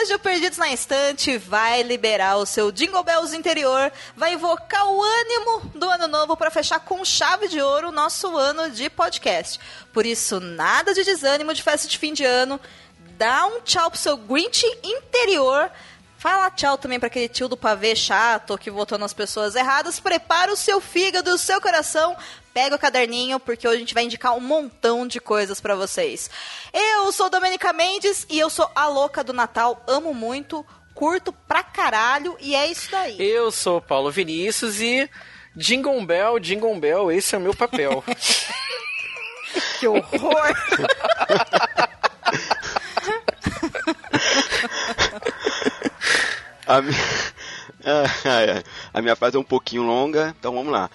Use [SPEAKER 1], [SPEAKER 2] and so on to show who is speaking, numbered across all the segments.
[SPEAKER 1] E hoje o Perdidos na Estante vai liberar o seu Jingle Bells interior, vai invocar o ânimo do ano novo para fechar com chave de ouro o nosso ano de podcast. Por isso, nada de desânimo de festa de fim de ano. Dá um tchau pro seu Grinch interior. Fala tchau também para aquele tio do pavê chato que votou nas pessoas erradas. Prepara o seu fígado, o seu coração. Pega o caderninho, porque hoje a gente vai indicar um montão de coisas para vocês. Eu sou Domenica Mendes e eu sou a louca do Natal. Amo muito, curto pra caralho e é isso daí.
[SPEAKER 2] Eu sou Paulo Vinícius e Jingle Bell, Jingle Bell, esse é o meu papel.
[SPEAKER 1] Que horror!
[SPEAKER 3] A minha... A minha frase é um pouquinho longa, então vamos lá.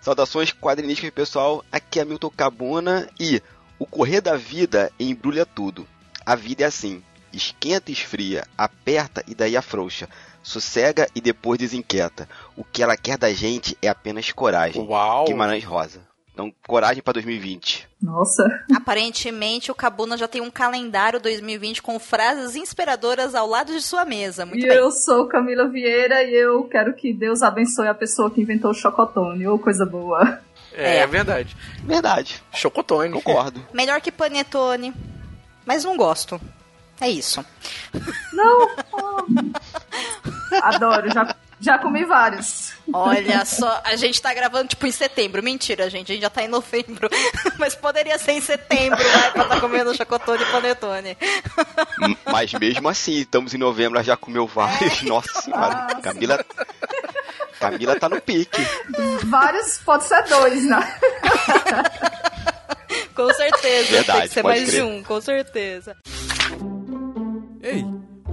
[SPEAKER 3] Saudações quadrinísticas, pessoal. Aqui é Milton Cabuna e o correr da vida embrulha tudo. A vida é assim: esquenta e esfria, aperta e daí afrouxa, sossega e depois desinquieta. O que ela quer da gente é apenas coragem.
[SPEAKER 2] Uau!
[SPEAKER 3] Guimarães Rosa. Então, coragem para 2020.
[SPEAKER 4] Nossa.
[SPEAKER 1] Aparentemente, o Cabuna já tem um calendário 2020 com frases inspiradoras ao lado de sua mesa. Muito
[SPEAKER 4] e
[SPEAKER 1] bem.
[SPEAKER 4] eu sou Camila Vieira e eu quero que Deus abençoe a pessoa que inventou o chocotone. Ô, coisa boa.
[SPEAKER 2] É,
[SPEAKER 1] É.
[SPEAKER 2] verdade.
[SPEAKER 3] Verdade.
[SPEAKER 2] Chocotone.
[SPEAKER 3] Concordo.
[SPEAKER 1] Melhor que panetone, mas não gosto. É isso.
[SPEAKER 4] Não. Adoro, já, já comi vários.
[SPEAKER 1] Olha só, a gente tá gravando tipo em setembro. Mentira, gente, a gente já tá em novembro. Mas poderia ser em setembro, vai, pra tá comendo chocotone e panetone.
[SPEAKER 3] Mas mesmo assim, estamos em novembro, ela já comeu vários. Nossa senhora.
[SPEAKER 4] Ah,
[SPEAKER 3] Camila. Camila tá no pique.
[SPEAKER 4] Vários, pode ser dois, né?
[SPEAKER 1] Com certeza.
[SPEAKER 3] Verdade,
[SPEAKER 1] tem que ser mais
[SPEAKER 3] crer.
[SPEAKER 1] de um, com certeza.
[SPEAKER 5] Ei,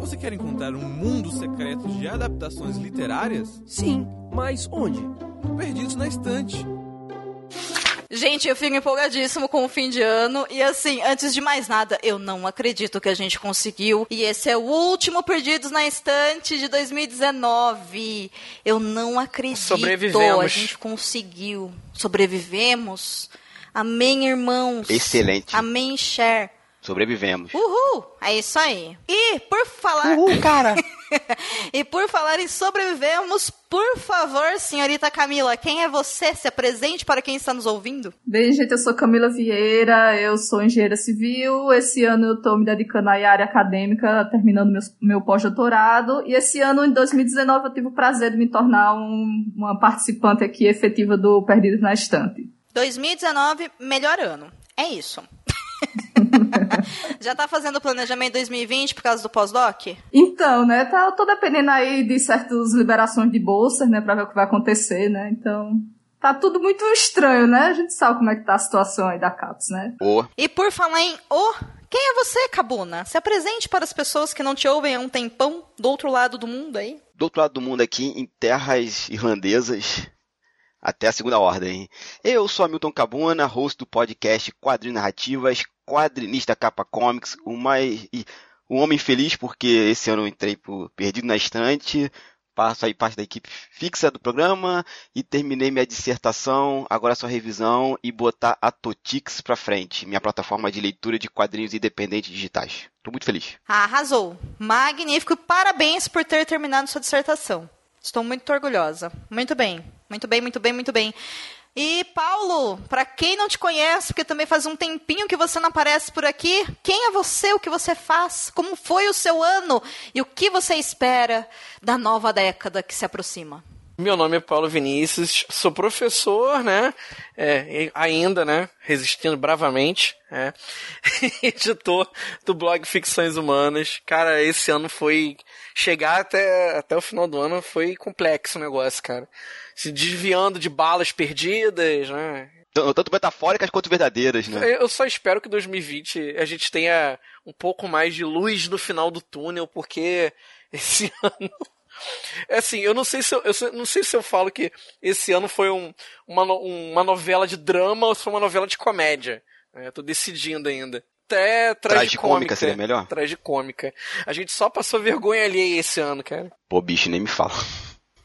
[SPEAKER 5] você quer encontrar um mundo secreto de adaptações literárias?
[SPEAKER 6] Sim, mas onde?
[SPEAKER 5] Perdidos na Estante.
[SPEAKER 1] Gente, eu fico empolgadíssimo com o fim de ano. E assim, antes de mais nada, eu não acredito que a gente conseguiu. E esse é o último Perdidos na Estante de 2019. Eu não acredito.
[SPEAKER 2] Sobrevivemos.
[SPEAKER 1] A gente conseguiu. Sobrevivemos. Amém, irmãos.
[SPEAKER 3] Excelente.
[SPEAKER 1] Amém, Cher.
[SPEAKER 3] Sobrevivemos.
[SPEAKER 1] Uhul! É isso aí. E por falar.
[SPEAKER 3] Uhul, cara.
[SPEAKER 1] e por falar em sobrevivemos, por favor, senhorita Camila, quem é você? Se apresente para quem está nos ouvindo.
[SPEAKER 4] Bem, gente, eu sou Camila Vieira, eu sou engenheira civil. Esse ano eu tô me dedicando à área acadêmica, terminando meu, meu pós-doutorado. E esse ano, em 2019, eu tive o prazer de me tornar um- uma participante aqui efetiva do Perdidos na Estante.
[SPEAKER 1] 2019, melhor ano. É isso. Já tá fazendo o planejamento 2020 por causa do pós-doc?
[SPEAKER 4] Então, né, tá, eu tô dependendo aí de certas liberações de bolsas, né, pra ver o que vai acontecer, né, então... Tá tudo muito estranho, né? A gente sabe como é que tá a situação aí da CAPES, né?
[SPEAKER 3] Boa.
[SPEAKER 1] E por falar em o, quem é você, Cabuna? Se apresente para as pessoas que não te ouvem há um tempão do outro lado do mundo aí.
[SPEAKER 3] Do outro lado do mundo aqui, em terras irlandesas, até a segunda ordem. Eu sou Hamilton Cabuna, host do podcast Quadrinhos Narrativas, quadrinista Capa Comics, o mais... um homem feliz porque esse ano eu entrei por Perdido na Estante, passo aí parte da equipe fixa do programa e terminei minha dissertação, agora só revisão e botar a Totix pra frente, minha plataforma de leitura de quadrinhos independentes digitais. Tô muito feliz.
[SPEAKER 1] Arrasou. Magnífico. Parabéns por ter terminado sua dissertação. Estou muito orgulhosa. Muito bem. Muito bem, muito bem, muito bem. E Paulo, para quem não te conhece, porque também faz um tempinho que você não aparece por aqui, quem é você, o que você faz, como foi o seu ano e o que você espera da nova década que se aproxima?
[SPEAKER 2] Meu nome é Paulo Vinícius, sou professor, né? É, ainda, né? Resistindo bravamente, é. editor do blog Ficções Humanas. Cara, esse ano foi. Chegar até, até o final do ano foi complexo o negócio, cara. Se desviando de balas perdidas, né?
[SPEAKER 3] Tanto metafóricas quanto verdadeiras, né?
[SPEAKER 2] Eu só espero que 2020 a gente tenha um pouco mais de luz no final do túnel, porque esse ano é assim, eu não sei se eu, eu, não sei se eu falo que esse ano foi um, uma, uma novela de drama ou se foi uma novela de comédia. É, tô decidindo ainda. Até tragicômica
[SPEAKER 3] seria melhor?
[SPEAKER 2] Tragicômica. A gente só passou vergonha ali esse ano, cara.
[SPEAKER 3] Pô, bicho, nem me fala.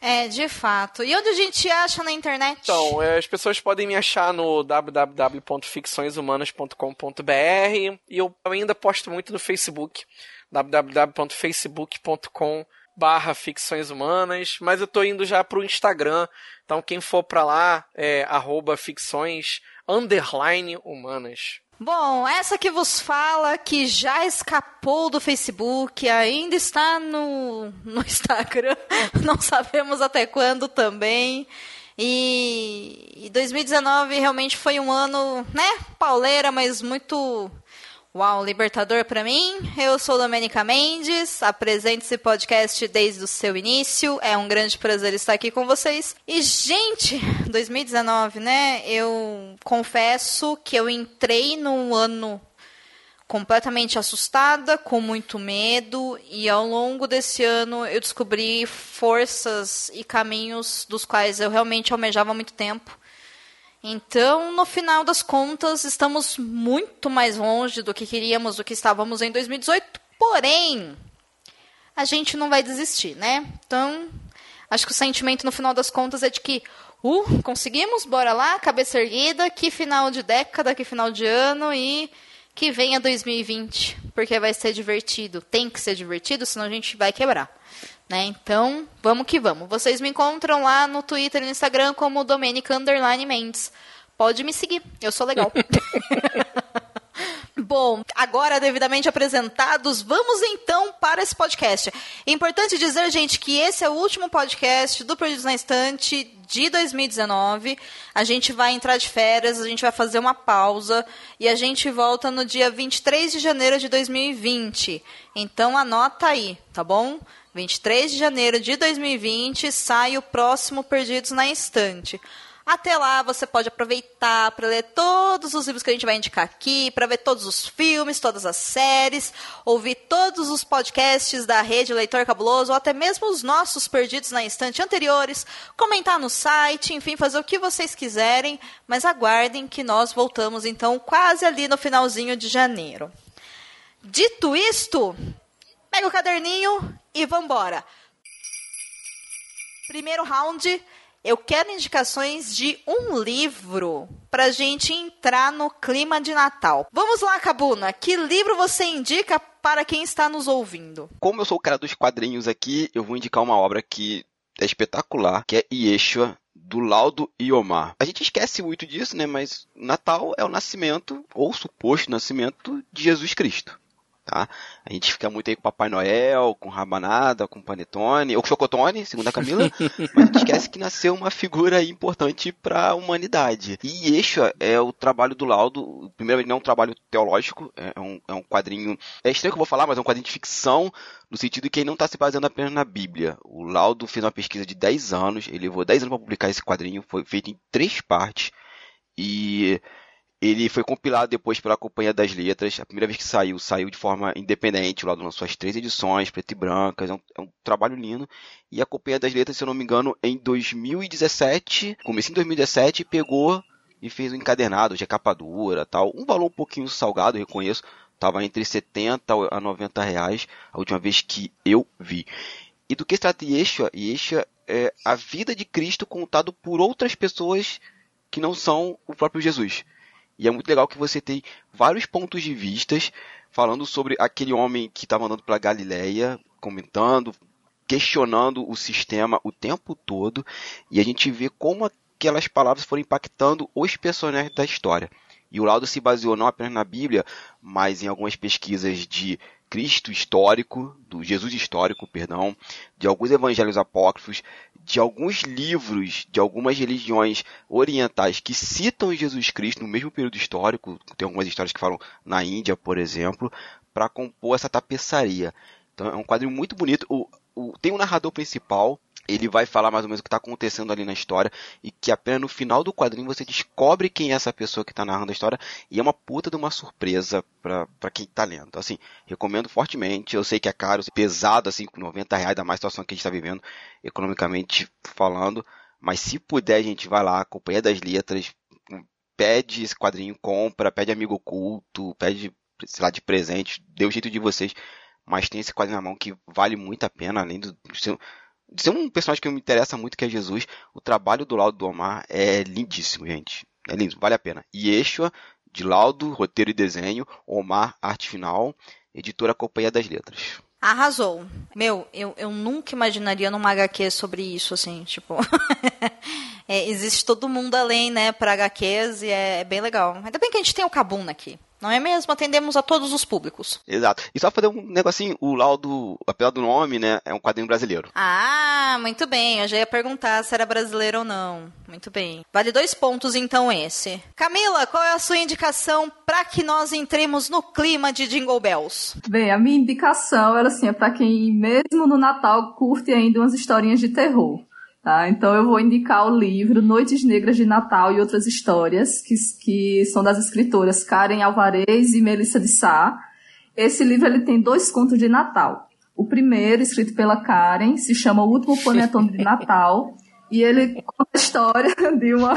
[SPEAKER 1] É, de fato. E onde a gente acha na internet?
[SPEAKER 2] Então, é, as pessoas podem me achar no www.ficçõeshumanas.com.br e eu ainda posto muito no Facebook www.facebook.com.br barra ficções humanas, mas eu tô indo já pro Instagram, então quem for pra lá é arroba ficções underline humanas.
[SPEAKER 1] Bom, essa que vos fala que já escapou do Facebook, ainda está no, no Instagram, não sabemos até quando também. E, e 2019 realmente foi um ano, né, pauleira, mas muito Uau, libertador para mim. Eu sou Domenica Mendes, apresento esse podcast desde o seu início. É um grande prazer estar aqui com vocês. E, gente, 2019, né? Eu confesso que eu entrei num ano completamente assustada, com muito medo, e ao longo desse ano eu descobri forças e caminhos dos quais eu realmente almejava há muito tempo. Então, no final das contas, estamos muito mais longe do que queríamos, do que estávamos em 2018. Porém, a gente não vai desistir, né? Então, acho que o sentimento no final das contas é de que, uh, conseguimos, bora lá, cabeça erguida, que final de década, que final de ano e que venha 2020, porque vai ser divertido. Tem que ser divertido, senão a gente vai quebrar. Né? Então, vamos que vamos. Vocês me encontram lá no Twitter e no Instagram como Domenica Underline Mendes. Pode me seguir, eu sou legal. Bom, agora devidamente apresentados, vamos então para esse podcast. É importante dizer, gente, que esse é o último podcast do Perdidos na Estante de 2019. A gente vai entrar de férias, a gente vai fazer uma pausa e a gente volta no dia 23 de janeiro de 2020. Então anota aí, tá bom? 23 de janeiro de 2020 sai o próximo Perdidos na Estante. Até lá você pode aproveitar para ler todos os livros que a gente vai indicar aqui, para ver todos os filmes, todas as séries, ouvir todos os podcasts da rede Leitor Cabuloso, ou até mesmo os nossos perdidos na estante anteriores, comentar no site, enfim, fazer o que vocês quiserem, mas aguardem que nós voltamos então quase ali no finalzinho de janeiro. Dito isto, pega o caderninho e vambora. Primeiro round, eu quero indicações de um livro pra gente entrar no clima de Natal. Vamos lá, Cabuna, que livro você indica para quem está nos ouvindo?
[SPEAKER 3] Como eu sou o cara dos quadrinhos aqui, eu vou indicar uma obra que é espetacular, que é Yeshua, do Laudo Iomar. A gente esquece muito disso, né? Mas Natal é o nascimento, ou suposto nascimento, de Jesus Cristo. Tá? A gente fica muito aí com Papai Noel, com rabanada, com panetone, ou com chocotone, segundo a Camila, mas a gente esquece que nasceu uma figura importante para a humanidade. E Yeshua é o trabalho do Laudo, primeiramente não é um trabalho teológico, é um, é um quadrinho, é estranho que eu vou falar, mas é um quadrinho de ficção, no sentido de que ele não está se baseando apenas na Bíblia. O Laudo fez uma pesquisa de 10 anos, ele levou 10 anos para publicar esse quadrinho, foi feito em três partes, e ele foi compilado depois pela Companhia das Letras. A primeira vez que saiu, saiu de forma independente. O lado lançou as três edições, preto e brancas. É um, é um, trabalho lindo. E a Companhia das Letras, se eu não me engano, em 2017, comecei em 2017, pegou e fez um encadernado de capa dura tal. Um valor um pouquinho salgado, reconheço. Estava entre 70 a 90 reais a última vez que eu vi. E do que se trata Yeshua? Yeshua é a vida de Cristo contado por outras pessoas que não são o próprio Jesus. E é muito legal que você tem vários pontos de vistas falando sobre aquele homem que estava andando para Galileia, comentando, questionando o sistema o tempo todo, e a gente vê como aquelas palavras foram impactando os personagens da história. E o Laudo se baseou não apenas na Bíblia, mas em algumas pesquisas de Cristo histórico, do Jesus histórico, perdão, de alguns evangelhos apócrifos, de alguns livros de algumas religiões orientais que citam Jesus Cristo no mesmo período histórico, tem algumas histórias que falam na Índia, por exemplo, para compor essa tapeçaria. Então é um quadrinho muito bonito. O, o, tem um narrador principal, ele vai falar mais ou menos o que está acontecendo ali na história e que apenas no final do quadrinho você descobre quem é essa pessoa que está narrando a história e é uma puta de uma surpresa para quem está lendo. Então, assim, recomendo fortemente. Eu sei que é caro, pesado, assim, com 90 reais, da mais situação que a gente está vivendo, economicamente falando. Mas se puder, gente, vai lá, Companhia das Letras, pede esse quadrinho, compra, pede amigo oculto, pede, sei lá, de presente, dê o jeito de vocês. Mas tem esse quadrinho na mão que vale muito a pena, além do ser um personagem que me interessa muito, que é Jesus, o trabalho do Laudo do Omar é lindíssimo, gente. É lindo, vale a pena. Yeshua, de Laudo, roteiro e desenho, Omar, arte final, editora Companhia das Letras.
[SPEAKER 1] Arrasou. Meu, eu, eu nunca imaginaria numa HQ sobre isso, assim, tipo. é, existe todo mundo além, né, pra HQs e é, é, bem legal. Ainda bem que a gente tem o Kabum aqui. Não é mesmo? Atendemos a todos os públicos.
[SPEAKER 3] Exato. E só fazer um negocinho, o laudo, apesar do nome, né, é um quadrinho brasileiro.
[SPEAKER 1] Ah, muito bem. Eu já ia perguntar se era brasileiro ou não. Muito bem. Vale dois pontos, então, esse. Camila, qual é a sua indicação para que nós entremos no clima de Jingle Bells?
[SPEAKER 4] Bem, a minha indicação, ela assim, é para quem mesmo no Natal curte ainda umas historinhas de terror. Tá? Então eu vou indicar o livro Noites Negras de Natal e Outras Histórias, que, que são das escritoras Karen Alvarez e Melissa de Sá. Esse livro ele tem dois contos de Natal. O primeiro, escrito pela Karen, se chama O Último Panetone de Natal, e ele conta a história de, uma,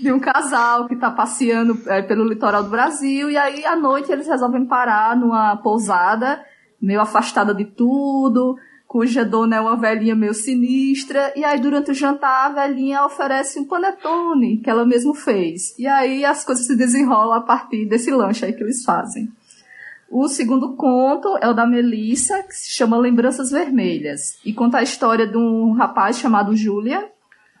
[SPEAKER 4] de um casal que está passeando é, pelo litoral do Brasil, e aí à noite eles resolvem parar numa pousada, meio afastada de tudo, cuja dona é uma velhinha meio sinistra, e aí durante o jantar a velhinha oferece um panetone que ela mesma fez. E aí as coisas se desenrolam a partir desse lanche aí que eles fazem. O segundo conto é o da Melissa, que se chama Lembranças Vermelhas, e conta a história de um rapaz chamado Julia,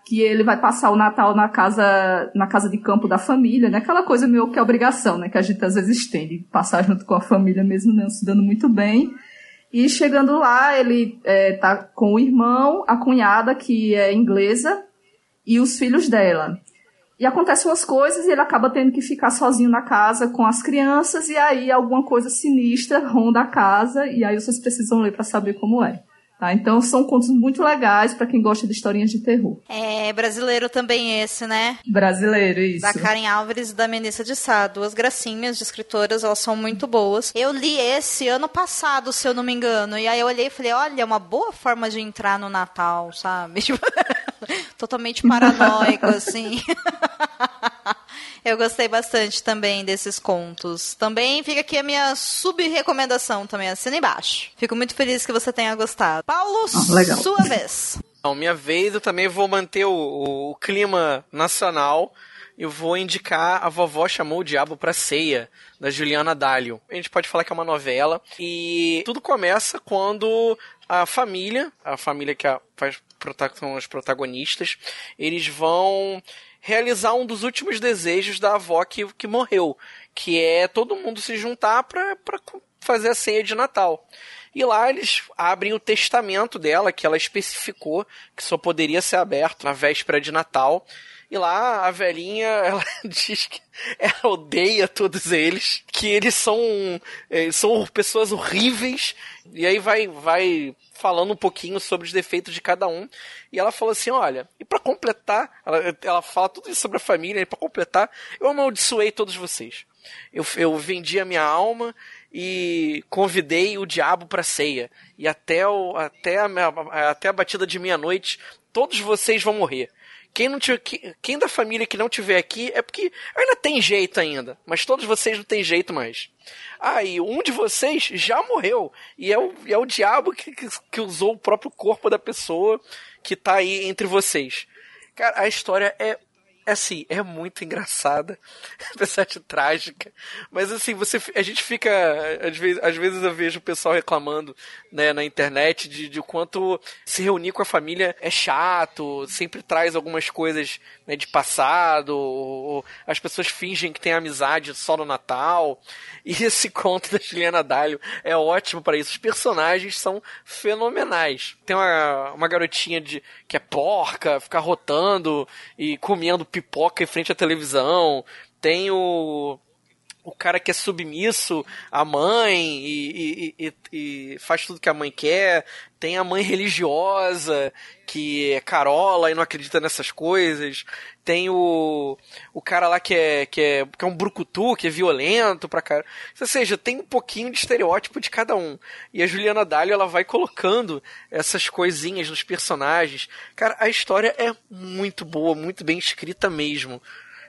[SPEAKER 4] que ele vai passar o Natal na casa, na casa de campo da família, né? Aquela coisa meio que é obrigação, né? Que a gente às vezes tem de passar junto com a família mesmo não se dando muito bem. E chegando lá, ele é, tá com o irmão, a cunhada, que é inglesa, e os filhos dela. E acontecem umas coisas e ele acaba tendo que ficar sozinho na casa com as crianças, e aí alguma coisa sinistra ronda a casa, e aí vocês precisam ler para saber como é. Tá? Então são contos muito legais para quem gosta de historinhas de terror.
[SPEAKER 1] É brasileiro também esse, né?
[SPEAKER 4] Brasileiro, isso.
[SPEAKER 1] Da Karen Álvares e da Menissa de Sá. Duas gracinhas de escritoras, elas são muito boas. Eu li esse ano passado, se eu não me engano. E aí eu olhei e falei, olha, é uma boa forma de entrar no Natal, sabe? Tipo, totalmente paranoico, assim. Eu gostei bastante também desses contos. Também fica aqui a minha sub-recomendação também, assina embaixo. Fico muito feliz que você tenha gostado. Paulo, ah, sua vez.
[SPEAKER 2] Não, minha vez, eu também vou manter o, o clima nacional eu vou indicar A Vovó Chamou o Diabo pra Ceia, da Juliana Dalio. A gente pode falar que é uma novela. E tudo começa quando a família, a família que a, faz, são os protagonistas, eles vão realizar um dos últimos desejos da avó que, que morreu, que é todo mundo se juntar para fazer a ceia de Natal. E lá eles abrem o testamento dela, que ela especificou que só poderia ser aberto na véspera de Natal. E lá a velhinha, ela diz que ela odeia todos eles, que eles são, é, são pessoas horríveis. E aí vai, vai falando um pouquinho sobre os defeitos de cada um. E ela falou assim: olha, e para completar, ela, ela fala tudo isso sobre a família, e para completar, eu amaldiçoei todos vocês. Eu, eu vendi a minha alma e convidei o diabo para ceia. E até, o, até, a, até a batida de meia-noite, todos vocês vão morrer. Quem, não tiver, quem da família que não tiver aqui é porque ainda tem jeito ainda, mas todos vocês não tem jeito mais. Ah, e um de vocês já morreu. E é o, é o diabo que, que, que usou o próprio corpo da pessoa que tá aí entre vocês. Cara, a história é assim, é muito engraçada, apesar de trágica. Mas assim, você, a gente fica, às vezes, às vezes eu vejo o pessoal reclamando, né, na internet de, de quanto se reunir com a família é chato, sempre traz algumas coisas né, de passado, ou, as pessoas fingem que tem amizade só no Natal. E esse conto da Juliana Dalio é ótimo para isso. Os personagens são fenomenais. Tem uma, uma garotinha de que é porca, fica rotando e comendo pipoca em frente à televisão. Tem o o cara que é submisso à mãe e, e, e, e, faz tudo que a mãe quer. Tem a mãe religiosa, que é carola e não acredita nessas coisas. Tem o, o cara lá que é, que, é, que é um brucutu, que é violento pra cara. Ou seja, tem um pouquinho de estereótipo de cada um. E a Juliana Dalio, ela vai colocando essas coisinhas nos personagens. Cara, a história é muito boa, muito bem escrita mesmo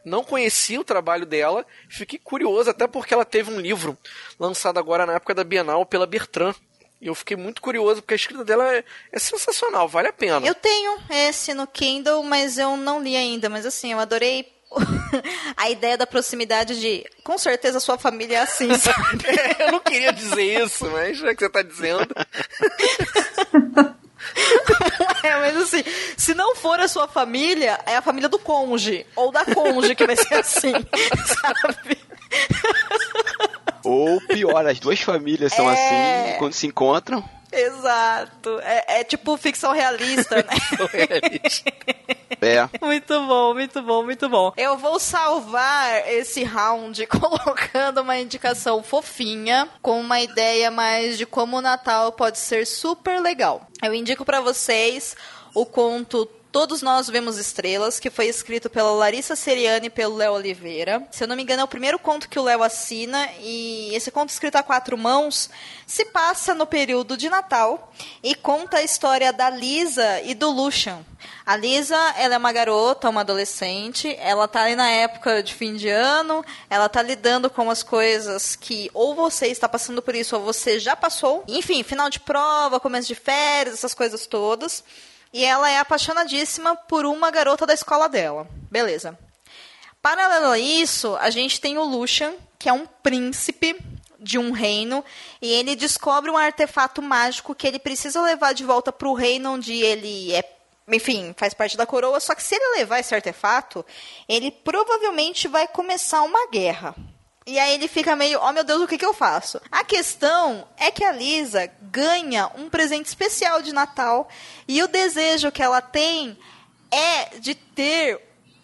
[SPEAKER 2] não conhecia o trabalho dela, fiquei curioso, até porque ela teve um livro lançado agora na época da Bienal pela Bertrand. E eu fiquei muito curioso, porque a escrita dela é, é, sensacional, vale a pena.
[SPEAKER 1] Eu tenho esse no Kindle, mas eu não li ainda. Mas assim, eu adorei a ideia da proximidade de com certeza sua família é assim, sabe?
[SPEAKER 2] eu não queria dizer isso, mas já que você está dizendo.
[SPEAKER 1] é, mas assim, se não for a sua família, é a família do cônjuge. Ou da cônjuge que vai ser assim, sabe?
[SPEAKER 3] Ou pior, as duas famílias são é... assim quando se encontram.
[SPEAKER 1] Exato. É, é tipo ficção realista, né? realista.
[SPEAKER 3] É.
[SPEAKER 1] Muito bom, muito bom, muito bom. Eu vou salvar esse round colocando uma indicação fofinha, com uma ideia mais de como o Natal pode ser super legal. Eu indico para vocês o conto Todos Nós Vemos Estrelas, que foi escrito pela Larissa Seriani e pelo Léo Oliveira. Se eu não me engano, é o primeiro conto que o Léo assina, e esse conto escrito a quatro mãos se passa no período de Natal e conta a história da Lisa e do Lucian. A Lisa, ela é uma garota, uma adolescente, ela tá ali na época de fim de ano, ela tá lidando com as coisas que ou você está passando por isso ou você já passou. Enfim, final de prova, começo de férias, essas coisas todas. E ela é apaixonadíssima por uma garota da escola dela. Beleza. Paralelo a isso, a gente tem o Lucian, que é um príncipe de um reino, e ele descobre um artefato mágico que ele precisa levar de volta para o reino onde ele é enfim, faz parte da coroa, só que se ele levar esse artefato, ele provavelmente vai começar uma guerra. E aí ele fica meio, oh meu Deus, o que, que eu faço? A questão é que a Lisa ganha um presente especial de Natal e o desejo que ela tem é de ter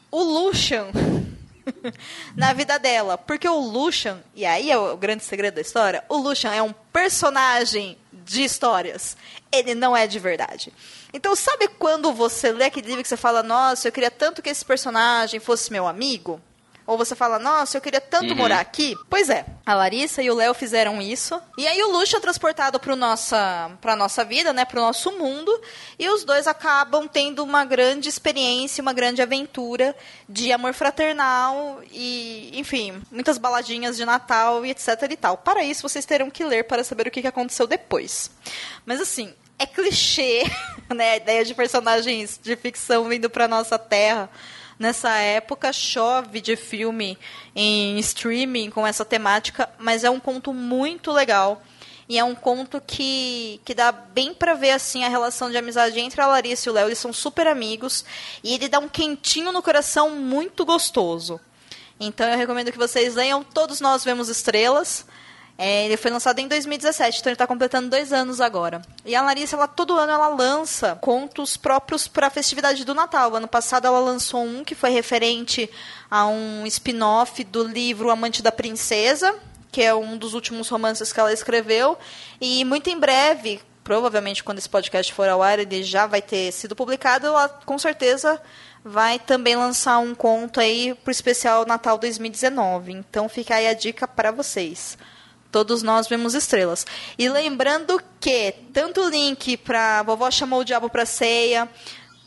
[SPEAKER 1] o Lucian na vida dela. Porque o Lucian, e aí é o grande segredo da história, o Lucian é um personagem de histórias. Ele não é de verdade. Então, sabe quando você lê aquele livro que você fala, nossa, eu queria tanto que esse personagem fosse meu amigo? Ou você fala, nossa, eu queria tanto uhum. morar aqui. Pois é, a Larissa e o Léo fizeram isso. E aí o Luxo é transportado para nossa, pra nossa vida, né, para o nosso mundo. E os dois acabam tendo uma grande experiência, uma grande aventura de amor fraternal e, enfim, muitas baladinhas de Natal e etc e tal. Para isso, vocês terão que ler para saber o que aconteceu depois. Mas assim, é clichê, né, a ideia de personagens de ficção vindo para nossa terra nessa época chove de filme em streaming com essa temática, mas é um conto muito legal. E é um conto que, que dá bem para ver assim a relação de amizade entre a Larissa e o Léo. Eles são super amigos e ele dá um quentinho no coração muito gostoso. Então eu recomendo que vocês leiam Todos Nós Vemos Estrelas. É, ele foi lançado em 2017, então ele está completando dois anos agora. E a Larissa, ela, todo ano, ela lança contos próprios para a festividade do Natal. Ano passado ela lançou um que foi referente a um spin-off do livro Amante da Princesa, que é um dos últimos romances que ela escreveu. E muito em breve, provavelmente quando esse podcast for ao ar, ele já vai ter sido publicado, ela com certeza vai também lançar um conto aí pro especial Natal 2019. Então fica aí a dica para vocês. Todos nós vemos estrelas. E lembrando que tanto o link para Vovó Chamou o Diabo para Ceia,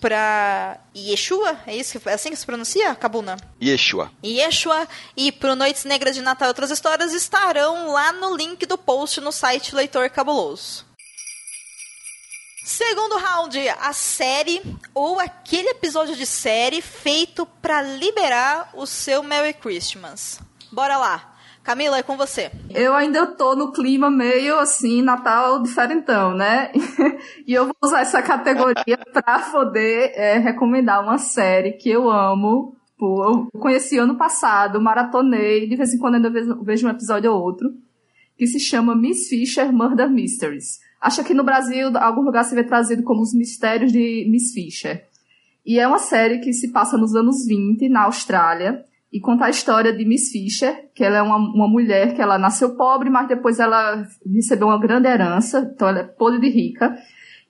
[SPEAKER 1] para Yeshua, é isso é assim que se pronuncia, Cabuna?
[SPEAKER 3] Yeshua.
[SPEAKER 1] Yeshua e pro Noites Negras de Natal e outras histórias estarão lá no link do post no site Leitor Cabuloso. Segundo round, a série ou aquele episódio de série feito para liberar o seu Merry Christmas. Bora lá. Camila, é com você.
[SPEAKER 4] Eu ainda tô no clima meio assim, Natal diferentão, né? e eu vou usar essa categoria para poder é, recomendar uma série que eu amo. eu conheci ano passado, maratonei, de vez em quando ainda vejo um episódio ou outro, que se chama Miss Fisher Murder Mysteries. Acho que no Brasil, algum lugar se vê trazido como Os Mistérios de Miss Fisher. E é uma série que se passa nos anos 20, na Austrália, e conta a história de Miss Fisher, que ela é uma, uma mulher que ela nasceu pobre, mas depois ela recebeu uma grande herança, então ela é podre de rica.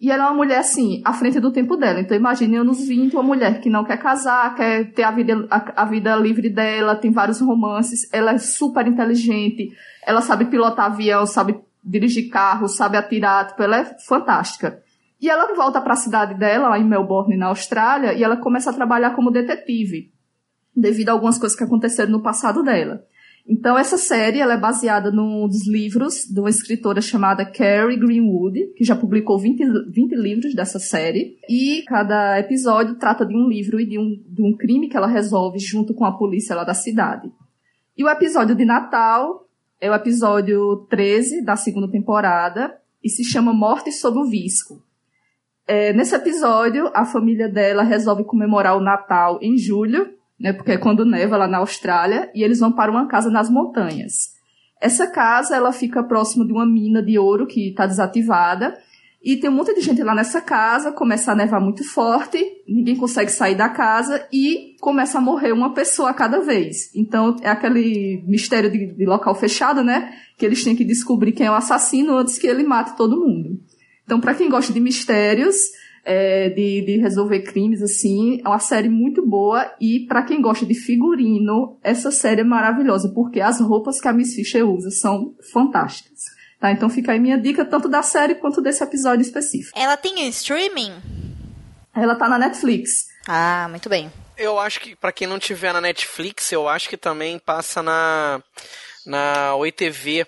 [SPEAKER 4] E ela é uma mulher, assim, à frente do tempo dela. Então imagine anos 20, uma mulher que não quer casar, quer ter a vida, a, a vida livre dela, tem vários romances, ela é super inteligente, ela sabe pilotar avião, sabe dirigir carro, sabe atirar, tipo, ela é fantástica. E ela volta para a cidade dela, lá em Melbourne, na Austrália, e ela começa a trabalhar como detetive devido a algumas coisas que aconteceram no passado dela. Então, essa série ela é baseada num dos livros de uma escritora chamada Carrie Greenwood, que já publicou 20, 20 livros dessa série. E cada episódio trata de um livro e de um, de um crime que ela resolve junto com a polícia lá da cidade. E o episódio de Natal é o episódio 13 da segunda temporada e se chama Morte sob o Visco. É, nesse episódio, a família dela resolve comemorar o Natal em julho né? Porque é quando neva lá na Austrália e eles vão para uma casa nas montanhas. Essa casa, ela fica próximo de uma mina de ouro que está desativada e tem um monte de gente lá nessa casa, começa a nevar muito forte, ninguém consegue sair da casa e começa a morrer uma pessoa a cada vez. Então é aquele mistério de, de local fechado, né? Que eles têm que descobrir quem é o assassino antes que ele mate todo mundo. Então, para quem gosta de mistérios, é, de, de resolver crimes, assim. É uma série muito boa e para quem gosta de figurino, essa série é maravilhosa, porque as roupas que a Miss Fisher usa são fantásticas. Tá, então fica aí minha dica tanto da série quanto desse episódio específico.
[SPEAKER 1] Ela tem streaming?
[SPEAKER 4] Ela tá na Netflix.
[SPEAKER 1] Ah, muito bem.
[SPEAKER 2] Eu acho que para quem não tiver na Netflix, eu acho que também passa na na OITV,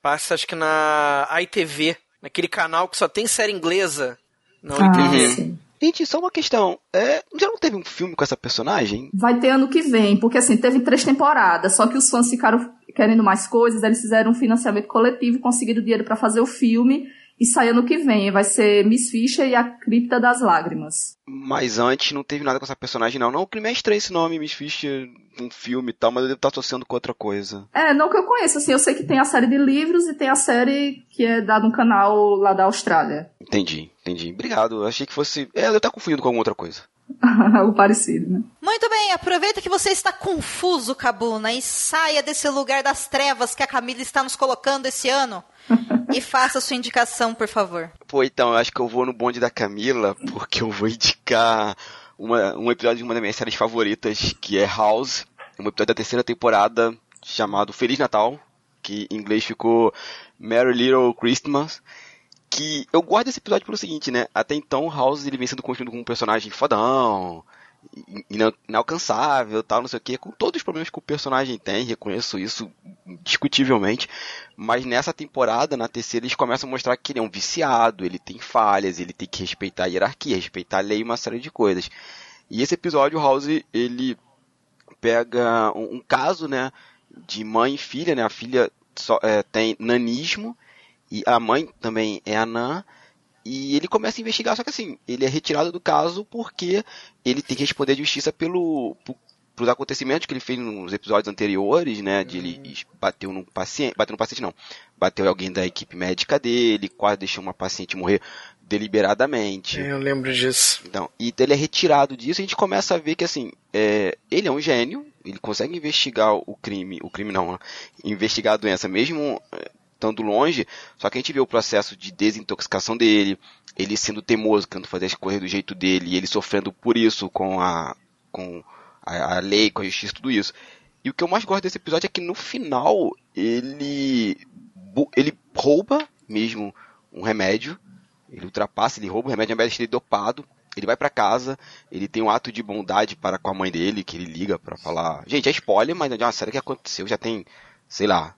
[SPEAKER 2] passa acho que na ITV, naquele canal que só tem série inglesa. Não ah, entendi.
[SPEAKER 3] Gente, só uma questão. É, já não teve um filme com essa personagem?
[SPEAKER 4] Vai ter ano que vem, porque assim, teve três temporadas, só que os fãs ficaram querendo mais coisas, eles fizeram um financiamento coletivo, conseguiram dinheiro para fazer o filme e sai ano que vem. Vai ser Miss Fisher e a Cripta das Lágrimas.
[SPEAKER 3] Mas antes não teve nada com essa personagem, não. Não, o crime é estranho esse nome, Miss Fisher, um filme e tal, mas eu devo estar associando com outra coisa.
[SPEAKER 4] É, não que eu conheço, assim, eu sei que tem a série de livros e tem a série que é dada no canal lá da Austrália.
[SPEAKER 3] Entendi, entendi. Obrigado. Eu achei que fosse. É, eu estar confundindo com alguma outra coisa.
[SPEAKER 4] Algo parecido, né?
[SPEAKER 1] Muito bem, aproveita que você está confuso, Cabuna, e saia desse lugar das trevas que a Camila está nos colocando esse ano e faça sua indicação, por favor.
[SPEAKER 3] Pô, então, eu acho que eu vou no bonde da Camila, porque eu vou indicar uma, um episódio de uma das minhas séries favoritas, que é House, um episódio da terceira temporada chamado Feliz Natal, que em inglês ficou Merry Little Christmas. Que eu gosto desse episódio pelo seguinte, né? Até então, House ele vem sendo construído como um personagem fodão, inalcançável, tal, não sei o que, com todos os problemas que o personagem tem, reconheço isso discutivelmente, mas nessa temporada, na terceira, eles começam a mostrar que ele é um viciado, ele tem falhas, ele tem que respeitar a hierarquia, respeitar a lei e uma série de coisas. E esse episódio, o House, ele pega um, um caso, né, de mãe e filha, né, a filha só, é, tem nanismo, e a mãe também é anã, e ele começa a investigar, só que assim, ele é retirado do caso porque ele tem que responder à justiça pelo, por, pelos acontecimentos que ele fez nos episódios anteriores, né? De ele uhum. bateu num paciente. Bateu num paciente não. Bateu alguém da equipe médica dele, quase deixou uma paciente morrer deliberadamente.
[SPEAKER 2] Eu lembro disso.
[SPEAKER 3] Então, e ele é retirado disso, a gente começa a ver que assim, é, ele é um gênio, ele consegue investigar o crime, o crime não, né? investigar a doença mesmo é, estando longe, só que a gente vê o processo de desintoxicação dele, ele sendo teimoso, querendo fazer as coisas do jeito dele, e ele sofrendo por isso com a, com a, a lei, com a justiça, tudo isso. E o que eu mais gosto desse episódio é que no final ele, ele rouba mesmo um remédio, ele ultrapassa, ele rouba o remédio, ao invés de dopado, ele vai para casa, ele tem um ato de bondade para com a mãe dele, que ele liga para falar. Gente, é spoiler, mas é uma série que aconteceu, já tem, sei lá,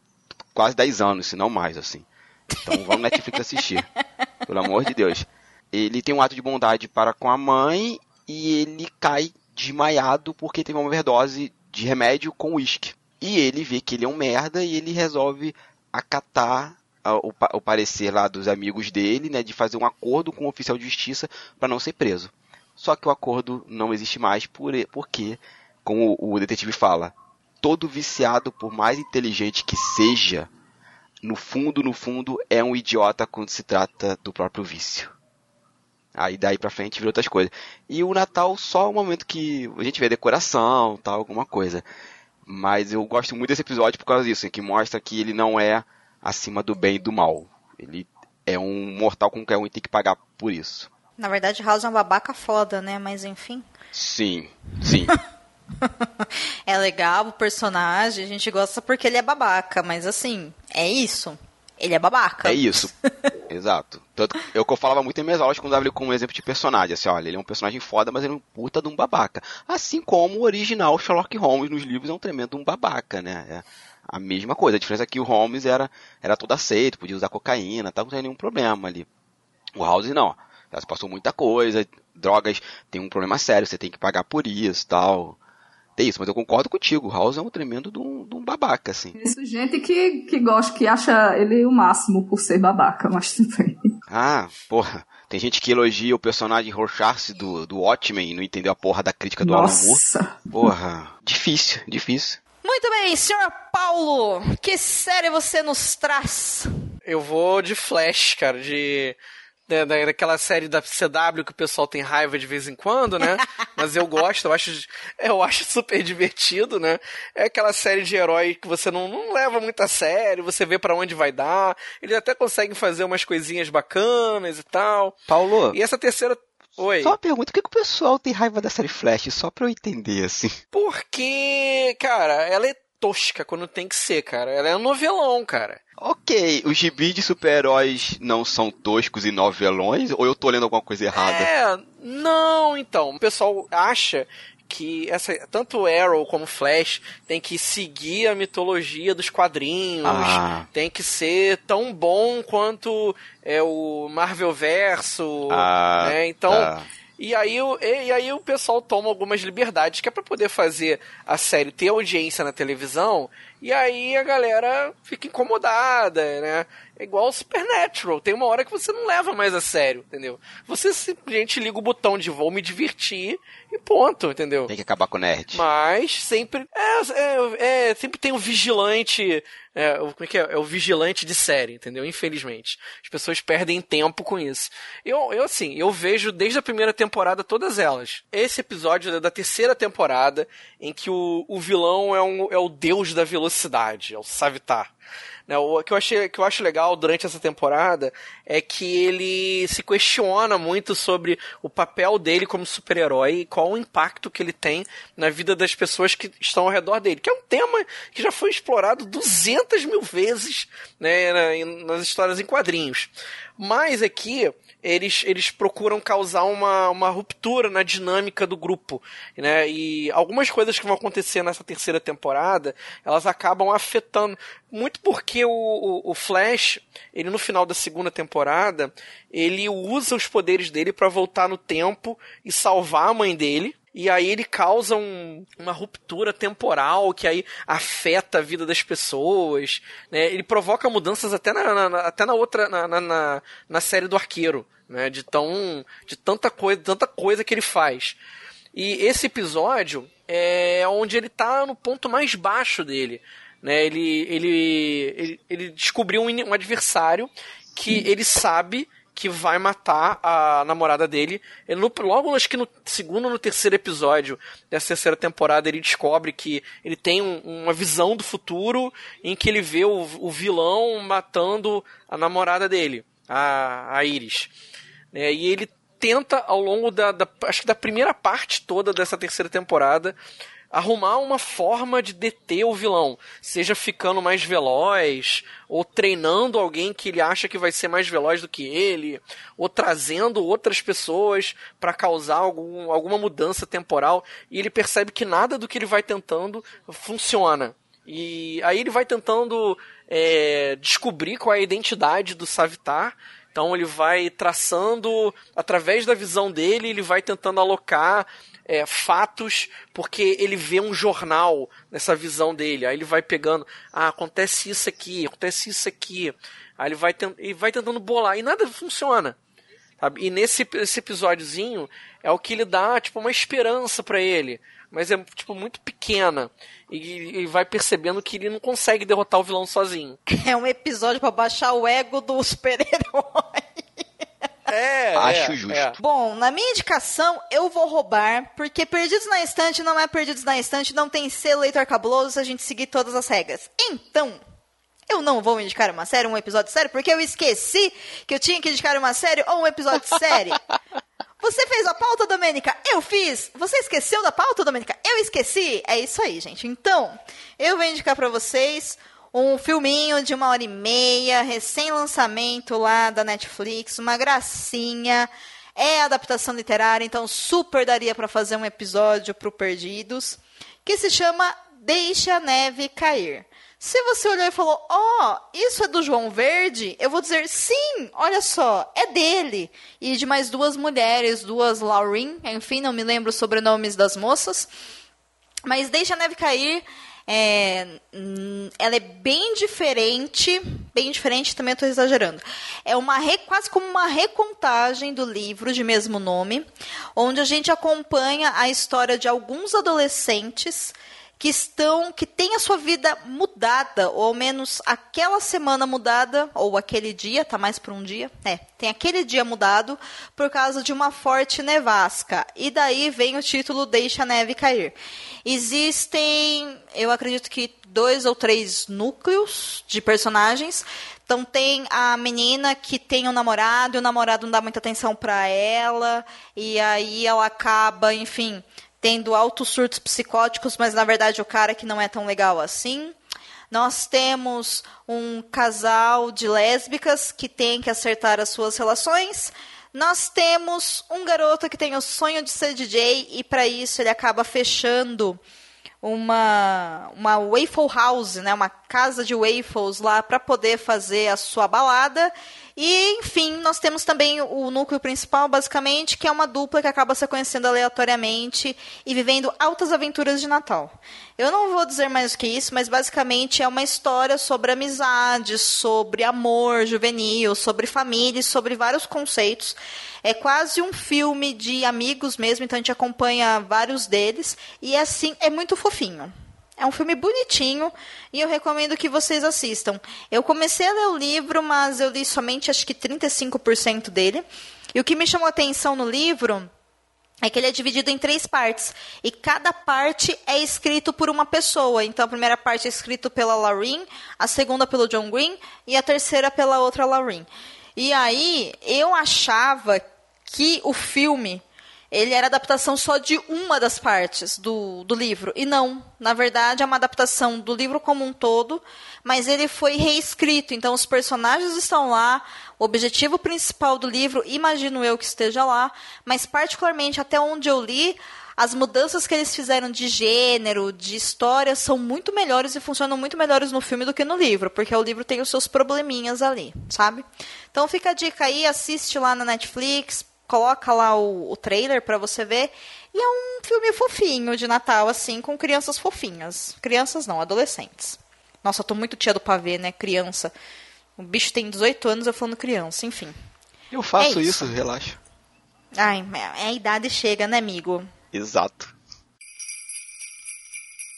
[SPEAKER 3] quase 10 anos, se não mais, assim. Então vamos Netflix assistir. Pelo amor de Deus. ele tem um ato de bondade para com a mãe e ele cai desmaiado porque teve uma overdose de remédio com uísque. E ele vê que ele é um merda e ele resolve acatar o, o, parecer lá dos amigos dele, né, de fazer um acordo com o oficial de justiça para não ser preso. Só que o acordo não existe mais por, porque, como o detetive fala, todo viciado, por mais inteligente que seja, no fundo, no fundo, é um idiota quando se trata do próprio vício. Aí daí pra frente vira outras coisas. E o Natal só é o momento que a gente vê decoração, tal, alguma coisa. Mas eu gosto muito desse episódio por causa disso, que mostra que ele não é acima do bem e do mal. Ele é um mortal com qualquer um e tem que pagar por isso.
[SPEAKER 1] Na verdade, House é um babaca foda, né? Mas enfim.
[SPEAKER 3] Sim, sim.
[SPEAKER 1] é legal o personagem, a gente gosta porque ele é babaca, mas assim, é isso. Ele é babaca.
[SPEAKER 3] É isso. Exato. Tanto, é o que eu falava muito em minhas aulas quando eu ele como exemplo de personagem. Assim, olha, ele é um personagem foda, mas ele é um puta de um babaca. Assim como o original Sherlock Holmes nos livros é um tremendo um babaca, né? É a mesma coisa. A diferença é que o Holmes era, era todo aceito, podia usar cocaína, tal, não tinha nenhum problema ali. O House não. Já se passou muita coisa, drogas tem um problema sério, você tem que pagar por isso tal tem isso, mas eu concordo contigo. O House é um tremendo de um, de um babaca, assim.
[SPEAKER 4] Isso, gente que, que gosta, que acha ele o máximo por ser babaca, mas tudo bem.
[SPEAKER 3] Ah, porra. Tem gente que elogia o personagem Rorschach do, do Watchmen e não entendeu a porra da crítica do
[SPEAKER 4] Nossa.
[SPEAKER 3] Alan Moore. Porra, difícil, difícil.
[SPEAKER 1] Muito bem, senhor Paulo, que série você nos traz?
[SPEAKER 2] Eu vou de Flash, cara, de da, daquela série da CW que o pessoal tem raiva de vez em quando, né? Mas eu gosto, eu acho, eu acho super divertido, né? É aquela série de herói que você não, não leva muito a sério, você vê para onde vai dar. Eles até conseguem fazer umas coisinhas bacanas e tal.
[SPEAKER 3] Paulo.
[SPEAKER 2] E essa terceira Oi.
[SPEAKER 3] Só uma pergunta, por que, que, o pessoal tem raiva da série Flash? Só pra eu entender, assim.
[SPEAKER 2] Porque, cara, ela é tosca quando tem que ser, cara. Ela é um novelão, cara.
[SPEAKER 3] Ok, os gibis de super-heróis não são toscos e novelões? Ou eu tô lendo alguma coisa errada?
[SPEAKER 2] É, não, então. O pessoal acha que essa, tanto Arrow como Flash tem que seguir a mitologia dos quadrinhos, ah. tem que ser tão bom quanto é o Marvel Verso, ah, né? Então, tá. E aí, e aí o pessoal toma algumas liberdades que é para poder fazer a série ter audiência na televisão, e aí a galera fica incomodada, né? É igual o Supernatural, tem uma hora que você não leva mais a sério, entendeu? Você simplesmente liga o botão de vou me divertir e ponto, entendeu?
[SPEAKER 3] Tem que acabar com o nerd.
[SPEAKER 2] Mas sempre. É, é, é sempre tem um vigilante. É, como é que é? É o vigilante de série, entendeu? Infelizmente. As pessoas perdem tempo com isso. Eu, eu assim, eu vejo desde a primeira temporada todas elas. Esse episódio é da terceira temporada, em que o, o vilão é, um, é o deus da velocidade, é o Savitar. Né, o que eu, achei, que eu acho legal durante essa temporada é que ele se questiona muito sobre o papel dele como super-herói e qual o impacto que ele tem na vida das pessoas que estão ao redor dele. Que é um tema que já foi explorado 200 mil vezes né, nas histórias em quadrinhos. Mas aqui eles, eles procuram causar uma, uma ruptura na dinâmica do grupo, né? E algumas coisas que vão acontecer nessa terceira temporada, elas acabam afetando, muito porque o, o, o Flash, ele no final da segunda temporada, ele usa os poderes dele para voltar no tempo e salvar a mãe dele, e aí ele causa um, uma ruptura temporal que aí afeta a vida das pessoas, né? Ele provoca mudanças até na, na até na outra, na, na, na, série do Arqueiro, né? De tão, de tanta coisa, tanta coisa que ele faz. E esse episódio é onde ele tá no ponto mais baixo dele, né? Ele, ele, ele, ele descobriu um, um adversário que ele sabe que vai matar a namorada dele. Ele, no, logo, acho que no segundo ou no terceiro episódio dessa terceira temporada, ele descobre que ele tem um, uma visão do futuro em que ele vê o, o vilão matando a namorada dele, a, a Iris. É, e ele tenta, ao longo da, da, acho que da primeira parte toda dessa terceira temporada, arrumar uma forma de deter o vilão, seja ficando mais veloz, ou treinando alguém que ele acha que vai ser mais veloz do que ele, ou trazendo outras pessoas para causar algum, alguma mudança temporal, e ele percebe que nada do que ele vai tentando funciona. E aí ele vai tentando é, descobrir qual é a identidade do Savitar, Então ele vai traçando, através da visão dele, ele vai tentando alocar é, fatos, porque ele vê um jornal nessa visão dele. Aí ele vai pegando, ah, acontece isso aqui, acontece isso aqui. Aí ele vai, e vai tentando bolar, e nada funciona. Sabe? E nesse esse episódiozinho é o que lhe dá, tipo, uma esperança para ele. Mas é, tipo, muito pequena. E, e vai percebendo que ele não consegue derrotar o vilão sozinho.
[SPEAKER 1] É um episódio para baixar o ego do super-herói.
[SPEAKER 2] É,
[SPEAKER 3] Acho
[SPEAKER 2] é,
[SPEAKER 3] justo.
[SPEAKER 2] é.
[SPEAKER 1] Bom, na minha indicação, eu vou roubar, porque Perdidos na Estante não é Perdidos na Estante, não tem selo leitor cabuloso se a gente seguir todas as regras. Então, eu não vou indicar uma série, um episódio de série, porque eu esqueci que eu tinha que indicar uma série ou um episódio de série. Você fez a pauta, Domênica? Eu fiz. Você esqueceu da pauta, Domênica? Eu esqueci. É isso aí, gente. Então, eu vou indicar pra vocês um filminho de uma hora e meia, recém-lançamento lá da Netflix, uma gracinha. É adaptação literária, então super daria pra fazer um episódio pro Perdidos, que se chama Deixa a Neve Cair. Se você olhou e falou, ó, oh, isso é do João Verde, eu vou dizer sim, olha só, é dele. E de mais duas mulheres, duas Laurin, enfim, não me lembro os sobrenomes das moças. Mas Deixa a Neve Cair, é, hum, ela é bem diferente, bem diferente, também estou exagerando. É uma quase como uma recontagem do livro de mesmo nome, onde a gente acompanha a história de alguns adolescentes que estão, que têm a sua vida mudada, ou ao menos aquela semana mudada, ou aquele dia, tá mais por um dia, é, tem aquele dia mudado por causa de uma forte nevasca. E daí vem o título Deixa a Neve Cair. Existem, eu acredito que dois ou três núcleos de personagens. Então tem a menina que tem um namorado e o namorado não dá muita atenção para ela e aí ela acaba, enfim, tendo altos surtos psicóticos, mas na verdade o cara que não é tão legal assim. Nós temos um casal de lésbicas que tem que acertar as suas relações. Nós temos um garoto que tem o sonho de ser DJ e para isso ele acaba fechando uma uma waffle house, né, uma casa de waffles lá para poder fazer a sua balada e, enfim, nós temos também o núcleo principal, basicamente, que é uma dupla que acaba se conhecendo aleatoriamente e vivendo altas aventuras de Natal. Eu não vou dizer mais do que isso, mas basicamente é uma história sobre amizade, sobre amor juvenil, sobre família, sobre vários conceitos. É quase um filme de amigos mesmo, então a gente acompanha vários deles. E assim, é muito fofinho. É um filme bonitinho e eu recomendo que vocês assistam. Eu comecei a ler o livro, mas eu li somente acho que 35% dele. E o que me chamou a atenção no livro é que ele é dividido em três partes. E cada parte é escrito por uma pessoa. Então a primeira parte é escrita pela Lauren, a segunda pelo John Green e a terceira pela outra Lauren. E aí eu achava que o filme ele era adaptação só de uma das partes do, do livro. E não, na verdade, é uma adaptação do livro como um todo, mas ele foi reescrito. Então, os personagens estão lá, o objetivo principal do livro, imagino eu que esteja lá, mas, particularmente, até onde eu li, as mudanças que eles fizeram de gênero, de história, são muito melhores e funcionam muito melhores no filme do que no livro, porque o livro tem os seus probleminhas ali, sabe? Então fica a dica aí, assiste lá na Netflix, coloca lá o, o trailer para você ver. E é um filme fofinho de Natal, assim, com crianças fofinhas. Crianças não, adolescentes. Nossa, eu tô muito tia do pavê, né? Criança. O bicho tem 18 anos, eu falando criança, enfim.
[SPEAKER 3] Eu faço
[SPEAKER 1] É
[SPEAKER 3] isso.
[SPEAKER 1] isso.
[SPEAKER 3] relaxa.
[SPEAKER 1] Ai, é a idade chega, né, amigo?
[SPEAKER 3] Exato.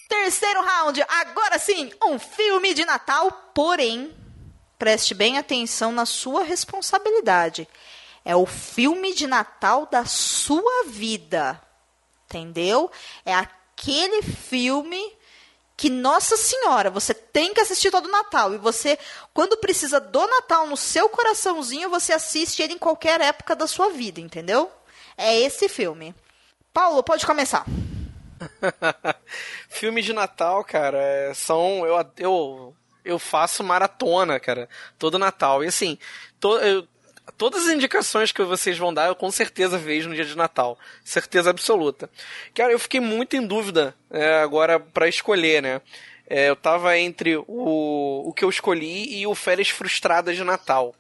[SPEAKER 1] Terceiro round, agora sim, um filme de Natal, porém, preste bem atenção na sua responsabilidade. É o filme de Natal da sua vida. Entendeu? É aquele filme que, nossa senhora, você tem que assistir todo Natal. E você, quando precisa do Natal no seu coraçãozinho, você assiste ele em qualquer época da sua vida, entendeu? É esse filme. Paulo, pode começar.
[SPEAKER 2] Filmes de Natal, cara, é, são. Eu, eu, eu faço maratona, cara, todo Natal. E assim, to, eu, todas as indicações que vocês vão dar, eu com certeza vejo no dia de Natal. Certeza absoluta. Cara, eu fiquei muito em dúvida é, agora para escolher, né? É, eu tava entre o, o que eu escolhi e o Férias Frustradas de Natal.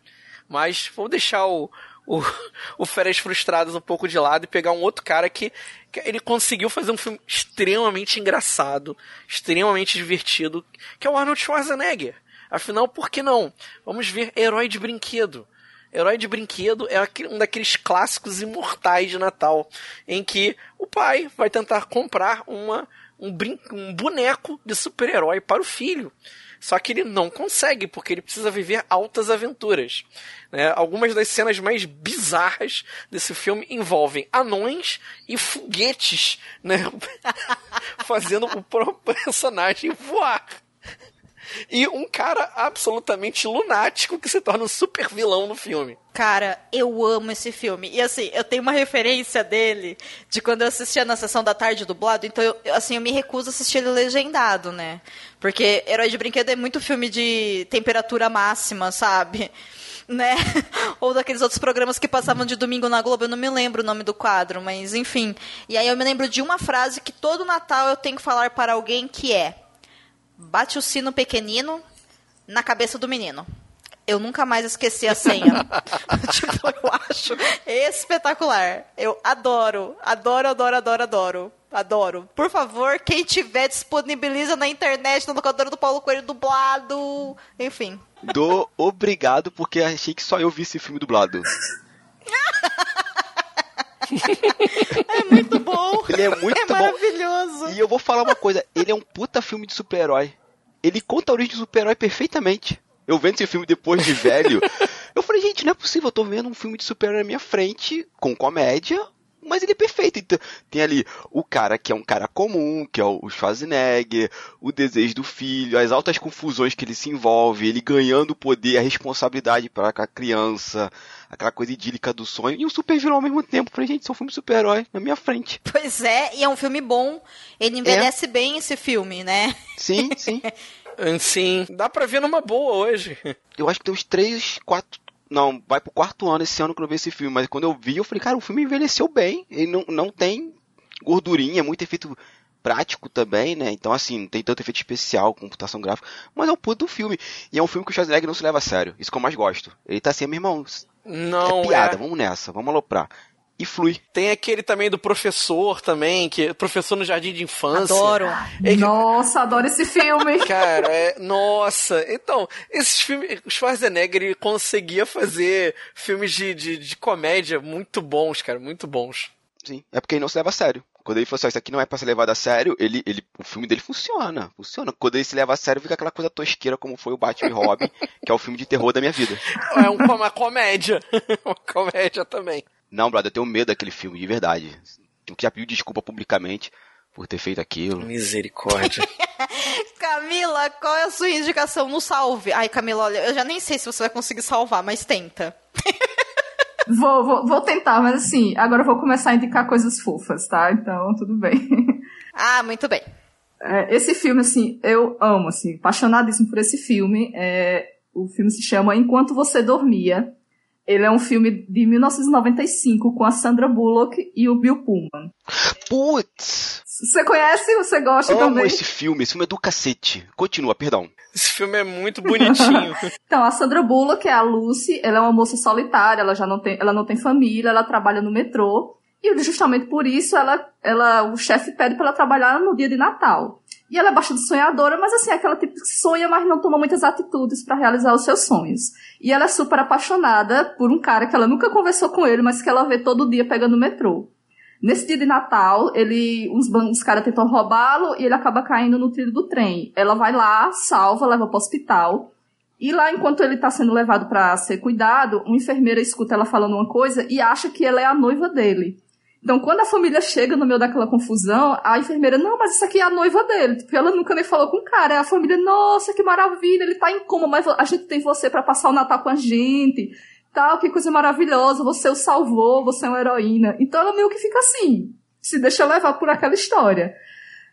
[SPEAKER 2] Mas vou deixar o, o, o Férias Frustradas um pouco de lado e pegar um outro cara que, que ele conseguiu fazer um filme extremamente engraçado, extremamente divertido, que é o Arnold Schwarzenegger. Afinal, por que não? Vamos ver Herói de Brinquedo. Herói de Brinquedo é um daqueles clássicos imortais de Natal, em que o pai vai tentar comprar uma, um, brin um boneco de super-herói para o filho. Só que ele não consegue, porque ele precisa viver altas aventuras. Né? Algumas das cenas mais bizarras desse filme envolvem anões e foguetes né? fazendo o próprio personagem voar e um cara absolutamente lunático que se torna um super vilão no filme.
[SPEAKER 1] Cara, eu amo esse filme. E assim, eu tenho uma referência dele de quando eu assistia na sessão da tarde dublado, então eu, assim, eu me recuso a assistir ele legendado, né? Porque Herói de Brinquedo é muito filme de temperatura máxima, sabe? né? Ou daqueles outros programas que passavam de domingo na Globo, eu não me lembro o nome do quadro, mas enfim. E aí eu me lembro de uma frase que todo Natal eu tenho que falar para alguém que é: bate o sino pequenino na cabeça do menino. Eu nunca mais esqueci a senha. tipo, eu acho espetacular. Eu adoro, adoro, adoro, adoro, adoro. Adoro. Por favor, quem tiver, disponibiliza na internet, no locador do Paulo Coelho dublado. Enfim.
[SPEAKER 3] Dou obrigado, porque achei que só eu vi esse filme dublado.
[SPEAKER 1] é muito bom.
[SPEAKER 3] Ele é muito
[SPEAKER 1] é
[SPEAKER 3] bom.
[SPEAKER 1] maravilhoso.
[SPEAKER 3] E eu vou falar uma coisa, ele é um puta filme de super-herói. Ele conta a origem do super-herói perfeitamente. Eu vendo esse filme depois de velho, eu falei, gente, não é possível, eu tô vendo um filme de super-herói na minha frente, com comédia, mas ele é perfeito. Então, tem ali o cara que é um cara comum, que é o Schwarzenegger, o desejo do filho, as altas confusões que ele se envolve, ele ganhando o poder, a responsabilidade para a criança, aquela coisa idílica do sonho, e um super vilão ao mesmo tempo. Falei, gente, isso é um filme super-herói na minha frente.
[SPEAKER 1] Pois é, e é um filme bom. Ele envelhece é. bem esse filme, né?
[SPEAKER 3] Sim, sim.
[SPEAKER 2] Sim, dá pra ver numa boa hoje.
[SPEAKER 3] Eu acho que tem uns 3, 4, não, vai pro quarto ano esse ano que eu vi esse filme, mas quando eu vi, eu falei, cara, o filme envelheceu bem. Ele não, não tem gordurinha, muito efeito prático também, né? Então, assim, não tem tanto efeito especial, computação gráfica, mas é um puto do filme. E é um filme que o Schwarzenegger não se leva a sério. Isso que eu mais gosto. Ele tá assim, meu irmão,
[SPEAKER 2] não
[SPEAKER 3] é piada,
[SPEAKER 2] é...
[SPEAKER 3] vamos nessa, vamos aloprar e flui.
[SPEAKER 2] Tem aquele também do professor também, que é professor no jardim de infância.
[SPEAKER 1] Adoro.
[SPEAKER 4] É, nossa, adoro esse filme.
[SPEAKER 2] Cara, é, nossa. Então, esses filmes, o Schwarzenegger ele conseguia fazer filmes de, de, de, comédia muito bons, cara, muito bons.
[SPEAKER 3] Sim, é porque ele não se leva a sério. Quando ele falou assim, isso aqui não é pra ser levado a sério, ele, ele, o filme dele funciona, funciona. Quando ele se leva a sério, fica aquela coisa tosqueira como foi o Batman e Robin, que é o filme de terror da minha vida.
[SPEAKER 2] É uma comédia, uma comédia também.
[SPEAKER 3] Não, brother, eu tenho medo daquele filme, de verdade. Já pediu desculpa publicamente por ter feito aquilo.
[SPEAKER 2] Misericórdia.
[SPEAKER 1] Camila, qual é a sua indicação no salve? Ai, Camila, olha, eu já nem sei se você vai conseguir salvar, mas tenta.
[SPEAKER 4] vou, vou, vou tentar, mas assim, agora eu vou começar a indicar coisas fofas, tá? Então, tudo bem.
[SPEAKER 1] ah, muito bem.
[SPEAKER 4] É, esse filme, assim, eu amo, assim, apaixonadíssimo por esse filme. É, o filme se chama Enquanto Você Dormia. Ele é um filme de 1995 com a Sandra Bullock e o Bill Pullman.
[SPEAKER 3] Putz!
[SPEAKER 4] Você conhece? Você gosta
[SPEAKER 3] Amo
[SPEAKER 4] também?
[SPEAKER 3] esse filme. Esse filme é do cacete. Continua, perdão.
[SPEAKER 2] Esse filme é muito bonitinho.
[SPEAKER 4] então, a Sandra Bullock é a Lucy. Ela é uma moça solitária. Ela já não tem, ela não tem família. Ela trabalha no metrô. E justamente por isso, ela, ela, o chefe pede para ela trabalhar no dia de Natal. E ela é bastante sonhadora, mas assim, é aquela tipo que sonha, mas não toma muitas atitudes para realizar os seus sonhos. E ela é super apaixonada por um cara que ela nunca conversou com ele, mas que ela vê todo dia pegando o metrô. Nesse dia de Natal, ele, uns, uns caras tentam roubá-lo e ele acaba caindo no trilho do trem. Ela vai lá, salva, leva para o hospital. E lá, enquanto ele está sendo levado para ser cuidado, uma enfermeira escuta ela falando uma coisa e acha que ela é a noiva dele. Então, quando a família chega no meio daquela confusão, a enfermeira, não, mas isso aqui é a noiva dele. Tipo, ela nunca nem falou com o cara. A família, nossa, que maravilha, ele tá em coma, mas a gente tem você para passar o Natal com a gente. Tal, que coisa maravilhosa, você o salvou, você é uma heroína. Então ela meio que fica assim, se deixa levar por aquela história.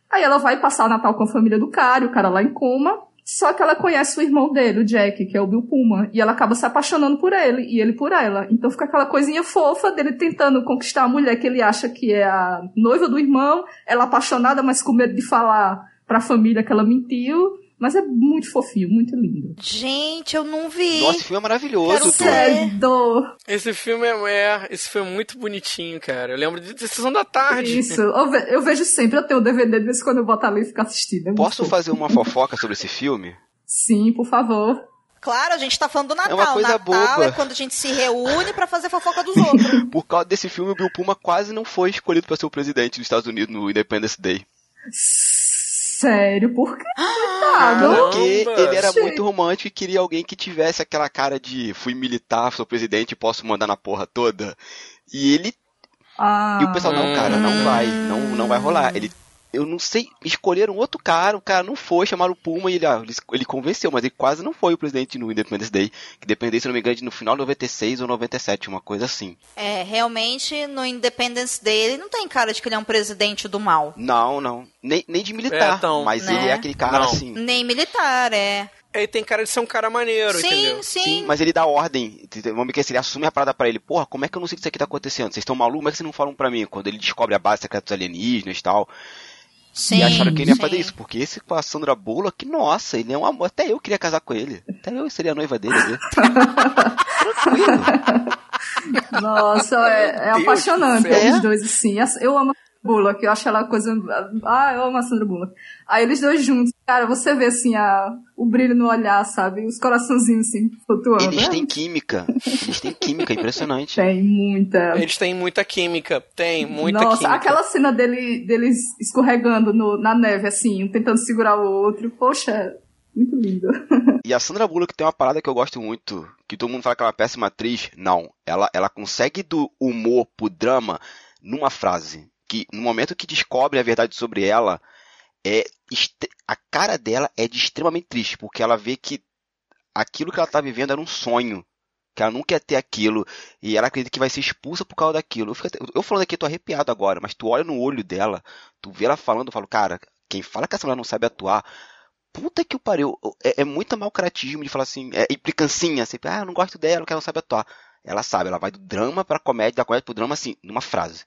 [SPEAKER 4] Aí ela vai passar o Natal com a família do cara, o cara lá em coma. Só que ela conhece o irmão dele, o Jack, que é o Bill Puma, e ela acaba se apaixonando por ele, e ele por ela. Então fica aquela coisinha fofa dele tentando conquistar a mulher que ele acha que é a noiva do irmão, ela apaixonada, mas com medo de falar pra família que ela mentiu. Mas é muito fofinho, muito lindo.
[SPEAKER 1] Gente, eu não vi.
[SPEAKER 3] Nossa, esse filme é maravilhoso,
[SPEAKER 1] Quero.
[SPEAKER 2] Esse filme é, é. Esse filme é muito bonitinho, cara. Eu lembro de, de sessão da tarde.
[SPEAKER 4] Isso. Eu, ve- eu vejo sempre, eu tenho o DVD, de vez em quando eu boto ali e fico assistindo. É
[SPEAKER 3] Posso
[SPEAKER 4] fofo.
[SPEAKER 3] fazer uma fofoca sobre esse filme?
[SPEAKER 4] Sim, por favor.
[SPEAKER 1] Claro, a gente tá falando do Natal.
[SPEAKER 3] uma coisa
[SPEAKER 1] Natal
[SPEAKER 3] boba.
[SPEAKER 1] é quando a gente se reúne pra fazer fofoca dos outros.
[SPEAKER 3] Por causa desse filme, o Bill Puma quase não foi escolhido para ser o presidente dos Estados Unidos no Independence Day.
[SPEAKER 4] Sério, por quê? Coitado.
[SPEAKER 3] Porque ele era muito romântico e queria alguém que tivesse aquela cara de fui militar, sou presidente e posso mandar na porra toda. E ele.
[SPEAKER 4] Ah,
[SPEAKER 3] E o pessoal, não, cara, não vai, não, não vai rolar. Ele. Eu não sei, escolheram outro cara, o cara não foi, chamaram o Puma e ele, ah, ele, convenceu, mas ele quase não foi o presidente no Independence Day, que dependesse, se não me engano, de no final de 96 ou 97, uma coisa assim.
[SPEAKER 1] É, realmente, no Independence Day, ele não tem cara de que ele é um presidente do mal.
[SPEAKER 3] Não, não. Nem, nem de militar,
[SPEAKER 2] É, então,
[SPEAKER 3] mas
[SPEAKER 1] né?
[SPEAKER 3] ele é aquele cara
[SPEAKER 2] Não.
[SPEAKER 3] assim.
[SPEAKER 1] Nem militar, é.
[SPEAKER 2] Ele tem cara de ser um cara maneiro,
[SPEAKER 1] sim,
[SPEAKER 2] entendeu?
[SPEAKER 1] sim,
[SPEAKER 3] Sim, mas ele dá ordem. Vamos ver que se ele assume a parada pra ele. Porra, como é que eu não sei que isso aqui tá acontecendo? Vocês estão malucos? Como é que vocês não falam pra mim? Quando ele descobre a base secreta dos alienígenas e tal.
[SPEAKER 1] Sim,
[SPEAKER 3] e acharam que ele ia
[SPEAKER 1] sim.
[SPEAKER 3] fazer isso. Porque esse com a Sandra Bullock, nossa, ele é um amor. Até eu queria casar com ele. Até eu seria a noiva dele. Tranquilo.
[SPEAKER 4] Nossa, é, é apaixonante eles dois, assim. Eu amo Bullock, eu acho ela coisa. Ah, eu amo a Sandra Bullock. Aí eles dois juntos, cara, você vê assim a, o brilho no olhar, sabe? Os coraçãozinhos assim, flutuando.
[SPEAKER 3] Eles
[SPEAKER 4] É,
[SPEAKER 3] têm química. Eles têm química, impressionante.
[SPEAKER 4] Tem muita.
[SPEAKER 2] Eles têm muita química. Tem muita
[SPEAKER 4] Nossa,
[SPEAKER 2] química.
[SPEAKER 4] aquela cena dele, deles escorregando no- na neve, assim, um tentando segurar o outro. Poxa, muito lindo.
[SPEAKER 3] E a Sandra Bullock tem uma parada que eu gosto muito, que todo mundo fala que ela é uma péssima atriz. Não, ela, ela consegue do humor pro drama numa frase. Que no momento que descobre a verdade sobre ela, é a cara dela é de extremamente triste, porque ela vê que aquilo que ela tá vivendo era um sonho. Que ela não quer ter aquilo. E ela acredita que vai ser expulsa por causa daquilo. Eu, fico eu falando aqui, tô arrepiado agora, mas tu olha no olho dela, tu vê ela falando, eu falo, cara, quem fala que essa mulher não sabe atuar, puta que o pariu. É, é muita malcratismo de falar assim, é implicancinha, sempre, ah, eu não gosto dela, porque ela não sabe atuar. Ela sabe, ela vai do drama pra comédia, da comédia pro drama, assim, numa frase.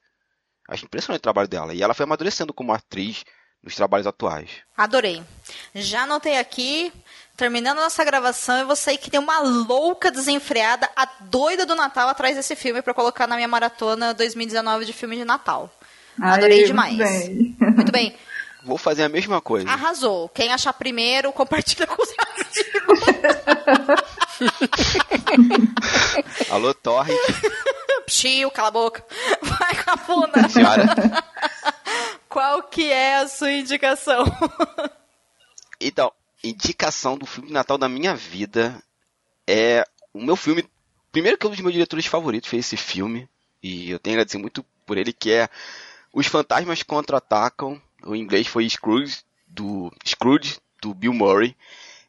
[SPEAKER 3] Acho impressionante o trabalho dela. E ela foi amadurecendo como atriz nos trabalhos atuais.
[SPEAKER 1] Adorei. Já anotei aqui, terminando nossa gravação, eu vou sair que tem uma louca desenfreada, a doida do Natal atrás desse filme pra colocar na minha maratona 2019 de filme de Natal. Adorei
[SPEAKER 4] Aí,
[SPEAKER 1] demais.
[SPEAKER 4] muito bem.
[SPEAKER 1] Muito bem.
[SPEAKER 3] Vou fazer a mesma coisa.
[SPEAKER 1] Arrasou. Quem achar primeiro, compartilha com os amigos.
[SPEAKER 3] Alô, Torre,
[SPEAKER 1] Psiu, cala a boca. Vai, Capuna.
[SPEAKER 3] senhora.
[SPEAKER 1] Qual que é a sua indicação?
[SPEAKER 3] Então, indicação do filme de Natal da minha vida é o meu filme. Primeiro que é um dos meus diretores favoritos fez esse filme. E eu tenho a agradecer muito por ele, que é Os Fantasmas Contra-Atacam. O inglês foi Scrooge, do Scrooge, do Bill Murray.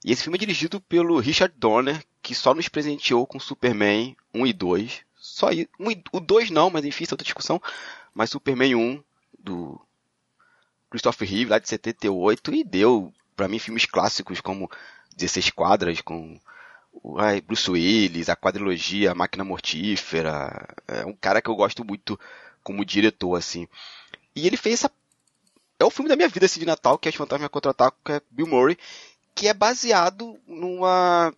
[SPEAKER 3] E esse filme é dirigido pelo Richard Donner, que só nos presenteou com Superman 1 e 2. Só um o 2 não, mas enfim, isso é outra discussão. Mas Superman 1, do Christopher Reeve, lá de 78, e deu, pra mim, filmes clássicos como 16 Quadras, com ai, Bruce Willis, a quadrilogia, a Máquina Mortífera. É um cara que eu gosto muito como diretor, assim. E ele fez essa. É o filme da minha vida, assim, de Natal, que é Os Fantasmas Contra-Atacam, que é Bill Murray, que é baseado numa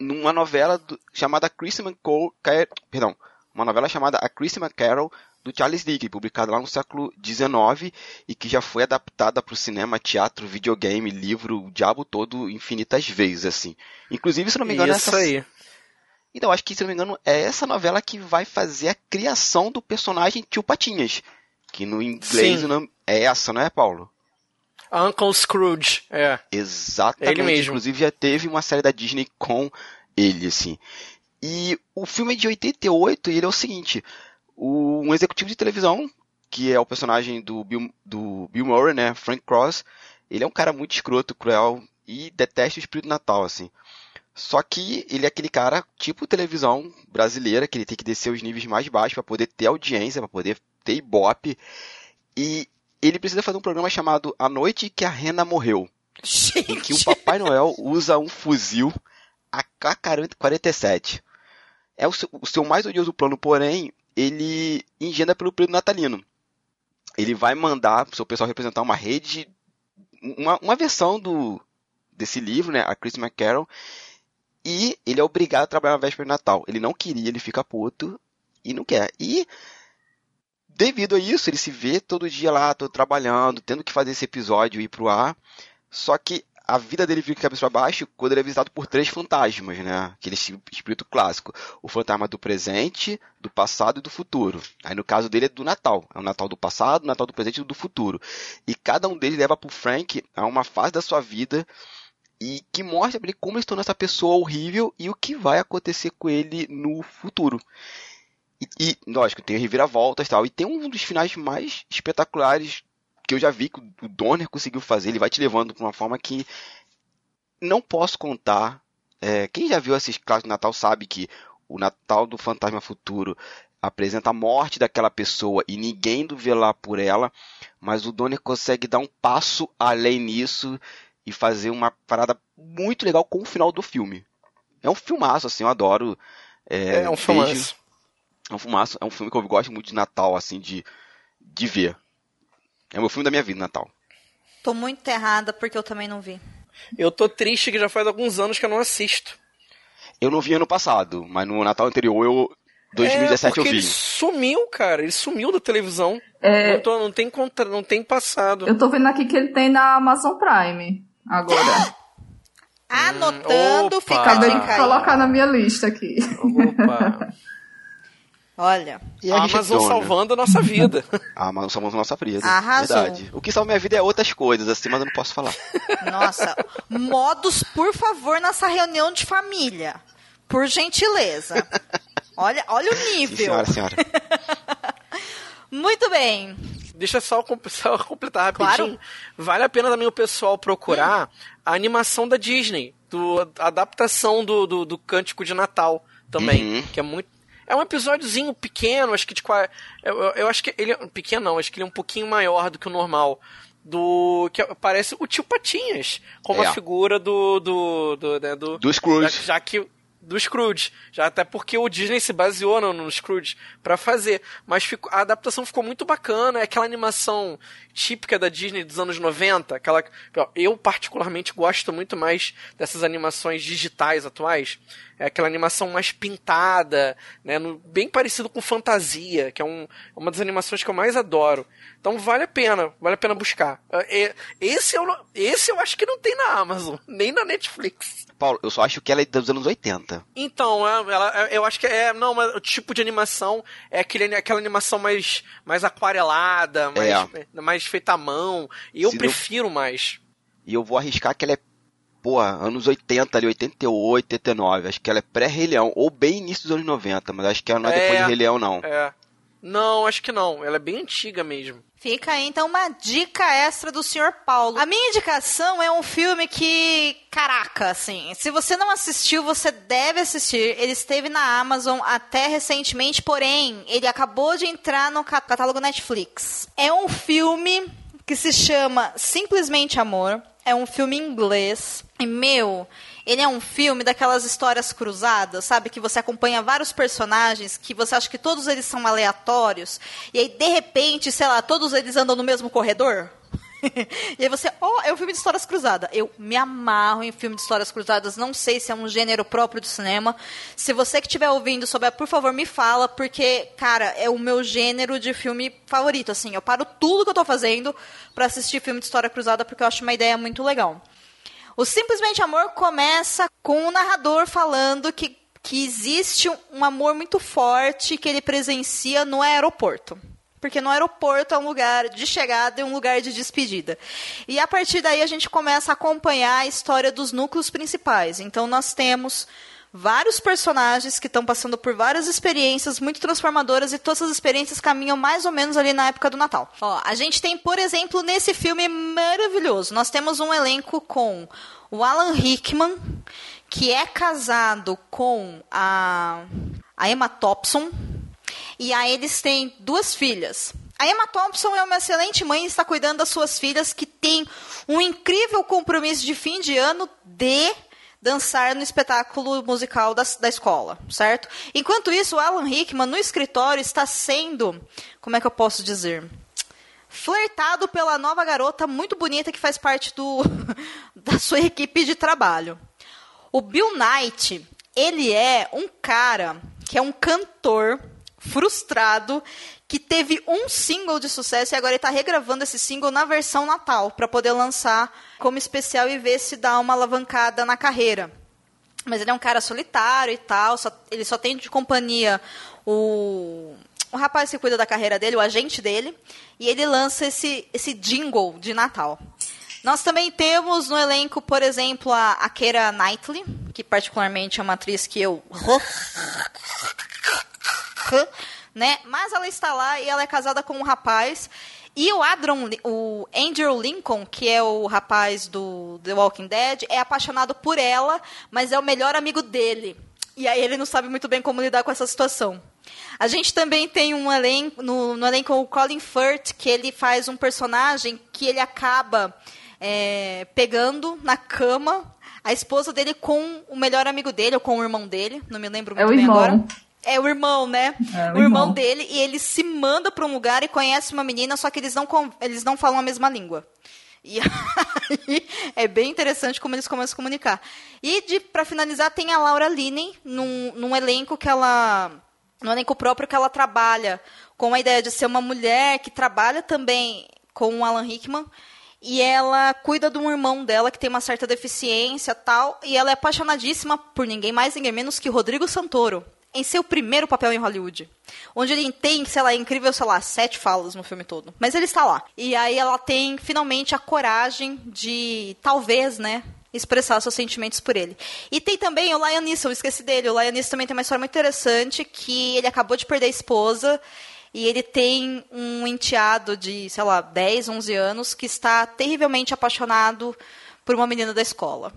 [SPEAKER 3] numa novela do- chamada Christmas Carol, perdão, uma novela chamada A Christmas Carol do Charles Dickens, publicada lá no século XIX e que já foi adaptada para o cinema, teatro, videogame, livro, o diabo todo infinitas vezes, assim. Inclusive, se não me engano,
[SPEAKER 2] Isso
[SPEAKER 3] essa...
[SPEAKER 2] aí.
[SPEAKER 3] Então, acho que, se não me engano, é essa novela que vai fazer a criação do personagem Tio Patinhas, que no inglês
[SPEAKER 2] Sim.
[SPEAKER 3] o nome é essa, não é, Paulo?
[SPEAKER 2] Uncle Scrooge, é.
[SPEAKER 3] Exatamente.
[SPEAKER 2] Ele mesmo.
[SPEAKER 3] Inclusive já teve uma série da Disney com ele, assim. E o filme é de 88 e ele é o seguinte: o- um executivo de televisão, que é o personagem do Bill, do Bill Murray, né, Frank Cross, ele é um cara muito escroto, cruel e detesta o espírito natal, assim. Só que ele é aquele cara tipo televisão brasileira, que ele tem que descer os níveis mais baixos para poder ter audiência, para poder ter ibope. E ele precisa fazer um programa chamado A Noite que a Rena Morreu em que o
[SPEAKER 1] Gente.
[SPEAKER 3] Papai Noel usa um fuzil AK-47. É o seu, o seu mais odioso plano, porém, ele engenda pelo período natalino. Ele vai mandar pro seu pessoal representar uma rede, uma, uma versão do, desse livro, né, a Chris McCarroll, e ele é obrigado a trabalhar na véspera de Natal. Ele não queria, ele fica puto e não quer. E devido a isso, ele se vê todo dia lá, todo trabalhando, tendo que fazer esse episódio ir pro ar. Só que a vida dele fica cabeça para baixo quando ele é visitado por três fantasmas, né? Aquele espírito clássico. O fantasma do presente, do passado e do futuro. Aí no caso dele é do Natal. É o Natal do passado, o Natal do presente e do futuro. E cada um deles leva pro Frank a uma fase da sua vida e que mostra pra ele como ele se tornou essa pessoa horrível e o que vai acontecer com ele no futuro. E, e lógico, tem reviravoltas e tal. E tem um dos finais mais espetaculares que eu já vi que o Donner conseguiu fazer. Ele vai te levando para uma forma que não posso contar. É, quem já viu esses clássicos de Natal sabe que o Natal do Fantasma Futuro apresenta a morte daquela pessoa e ninguém do velar por ela, mas o Donner consegue dar um passo além nisso e fazer uma parada muito legal com o final do filme. É um filmaço, assim, eu adoro.
[SPEAKER 2] É, é um filmaço.
[SPEAKER 3] É um filmaço, é um filme que eu gosto muito de Natal, assim, de, de ver. É o meu filme da minha vida, Natal.
[SPEAKER 1] Tô muito errada porque eu também não vi.
[SPEAKER 2] Eu tô triste que já faz alguns anos que eu não assisto.
[SPEAKER 3] Eu não vi ano passado, mas no Natal anterior eu 2017
[SPEAKER 2] é,
[SPEAKER 3] eu vi.
[SPEAKER 2] Ele sumiu, cara. Ele sumiu da televisão.
[SPEAKER 4] É...
[SPEAKER 2] Não, tô, não, tem contra, não tem passado.
[SPEAKER 4] Eu tô vendo aqui que ele tem na Amazon Prime agora.
[SPEAKER 1] Anotando,
[SPEAKER 2] Opa.
[SPEAKER 1] fica aí.
[SPEAKER 4] colocar na minha lista aqui.
[SPEAKER 2] Opa.
[SPEAKER 1] Olha,
[SPEAKER 3] E
[SPEAKER 2] a Amazon
[SPEAKER 3] Donner.
[SPEAKER 2] salvando a nossa vida.
[SPEAKER 3] A Amazon salvando a nossa vida.
[SPEAKER 1] Arrasou.
[SPEAKER 3] Verdade. O que salva minha vida é outras coisas, assim, mas eu não posso falar.
[SPEAKER 1] nossa. Modos, por favor, nessa reunião de família. Por gentileza. Olha, olha o
[SPEAKER 3] Sim,
[SPEAKER 1] nível.
[SPEAKER 3] senhora, senhora.
[SPEAKER 1] Muito bem.
[SPEAKER 2] Deixa só, só completar rapidinho.
[SPEAKER 1] Claro.
[SPEAKER 2] Vale a pena também o pessoal procurar a animação da Disney, do, a adaptação do, do, do Cântico de Natal também,
[SPEAKER 3] Uhum.
[SPEAKER 2] que é muito é um episódiozinho pequeno, acho que de qua- eu, eu, eu acho que ele é pequeno não, acho que ele é um pouquinho maior do que o normal. Do que parece o tio Patinhas, como
[SPEAKER 3] É.
[SPEAKER 2] a figura do do do, né, do,
[SPEAKER 3] Do Scrooge.
[SPEAKER 2] já, já que do Scrooge, já até porque o Disney se baseou no, no Scrooge pra fazer, mas ficou- a adaptação ficou muito bacana, é aquela animação típica da Disney dos anos 90, aquela eu particularmente gosto muito mais dessas animações digitais atuais, é aquela animação mais pintada, né, no- bem parecido com fantasia, que é um, uma das animações que eu mais adoro. Então vale a pena, vale a pena buscar. É, é, Esse eu, esse eu acho que não tem na Amazon, nem na Netflix.
[SPEAKER 3] Paulo, eu só acho que ela é dos anos 80.
[SPEAKER 2] Então, é, ela, é, eu acho que é. Não, mas o tipo de animação é aquele, aquela animação mais, mais aquarelada, mais, mais feita à mão. E eu
[SPEAKER 3] Se não-
[SPEAKER 2] prefiro mais.
[SPEAKER 3] E eu vou arriscar que ela é, pô, anos 80 ali, 88, 89. Acho que ela é pré-Rei Leão, ou bem início dos anos 90, mas acho que ela não é,
[SPEAKER 2] É.
[SPEAKER 3] depois de Rei Leão, não.
[SPEAKER 2] É. Não, acho que não. Ela é bem antiga mesmo.
[SPEAKER 1] Fica aí então uma dica extra do Sr. Paulo. A minha indicação é um filme que, caraca, assim, se você não assistiu, você deve assistir. Ele esteve na Amazon até recentemente, porém, ele acabou de entrar no ca- catálogo Netflix. É um filme que se chama Simplesmente Amor. É um filme inglês. E, meu, ele é um filme daquelas histórias cruzadas, sabe? Que você acompanha vários personagens, que você acha que todos eles são aleatórios. E aí, de repente, sei lá, todos eles andam no mesmo corredor. e aí você, oh, é um filme de histórias cruzadas. Eu me amarro em filme de histórias cruzadas. Não sei se é um gênero próprio do cinema. Se você que estiver ouvindo souber, por favor, me fala, porque, cara, é o meu gênero de filme favorito. Assim, eu paro tudo que eu tô fazendo pra assistir filme de história cruzada, porque eu acho uma ideia muito legal. O Simplesmente Amor começa com o narrador falando que, que existe um amor muito forte que ele presencia no aeroporto. Porque no aeroporto é um lugar de chegada e um lugar de despedida. E a partir daí a gente começa a acompanhar a história dos núcleos principais. Então nós temos vários personagens que estão passando por várias experiências muito transformadoras e todas as experiências caminham mais ou menos ali na época do Natal. Ó, a gente tem, por exemplo, nesse filme maravilhoso, nós temos um elenco com o Alan Rickman, que é casado com a, a Emma Thompson, e aí eles têm duas filhas. A Emma Thompson é uma excelente mãe e está cuidando das suas filhas, que tem um incrível compromisso de fim de ano de dançar no espetáculo musical da, da escola, certo? Enquanto isso, o Alan Rickman, no escritório, está sendo, como é que eu posso dizer? flertado pela nova garota muito bonita que faz parte do da sua equipe de trabalho. O Bill Knight, ele é um cara que é um cantor frustrado que teve um single de sucesso e agora ele está regravando esse single na versão Natal para poder lançar como especial e ver se dá uma alavancada na carreira. Mas ele é um cara solitário e tal, só, ele só tem de companhia o, o rapaz que cuida da carreira dele, o agente dele, e ele lança esse, esse jingle de Natal. Nós também temos no elenco, por exemplo, a, a Keira Knightley, que particularmente é uma atriz que eu né? Mas ela está lá e ela é casada com um rapaz. E o Adron, o Andrew Lincoln, que é o rapaz do The Walking Dead, é apaixonado por ela, mas é o melhor amigo dele. E aí ele não sabe muito bem como lidar com essa situação. A gente também tem um elenco, no, no elenco o Colin Firth, que ele faz um personagem que ele acaba é, pegando na cama a esposa dele com o melhor amigo dele, ou com o irmão dele, não me lembro muito
[SPEAKER 4] é o
[SPEAKER 1] bem
[SPEAKER 4] irmão.
[SPEAKER 1] agora. É o irmão, né?
[SPEAKER 4] É, o
[SPEAKER 1] o, irmão.
[SPEAKER 4] irmão.
[SPEAKER 1] dele e ele se manda para um lugar e conhece uma menina, só que eles não eles não falam a mesma língua. E aí é bem interessante como eles começam a comunicar. E para finalizar tem a Laura Linney num, num elenco que ela no elenco próprio que ela trabalha com a ideia de ser uma mulher que trabalha também com o Alan Rickman e ela cuida de um irmão dela que tem uma certa deficiência tal e ela é apaixonadíssima por ninguém mais ninguém menos que Rodrigo Santoro em seu primeiro papel em Hollywood, onde ele tem, sei lá, incrível, sei lá, sete falas no filme todo, mas ele está lá. E aí ela tem finalmente a coragem de, talvez, né, expressar seus sentimentos por ele. E tem também o Neeson, eu esqueci dele. O Neeson também tem uma história muito interessante que ele acabou de perder a esposa e ele tem um enteado de, sei lá, 10, 11 anos que está terrivelmente apaixonado por uma menina da escola.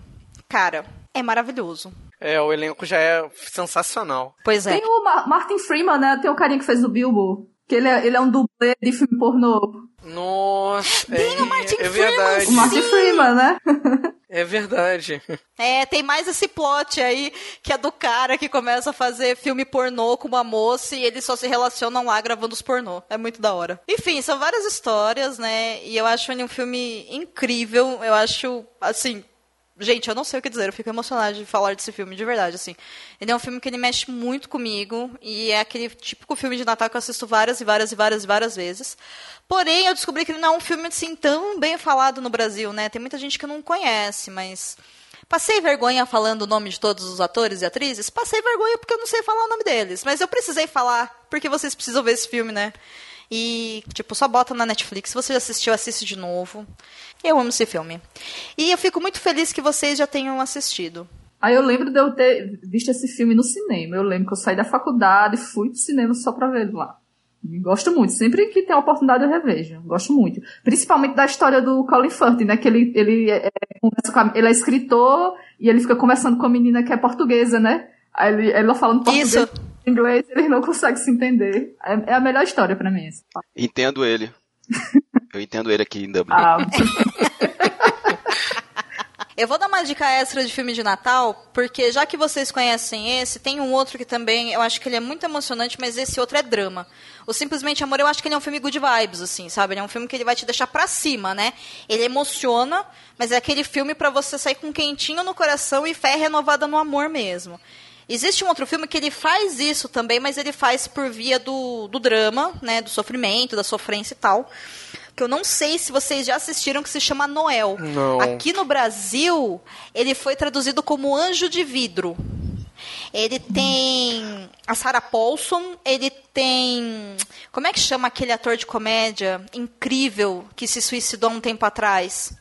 [SPEAKER 1] Cara, é maravilhoso.
[SPEAKER 2] É, o elenco já é sensacional.
[SPEAKER 1] Pois é.
[SPEAKER 4] Tem o Ma- Martin Freeman, né? Tem o carinha que fez o Bilbo. Que ele é, ele é um dublê de filme pornô.
[SPEAKER 2] Nossa,
[SPEAKER 1] Tem
[SPEAKER 2] é,
[SPEAKER 1] o Martin
[SPEAKER 2] é
[SPEAKER 1] Freeman,
[SPEAKER 2] verdade.
[SPEAKER 4] O Martin Freeman, né?
[SPEAKER 2] É verdade.
[SPEAKER 1] É, tem mais esse plot aí, que é do cara que começa a fazer filme pornô com uma moça e eles só se relacionam lá gravando os pornô. É muito da hora. Enfim, são várias histórias, né? E eu acho ele um filme incrível. Eu acho, assim. Gente, eu não sei o que dizer, eu fico emocionada de falar desse filme, de verdade, assim. Ele é um filme que ele mexe muito comigo, e é aquele típico filme de Natal que eu assisto várias e várias e várias e várias vezes. Porém, eu descobri que ele não é um filme, assim, tão bem falado no Brasil, né? Tem muita gente que não conhece, mas... Passei vergonha falando o nome de todos os atores e atrizes? Passei vergonha porque eu não sei falar o nome deles. Mas eu precisei falar, porque vocês precisam ver esse filme, né? E, tipo, só bota na Netflix. Se você já assistiu, assiste de novo. Eu amo esse filme. E eu fico muito feliz que vocês já tenham assistido.
[SPEAKER 4] Aí eu lembro de eu ter visto esse filme no cinema. Eu lembro que eu saí da faculdade e fui pro cinema só pra ver ele lá. Gosto muito. Sempre que tem a oportunidade eu revejo. Gosto muito. Principalmente da história do Colin Firth, né? Que ele, ele, é, é, conversa com a- ele é escritor e ele fica conversando com a menina que é portuguesa, né? Aí ele, ela falando português
[SPEAKER 1] Isso.
[SPEAKER 4] E inglês, ele não consegue se entender. É, é a melhor história pra mim. essa.
[SPEAKER 3] Entendo ele. Eu entendo ele aqui em Dublin.
[SPEAKER 4] Ah,
[SPEAKER 1] Eu vou dar uma dica extra de filme de Natal, porque já que vocês conhecem esse, tem um outro que também, eu acho que ele é muito emocionante, mas esse outro é drama. O Simplesmente Amor, eu acho que ele é um filme good vibes, assim, sabe? Ele é um filme que ele vai te deixar pra cima, né? Ele emociona, mas é aquele filme pra você sair com um quentinho no coração e fé renovada no amor mesmo. Existe um outro filme que ele faz isso também, mas ele faz por via do, do drama, né? Do sofrimento, da sofrência e tal. Que eu não sei se vocês já assistiram, que se chama Noel.
[SPEAKER 2] Não.
[SPEAKER 1] Aqui no Brasil, ele foi traduzido como Anjo de Vidro. Ele tem a Sarah Paulson, ele tem. Como é que chama aquele ator de comédia incrível que se suicidou um tempo atrás?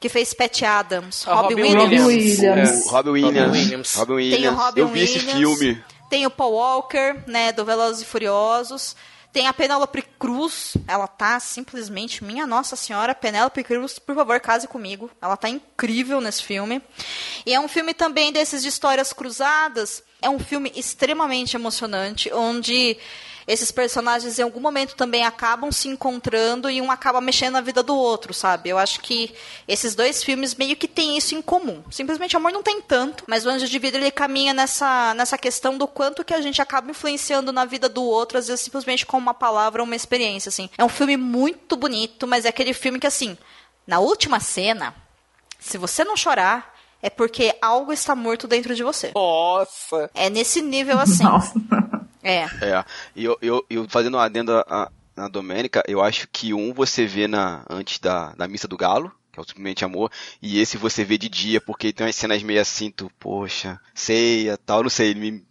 [SPEAKER 1] Que fez Pat Adams.
[SPEAKER 2] Ah,
[SPEAKER 1] Robin
[SPEAKER 2] Robin
[SPEAKER 1] Williams.
[SPEAKER 4] Williams.
[SPEAKER 3] O Robin
[SPEAKER 2] Robin
[SPEAKER 3] Williams.
[SPEAKER 2] Williams.
[SPEAKER 3] Robin
[SPEAKER 1] Tem o
[SPEAKER 3] Williams.
[SPEAKER 1] Robin
[SPEAKER 3] Eu vi esse
[SPEAKER 1] Williams.
[SPEAKER 3] filme.
[SPEAKER 1] Tem o Paul Walker, né, do Velozes e Furiosos. Tem a Penélope Cruz, ela tá simplesmente, minha Nossa Senhora, Penélope Cruz, por favor, case comigo. Ela tá incrível nesse filme. E é um filme também desses de histórias cruzadas. É um filme extremamente emocionante, onde esses personagens em algum momento também acabam se encontrando e um acaba mexendo na vida do outro, sabe? Eu acho que esses dois filmes meio que têm isso em comum. Simplesmente Amor não tem tanto, mas o Anjo de Vidro ele caminha nessa, nessa questão do quanto que a gente acaba influenciando na vida do outro, às vezes simplesmente com uma palavra ou uma experiência, assim. É um filme muito bonito, mas é aquele filme que, assim, na última cena, se você não chorar, é porque algo está morto dentro de você.
[SPEAKER 2] Nossa!
[SPEAKER 1] É nesse nível assim.
[SPEAKER 4] Nossa.
[SPEAKER 1] É.
[SPEAKER 3] É, e eu, eu, eu fazendo um adendo a, na Domênica, eu acho que um você vê na, antes da, da Missa do Galo, que é o Simplesmente Amor, e esse você vê de dia, porque tem umas cenas meio assim, tu, poxa, ceia, tal, não sei, me,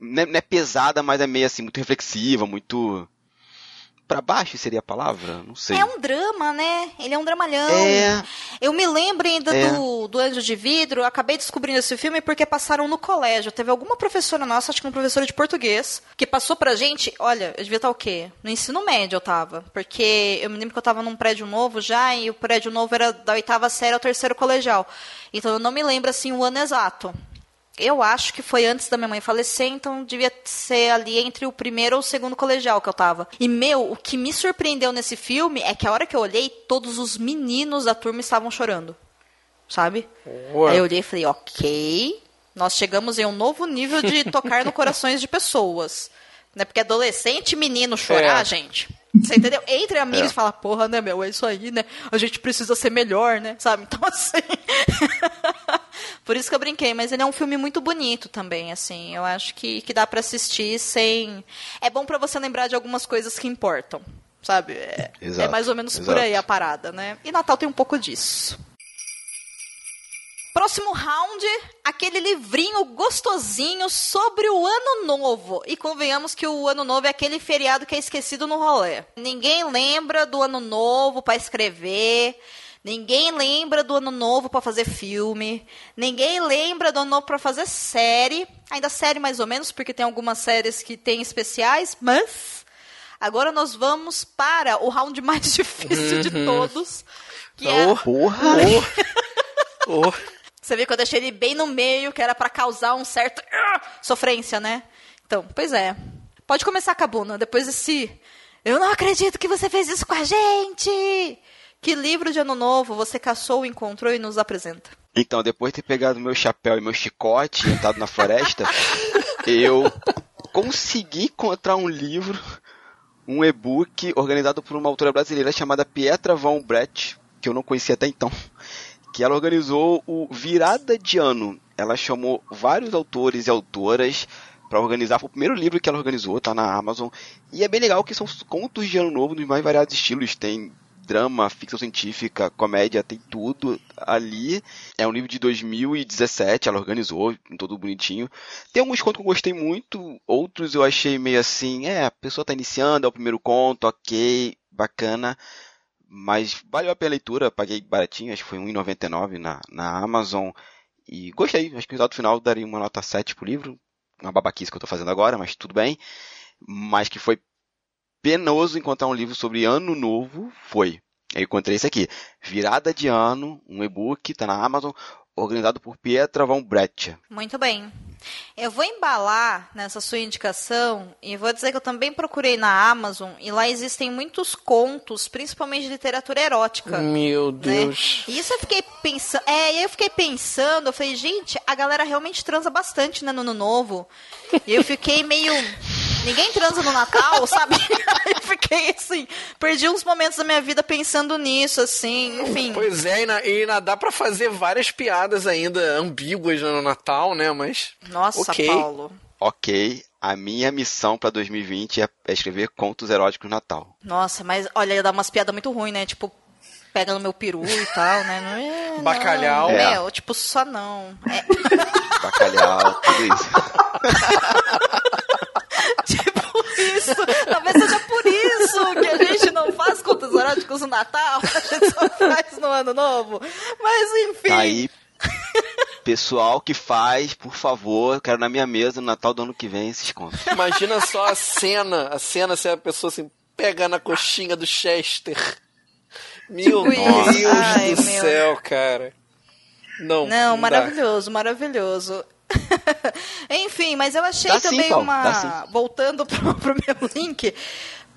[SPEAKER 3] não, é, não é pesada, mas é meio assim, muito reflexiva, muito... Pra baixo seria a palavra? Não sei.
[SPEAKER 1] É um drama, né? Ele é um dramalhão.
[SPEAKER 3] É,
[SPEAKER 1] Eu me lembro ainda
[SPEAKER 3] É.
[SPEAKER 1] do, do Anjo de Vidro, acabei descobrindo esse filme porque passaram no colégio. Teve alguma professora nossa, acho que uma professora de português, que passou pra gente, olha, eu devia estar o quê? No ensino médio eu tava. Porque eu me lembro que eu tava num prédio novo já, e o prédio novo era da oitava série ao terceiro colegial. Então eu não me lembro assim o ano exato. Eu acho que foi antes da minha mãe falecer, então devia ser ali entre o primeiro ou o segundo colegial que eu tava. E, meu, o que me surpreendeu nesse filme é que a hora que eu olhei, todos os meninos da turma estavam chorando. Sabe?
[SPEAKER 2] Ué.
[SPEAKER 1] Aí eu olhei e falei, ok, nós chegamos em um novo nível de tocar no corações de pessoas. Né? Porque adolescente e menino chorar,
[SPEAKER 2] É.
[SPEAKER 1] gente. Você entendeu? Entre amigos
[SPEAKER 3] É.
[SPEAKER 1] fala, porra, né, meu? É isso aí, né? A gente precisa ser melhor, né? Sabe? Então, assim. Por isso que eu brinquei, mas ele é um filme muito bonito também, assim. Eu acho que, que dá pra assistir sem. É bom pra você lembrar de algumas coisas que importam. Sabe? É,
[SPEAKER 3] Exato,
[SPEAKER 1] é mais ou menos por
[SPEAKER 3] exato.
[SPEAKER 1] aí a parada, né? E Natal tem um pouco disso. Próximo round, aquele livrinho gostosinho sobre o Ano Novo. E convenhamos que o Ano Novo é aquele feriado que é esquecido no rolê. Ninguém lembra do Ano Novo pra escrever. Ninguém lembra do Ano Novo pra fazer filme. Ninguém lembra do Ano Novo pra fazer série. Ainda série mais ou menos, porque tem algumas séries que tem especiais, mas agora nós vamos para o round mais difícil de todos, que é
[SPEAKER 2] Oh,
[SPEAKER 3] porra!
[SPEAKER 2] oh.
[SPEAKER 1] você viu que eu deixei ele bem no meio, que era pra causar um certo ah, sofrência, né? Então, pois é. Pode começar, Cabuna, depois desse. Eu não acredito que você fez isso com a gente! Que livro de ano novo você caçou, encontrou e nos apresenta?
[SPEAKER 3] Então, depois de ter pegado meu chapéu e meu chicote e entrado na floresta, eu consegui encontrar um livro, um e-book organizado por uma autora brasileira chamada Pietra Von Brett, que eu não conhecia até então, que ela organizou o Virada de Ano. Ela chamou vários autores e autoras para organizar. Foi o primeiro livro que ela organizou, tá na Amazon. E é bem legal que são contos de ano novo nos mais variados estilos. Tem drama, ficção científica, comédia, tem tudo ali. É um livro de 2017, ela organizou, todo bonitinho. Tem alguns contos que eu gostei muito, outros eu achei meio assim, é, a pessoa tá iniciando, é o primeiro conto, ok, bacana. Mas valeu a pena a leitura, paguei baratinho, acho que foi R$1,99 na, na Amazon. E gostei, acho que no resultado final daria uma nota 7 pro livro. Uma babaquice que eu tô fazendo agora, mas tudo bem. Mas que foi penoso encontrar um livro sobre ano novo, foi. Eu encontrei esse aqui, Virada de Ano, um e-book, tá na Amazon, organizado por Pietra Von Brett.
[SPEAKER 1] Muito bem. Eu vou embalar nessa sua indicação e vou dizer que eu também procurei na Amazon e lá existem muitos contos, principalmente de literatura erótica.
[SPEAKER 2] Meu
[SPEAKER 1] né?
[SPEAKER 2] Deus.
[SPEAKER 1] E isso eu fiquei pensando. É, e aí eu fiquei pensando, eu falei, gente, a galera realmente transa bastante né, no ano novo. E eu fiquei meio. Ninguém transa no Natal, sabe? Aí eu fiquei assim, perdi uns momentos da minha vida pensando nisso, assim, enfim.
[SPEAKER 2] Pois é, e, na, e na- dá pra fazer várias piadas ainda ambíguas no Natal, né? Mas.
[SPEAKER 1] Nossa,
[SPEAKER 2] ok.
[SPEAKER 1] Paulo.
[SPEAKER 3] Ok, a minha missão para 2020 é é escrever contos eróticos no Natal.
[SPEAKER 1] Nossa, mas olha, ia dar umas piadas muito ruins, né? Tipo, pega no meu peru e tal, né? Não é, não,
[SPEAKER 2] Bacalhau.
[SPEAKER 3] É.
[SPEAKER 1] Meu, tipo, só não. É,
[SPEAKER 3] Bacalhau, tudo isso.
[SPEAKER 1] tipo isso. Talvez seja por isso que a gente não faz contos eróticos no Natal, a gente só faz no Ano Novo. Mas enfim.
[SPEAKER 3] Tá aí, pessoal que faz, por favor, eu quero na minha mesa no Natal do ano que vem esses contos.
[SPEAKER 2] Imagina só a cena, a cena se a pessoa assim pega na coxinha do Chester. Meu
[SPEAKER 1] Tipo
[SPEAKER 2] Deus.
[SPEAKER 1] Ai,
[SPEAKER 2] do
[SPEAKER 1] meu.
[SPEAKER 2] céu, cara. Não.
[SPEAKER 1] Não,
[SPEAKER 2] dá.
[SPEAKER 1] maravilhoso, maravilhoso. Enfim, mas eu achei
[SPEAKER 3] sim,
[SPEAKER 1] também
[SPEAKER 3] Paulo,
[SPEAKER 1] uma.
[SPEAKER 3] sim.
[SPEAKER 1] Voltando pro, pro meu link.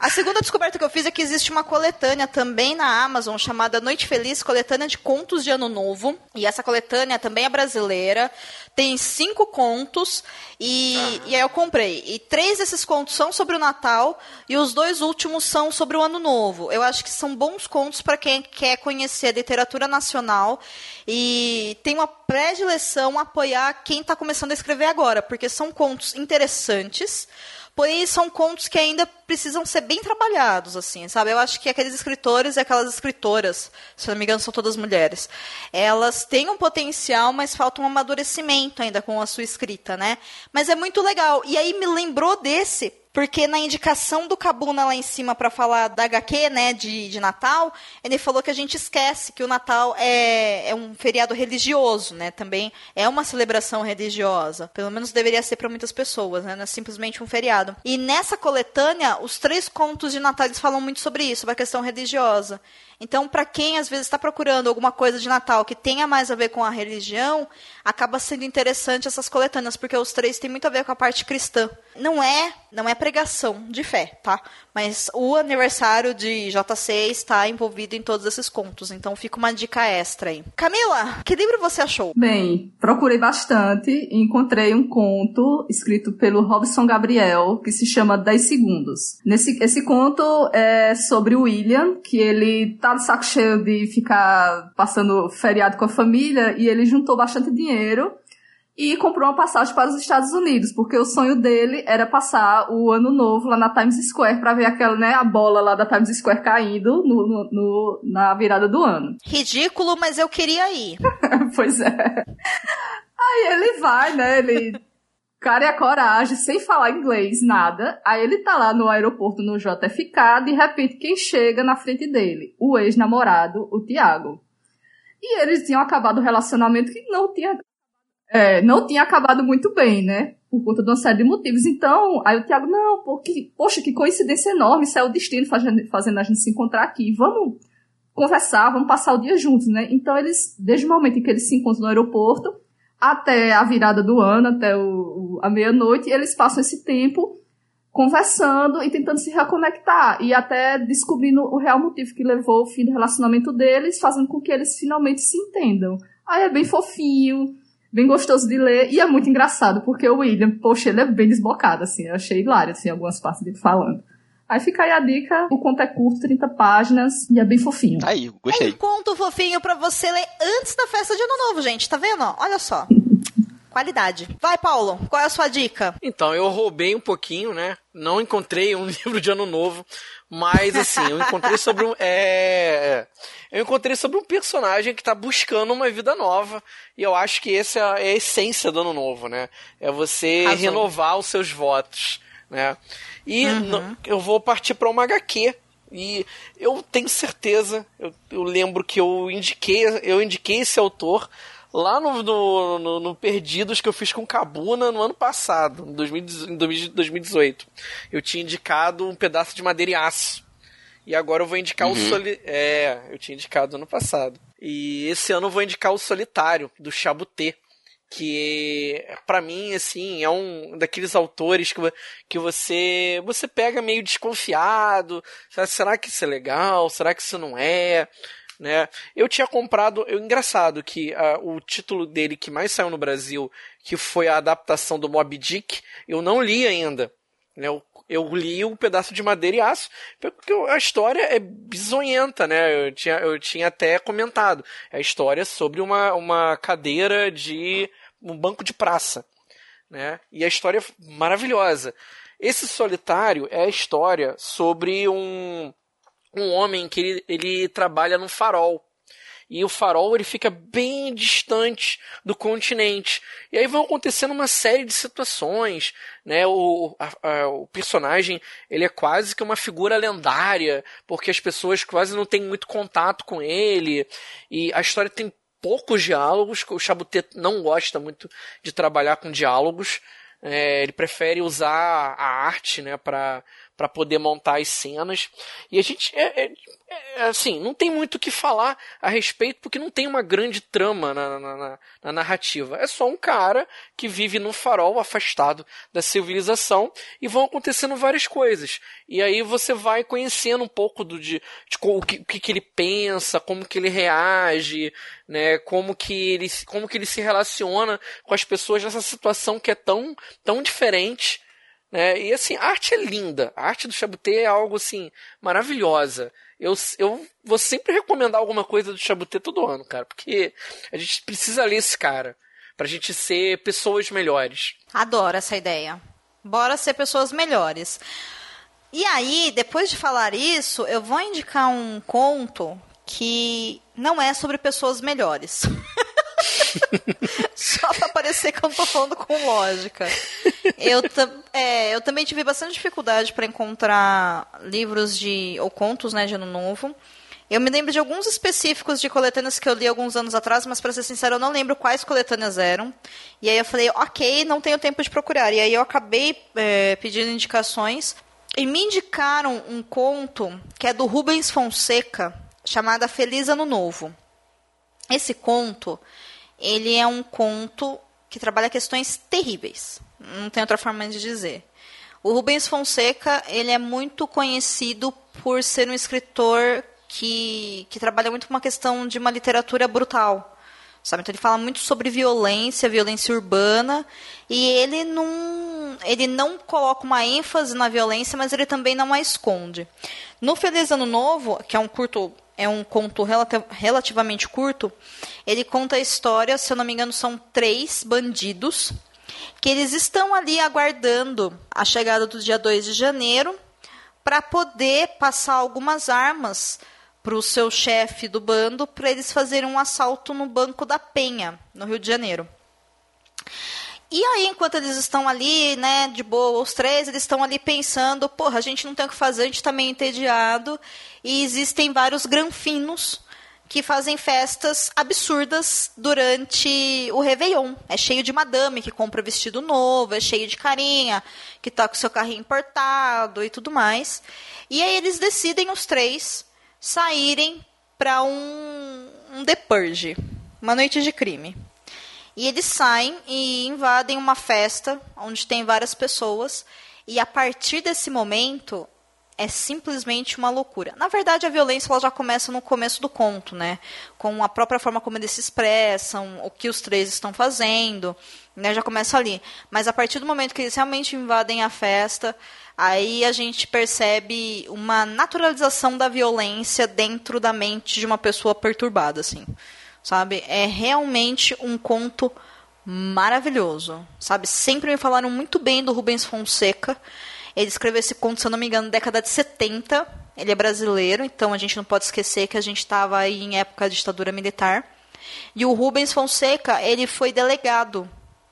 [SPEAKER 1] A segunda descoberta que eu fiz é que existe uma coletânea também na Amazon chamada Noite Feliz, coletânea de contos de Ano Novo. E essa coletânea também é brasileira. Tem cinco contos e, e aí eu comprei. E três desses contos são sobre o Natal e os dois últimos são sobre o Ano Novo. Eu acho que são bons contos para quem quer conhecer a literatura nacional e tem uma predileção a apoiar quem está começando a escrever agora, porque são contos interessantes. Porém, são contos que ainda precisam ser bem trabalhados, assim, sabe? Eu acho que aqueles escritores e aquelas escritoras, se não me engano, são todas mulheres, elas têm um potencial, mas falta um amadurecimento ainda com a sua escrita, né? Mas é muito legal. E aí me lembrou desse, porque na indicação do Cabuna lá em cima para falar da HQ, né, de, de Natal, ele falou que a gente esquece que o Natal é, é um feriado religioso, né? Também é uma celebração religiosa. Pelo menos deveria ser para muitas pessoas, né? Não é simplesmente um feriado. E nessa coletânea, os três contos de Natal eles falam muito sobre isso, sobre a questão religiosa. Então, para quem às vezes está procurando alguma coisa de Natal que tenha mais a ver com a religião, acaba sendo interessante essas coletâneas, porque os três têm muito a ver com a parte cristã. Não é, não é pregação de fé, tá? Mas o aniversário de JC está envolvido em todos esses contos, então fica uma dica extra aí. Camila, que livro você achou?
[SPEAKER 4] Bem, procurei bastante e encontrei um conto escrito pelo Robson Gabriel que se chama 10 Segundos. Nesse, esse conto é sobre o William, que ele tá de saco cheio de ficar passando feriado com a família e ele juntou bastante dinheiro e comprou uma passagem para os Estados Unidos, porque o sonho dele era passar o ano novo lá na Times Square para ver aquela, né, a bola lá da Times Square caindo no, no- no- na virada do ano.
[SPEAKER 1] Ridículo, mas eu queria ir.
[SPEAKER 4] pois é. Aí ele vai, né? Ele. Cara e a coragem, sem falar inglês, nada. Aí ele tá lá no aeroporto no JFK, de repente, quem chega na frente dele? O ex-namorado, o Tiago. E eles tinham acabado o relacionamento que não tinha. é, não tinha acabado muito bem, né? Por conta de uma série de motivos. Então, aí o Tiago, não, porque, poxa, que coincidência enorme, isso é o destino fazendo, fazendo a gente se encontrar aqui. Vamos conversar, vamos passar o dia juntos, né? Então eles, desde o momento em que eles se encontram no aeroporto até a virada do ano, até o, o- a meia-noite, eles passam esse tempo conversando e tentando se reconectar e até descobrindo o real motivo que levou ao fim do relacionamento deles, fazendo com que eles finalmente se entendam. Aí é bem fofinho, bem gostoso de ler e é muito engraçado, porque o William, poxa, ele é bem desbocado, assim, eu achei hilário, assim, algumas partes dele falando. Aí fica aí a dica, o conto é curto, 30 páginas, e é bem fofinho.
[SPEAKER 3] Aí,
[SPEAKER 1] Um
[SPEAKER 3] gostei.
[SPEAKER 1] conto fofinho pra você ler antes da festa de Ano Novo, gente. Tá vendo? Olha só. Qualidade. Vai, Paulo, qual é a sua dica?
[SPEAKER 2] Então, eu roubei um pouquinho, né? Não encontrei um livro de ano novo, mas assim, eu encontrei sobre um. É, eu encontrei sobre um personagem que tá buscando uma vida nova. E eu acho que essa é a essência do ano novo, né? É você renovar os seus votos, né? E no- eu vou partir para uma HQ. E eu tenho certeza, eu, eu lembro que eu indiquei, eu indiquei esse autor lá no, no, no- no Perdidos que eu fiz com Cabuna no ano passado, em 2018 em 2018. Eu tinha indicado um pedaço de madeira e aço. E agora eu vou indicar o Soli... É, eu tinha indicado ano passado. E esse ano eu vou indicar o Solitário, do Chabutê. Que, pra mim, assim, é um daqueles autores que, que você você pega meio desconfiado. Será- Será que isso é legal? Será que isso não é? Né? Eu tinha comprado. Eu, engraçado que ah, o título dele que mais saiu no Brasil, que foi a adaptação do Moby Dick, eu não li ainda. Né? Eu, eu li um pedaço de madeira e aço, porque a história é bizonhenta, né? Eu tinha, eu tinha até comentado. É a história sobre uma, uma cadeira de um banco de praça. Né? E a história é maravilhosa. Esse solitário é a história sobre um, um homem que ele, ele trabalha num farol. E o farol ele fica bem distante do continente. E aí vão acontecendo uma série de situações. Né? O, a- a- o personagem ele é quase que uma figura lendária, porque as pessoas quase não têm muito contato com ele. E a história tem poucos diálogos. O Chabutet não gosta muito de trabalhar com diálogos. É, ele prefere usar a arte né, para para poder montar as cenas. E a gente é, é, é, assim, não tem muito o que falar a respeito porque não tem uma grande trama na, na, na, na narrativa. É só um cara que vive num farol afastado da civilização e vão acontecendo várias coisas. E aí você vai conhecendo um pouco do de, de o, que, o que ele pensa, como que ele reage, né, como que ele como que ele se relaciona com as pessoas nessa situação que é tão tão diferente né? E assim, a arte é linda. A arte do Chabuté é algo assim maravilhosa. Eu, eu vou sempre recomendar alguma coisa do Chabuté todo ano, cara, porque a gente precisa ler esse cara pra gente ser pessoas melhores.
[SPEAKER 1] Adoro essa ideia. Bora ser pessoas melhores. E aí, depois de falar isso, eu vou indicar um conto que não é sobre pessoas melhores. Só pra parecer que eu tô falando com lógica. Eu, é, eu também tive bastante dificuldade para encontrar livros de ou contos né, de ano novo. Eu me lembro de alguns específicos de coletâneas que eu li alguns anos atrás, mas para ser sincero, eu não lembro quais coletâneas eram. E aí eu falei, ok, não tenho tempo de procurar. E aí eu acabei é, pedindo indicações e me indicaram um conto que é do Rubens Fonseca, chamado Feliz Ano Novo. Esse conto ele é um conto que trabalha questões terríveis. Não tem outra forma de dizer. O Rubens Fonseca, ele é muito conhecido por ser um escritor que, que trabalha muito com uma questão de uma literatura brutal. Sabe? Então ele fala muito sobre violência, violência urbana, e ele não, ele não coloca uma ênfase na violência, mas ele também não a esconde. No Feliz Ano Novo, que é um curto é um conto relativamente curto. Ele conta a história, se eu não me engano, são três bandidos que eles estão ali aguardando a chegada do dia 2 de janeiro para poder passar algumas armas para o seu chefe do bando para eles fazerem um assalto no Banco da Penha, no Rio de Janeiro. E aí, enquanto eles estão ali, né, de boa, os três, eles estão ali pensando, porra, a gente não tem o que fazer, a gente está meio entediado, e existem vários granfinos que fazem festas absurdas durante o Réveillon. É cheio de madame que compra vestido novo, é cheio de carinha que tá com seu carrinho importado e tudo mais. E aí eles decidem, os três, saírem para um, um The Purge, uma noite de crime. E eles saem e invadem uma festa onde tem várias pessoas. E a partir desse momento é simplesmente uma loucura. Na verdade, a violência ela já começa no começo do conto, né? Com a própria forma como eles se expressam, o que os três estão fazendo, né? Já começa ali. Mas a partir do momento que eles realmente invadem a festa, aí a gente percebe uma naturalização da violência dentro da mente de uma pessoa perturbada, assim sabe? É realmente um conto maravilhoso, sabe? Sempre me falaram muito bem do Rubens Fonseca. Ele escreveu esse conto, se eu não me engano, na década de 70. Ele é brasileiro, então a gente não pode esquecer que a gente estava aí em época de ditadura militar. E o Rubens Fonseca, ele foi delegado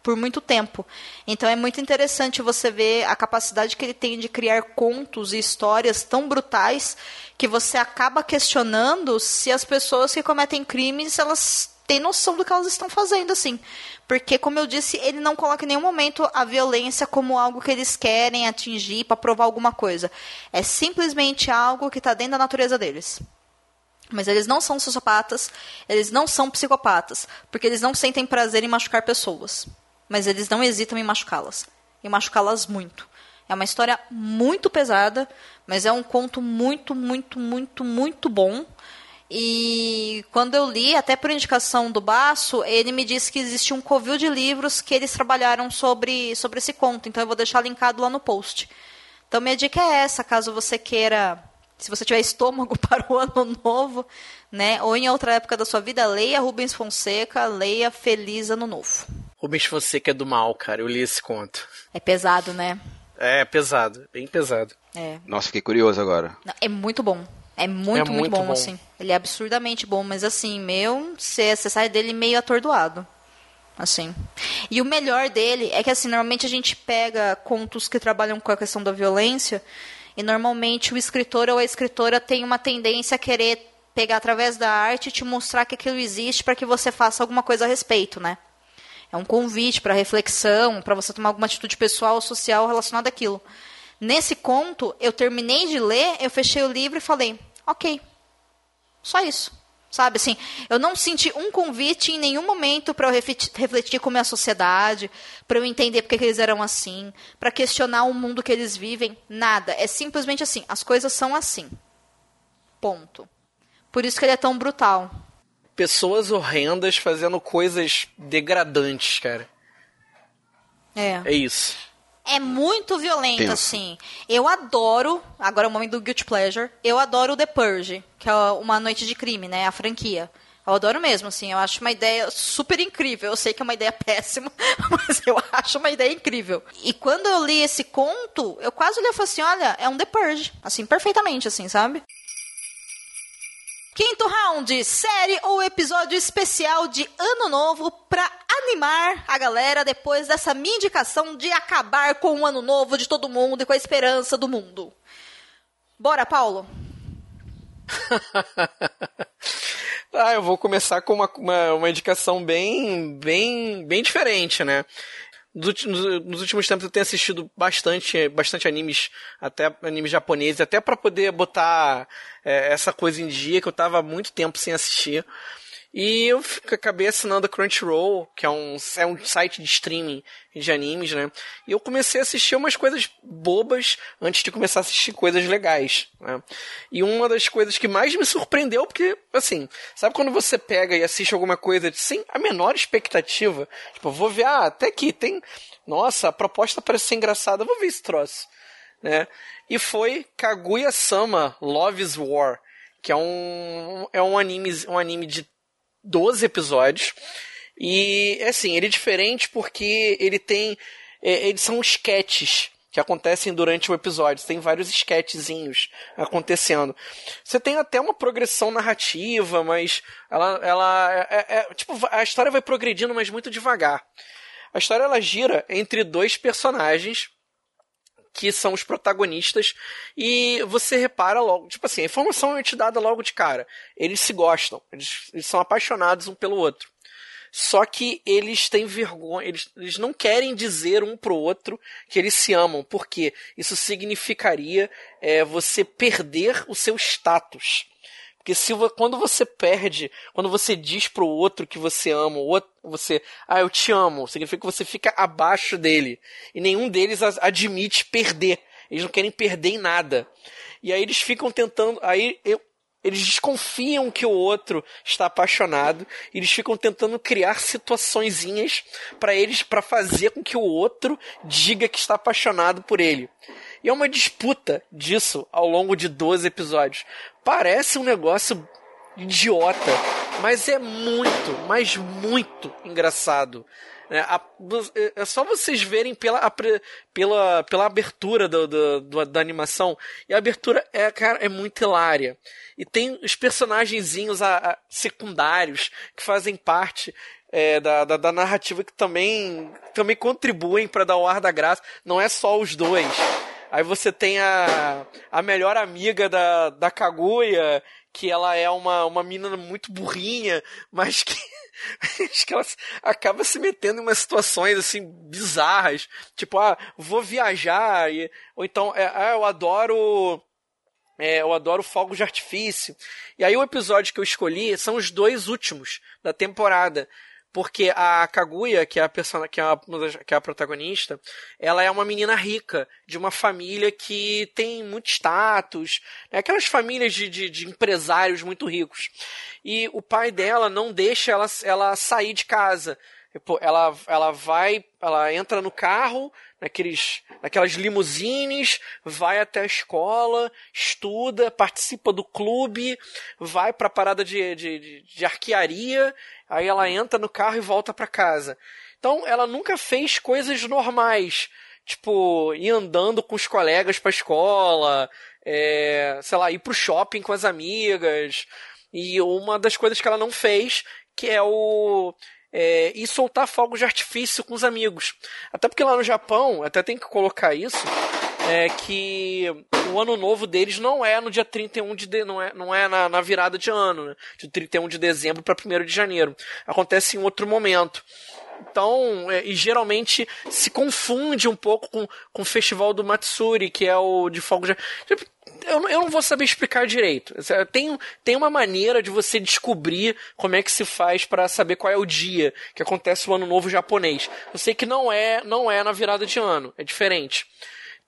[SPEAKER 1] por muito tempo. Então é muito interessante você ver a capacidade que ele tem de criar contos e histórias tão brutais que você acaba questionando se as pessoas que cometem crimes elas têm noção do que elas estão fazendo assim. Porque, como eu disse, ele não coloca em nenhum momento a violência como algo que eles querem atingir para provar alguma coisa. É simplesmente algo que está dentro da natureza deles. Mas eles não são sociopatas, eles não são psicopatas, porque eles não sentem prazer em machucar pessoas mas eles não hesitam em machucá-las. E machucá-las muito. É uma história muito pesada, mas é um conto muito, muito, muito, muito bom. E quando eu li, até por indicação do Baço, ele me disse que existe um covil de livros que eles trabalharam sobre, sobre esse conto. Então eu vou deixar linkado lá no post. Então minha dica é essa, caso você queira, se você tiver estômago para o ano novo, né, ou em outra época da sua vida, leia Rubens Fonseca, leia Feliz Ano Novo.
[SPEAKER 2] Rubens Fonseca é do mal, cara. Eu li esse conto.
[SPEAKER 1] É pesado, né?
[SPEAKER 2] É, pesado. Bem pesado.
[SPEAKER 1] É.
[SPEAKER 3] Nossa, fiquei curioso agora.
[SPEAKER 1] É muito bom. É muito, é muito, muito bom, bom, assim. Ele é absurdamente bom, mas assim, meu, você, você sai dele meio atordoado. Assim. E o melhor dele é que, assim, normalmente a gente pega contos que trabalham com a questão da violência e normalmente o escritor ou a escritora tem uma tendência a querer pegar através da arte e te mostrar que aquilo existe para que você faça alguma coisa a respeito, né? É um convite para reflexão, para você tomar alguma atitude pessoal ou social relacionada àquilo. Nesse conto, eu terminei de ler, eu fechei o livro e falei, ok, só isso. Sabe assim, eu não senti um convite em nenhum momento para eu refletir como é a sociedade, para eu entender porque que eles eram assim, para questionar o mundo que eles vivem, nada. É simplesmente assim, as coisas são assim. Ponto. Por isso que ele é tão brutal.
[SPEAKER 2] Pessoas horrendas fazendo coisas degradantes, cara.
[SPEAKER 1] É.
[SPEAKER 2] É isso.
[SPEAKER 1] É muito violento,
[SPEAKER 3] Tenso.
[SPEAKER 1] assim. Eu adoro, agora é o momento do Guilty Pleasure, eu adoro The Purge, que é Uma Noite de Crime, né? A franquia. Eu adoro mesmo, assim. Eu acho uma ideia super incrível. Eu sei que é uma ideia péssima, mas eu acho uma ideia incrível. E quando eu li esse conto, eu quase olhei e falei assim: olha, é um The Purge. Assim, perfeitamente, assim, sabe? Quinto round, série ou episódio especial de Ano Novo pra animar a galera depois dessa minha indicação de acabar com o Ano Novo de todo mundo e com a esperança do mundo. Bora, Paulo?
[SPEAKER 2] Ah, eu vou começar com uma, uma, uma indicação bem, bem, bem diferente, né? Nos últimos, tempos eu tenho assistido bastante, bastante animes, até animes japoneses, até para poder botar é, essa coisa em dia que eu tava há muito tempo sem assistir. E eu acabei assinando a Crunchyroll, que é um, é um site de streaming de animes, né? E eu comecei a assistir umas coisas bobas antes de começar a assistir coisas legais, né? E uma das coisas que mais me surpreendeu, porque, assim, sabe quando você pega e assiste alguma coisa sem a menor expectativa? Tipo, vou ver, ah, até aqui tem. Nossa, a proposta parece ser engraçada, vou ver esse troço, né? E foi Kaguya-sama Love is War, que é um, é um anime, um anime de 12 episódios. E, assim, ele é diferente porque ele tem. é, eles são sketches que acontecem durante o episódio. Tem vários sketchzinhos acontecendo. Você tem até uma progressão narrativa, mas ela. ela é, é- é- tipo, a história vai progredindo, mas muito devagar. A história ela gira entre dois personagens que são os protagonistas e você repara logo, tipo assim, a informação é te dada logo de cara. Eles se gostam, eles, eles são apaixonados um pelo outro. Só que eles têm vergonha, eles, eles não querem dizer um pro outro que eles se amam, porque isso significaria é, você perder o seu status. Porque se quando você perde, quando você diz pro outro que você ama, outro, você, ah, eu te amo, significa que você fica abaixo dele. E nenhum deles admite perder. Eles não querem perder em nada. E aí eles ficam tentando, aí eu- eles desconfiam que o outro está apaixonado, e eles ficam tentando criar situaçõezinhas para eles para fazer com que o outro diga que está apaixonado por ele. E é uma disputa disso ao longo de 12 episódios. Parece um negócio idiota, mas é muito, mas muito engraçado. né? A- é só vocês verem pela, pela, pela abertura do- do- da animação. E a abertura é, cara, é muito hilária. E tem os personagenzinhos a- a- secundários que fazem parte é, da, da, da narrativa que também, também contribuem para dar o ar da graça. Não é só os dois. Aí você tem a, a melhor amiga da, da Kaguya, que ela é uma, uma menina muito burrinha, mas que, acho que ela acaba se metendo em umas situações assim bizarras. Tipo, ah, vou viajar, e, ou então, é, ah, eu adoro. É, eu adoro fogos de artifício. E aí o episódio que eu escolhi são os dois últimos da temporada. Porque a Kaguya, que é a, persona, que, é a, que é a protagonista, ela é uma menina rica, de uma família que tem muito status, né? aquelas famílias de, de, de empresários muito ricos. E o pai dela não deixa ela, ela sair de casa. Ela, ela vai, ela entra no carro, naqueles, naquelas limusines, vai até a escola, estuda, participa do clube, vai pra parada de, de, de, arquearia, aí ela entra no carro e volta pra casa. Então, ela nunca fez coisas normais, tipo, ir andando com os colegas pra escola, é, sei lá, ir pro shopping com as amigas. E uma das coisas que ela não fez, que é o é, e soltar fogos de artifício com os amigos. Até porque lá no Japão, até tem que colocar isso, é que o ano novo deles não é no dia 31 de, de não é, não é na, na virada de ano, né? de 31 de dezembro para 1 de janeiro. Acontece em outro momento. Então, é, e geralmente se confunde um pouco com, com o festival do Matsuri, que é o de fogos de tipo, eu, eu não vou saber explicar direito. Tem, tem uma maneira de você descobrir como é que se faz para saber qual é o dia que acontece o ano novo japonês. Eu sei que não é, não é na virada de ano, é diferente.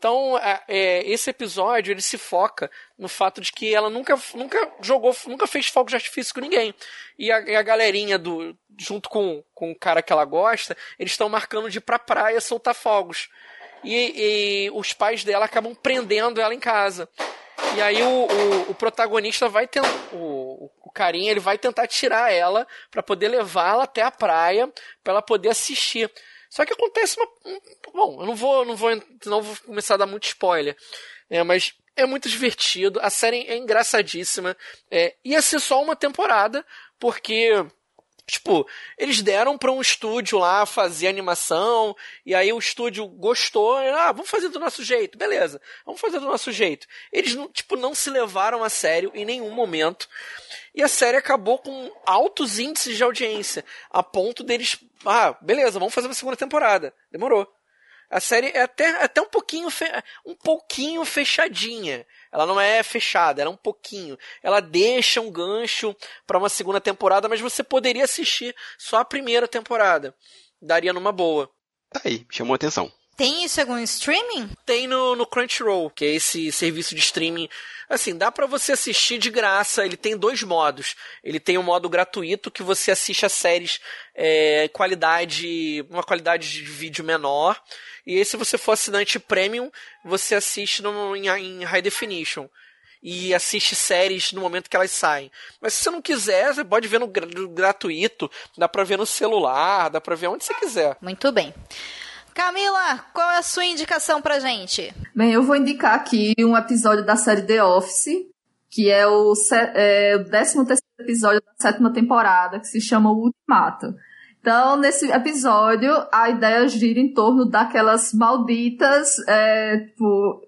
[SPEAKER 2] Então, é, esse episódio ele se foca no fato de que ela nunca, nunca jogou, nunca fez fogos de artifício com ninguém. E a, e a galerinha do, junto com, com o cara que ela gosta, eles estão marcando de ir pra praia soltar fogos. E, e, os pais dela acabam prendendo ela em casa. E aí o, o, o protagonista vai tentar. O, o carinha ele vai tentar tirar ela para poder levá-la até a praia para ela poder assistir. Só que acontece uma. Bom, eu não vou, não vou, não vou começar a dar muito spoiler. É, mas é muito divertido. A série é engraçadíssima. É, ia ser só uma temporada, porque Tipo, eles deram para um estúdio lá fazer animação, e aí o estúdio gostou, e, ah, vamos fazer do nosso jeito, beleza, vamos fazer do nosso jeito. Eles, tipo, não se levaram a sério em nenhum momento, e a série acabou com altos índices de audiência, a ponto deles, ah, beleza, vamos fazer uma segunda temporada. Demorou. A série é até, até um pouquinho um pouquinho fechadinha. Ela não é fechada, ela é um pouquinho. Ela deixa um gancho para uma segunda temporada, mas você poderia assistir só a primeira temporada. Daria numa boa.
[SPEAKER 3] Tá aí, chamou atenção.
[SPEAKER 1] Tem isso algum streaming?
[SPEAKER 2] Tem no, no Crunchyroll, que é esse serviço de streaming. Assim, dá para você assistir de graça. Ele tem dois modos. Ele tem o um modo gratuito que você assiste a séries é, qualidade, uma qualidade de vídeo menor. E aí, se você for assinante premium, você assiste no, em, em high definition e assiste séries no momento que elas saem. Mas se você não quiser, você pode ver no gratuito, dá pra ver no celular, dá pra ver onde você quiser.
[SPEAKER 1] Muito bem. Camila, qual é a sua indicação pra gente?
[SPEAKER 4] Bem, eu vou indicar aqui um episódio da série The Office, que é o, é, o 13 episódio da sétima temporada, que se chama O Ultimato. Então, nesse episódio, a ideia gira em torno daquelas malditas, é, tipo,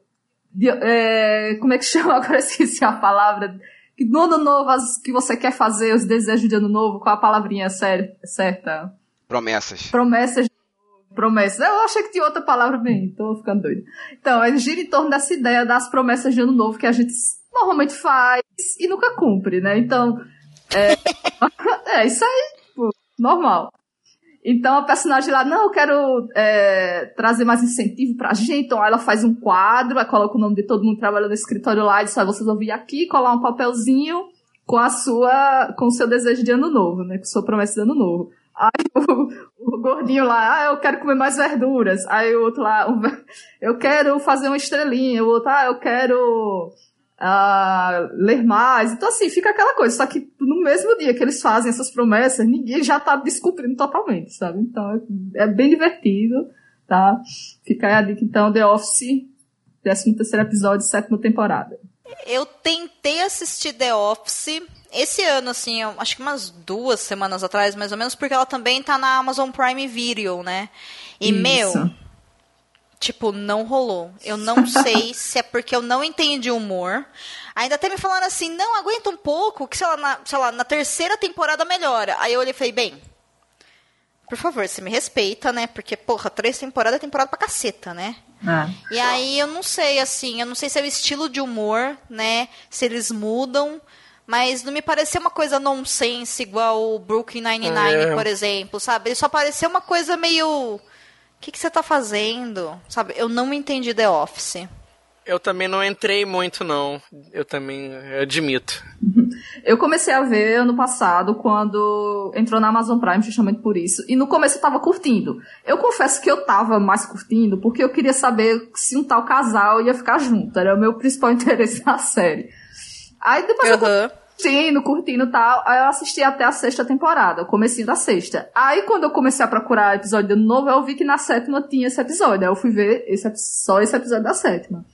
[SPEAKER 4] de, é, como é que chama agora? Esqueci a palavra. Que no ano novo, as, que você quer fazer, os desejos de ano novo, qual a palavrinha certa?
[SPEAKER 3] Promessas.
[SPEAKER 4] Promessas promessas. Eu achei que tinha outra palavra bem, tô ficando doido. Então, ele gira em torno dessa ideia das promessas de ano novo que a gente normalmente faz e nunca cumpre, né? Então, é, é isso aí, tipo, normal. Então a personagem lá, não, eu quero é, trazer mais incentivo pra gente. Então ela faz um quadro, aí coloca o nome de todo mundo trabalhando no escritório lá e ah, vocês vão vir aqui, colar um papelzinho com a sua, com o seu desejo de ano novo, né? Com sua promessa de ano novo. Aí o, o, gordinho lá, ah, eu quero comer mais verduras. Aí o outro lá, eu quero fazer uma estrelinha. O outro, ah, eu quero uh, ler mais. Então, assim, fica aquela coisa. Só que no mesmo dia que eles fazem essas promessas, ninguém já tá descumprindo totalmente, sabe? Então, é, é bem divertido, tá? Fica aí a dica, então, The Office, 13 terceiro episódio, sétima temporada.
[SPEAKER 1] Eu tentei assistir The Office esse ano, assim, eu, acho que umas duas semanas atrás, mais ou menos, porque ela também tá na Amazon Prime Video, né? E, Isso. meu, tipo, não rolou. Eu não sei se é porque eu não entendi o humor. Ainda até me falaram assim, não, aguenta um pouco, que sei lá, na, sei lá, na terceira temporada melhora. Aí eu olhei e falei, bem, por favor, você me respeita, né? Porque, porra, três temporadas é temporada pra caceta, né? É. E aí eu não sei, assim, eu não sei se é o estilo de humor, né? Se eles mudam. Mas não me pareceu uma coisa nonsense igual o Brooklyn Nine-Nine, é. por exemplo, sabe? Ele só pareceu uma coisa meio. O que, que você tá fazendo? Sabe? Eu não entendi The Office.
[SPEAKER 2] Eu também não entrei muito, não. Eu também admito.
[SPEAKER 4] Eu comecei a ver ano passado, quando entrou na Amazon Prime, justamente por isso. E no começo eu tava curtindo. Eu confesso que eu tava mais curtindo, porque eu queria saber se um tal casal ia ficar junto. Era o meu principal interesse na série. Aí depois uhum. eu curtindo, curtindo e tal. Aí eu assisti até a sexta temporada, o comecinho da sexta. Aí quando eu comecei a procurar episódio de novo, eu vi que na sétima tinha esse episódio. Aí eu fui ver esse, só esse episódio da sétima.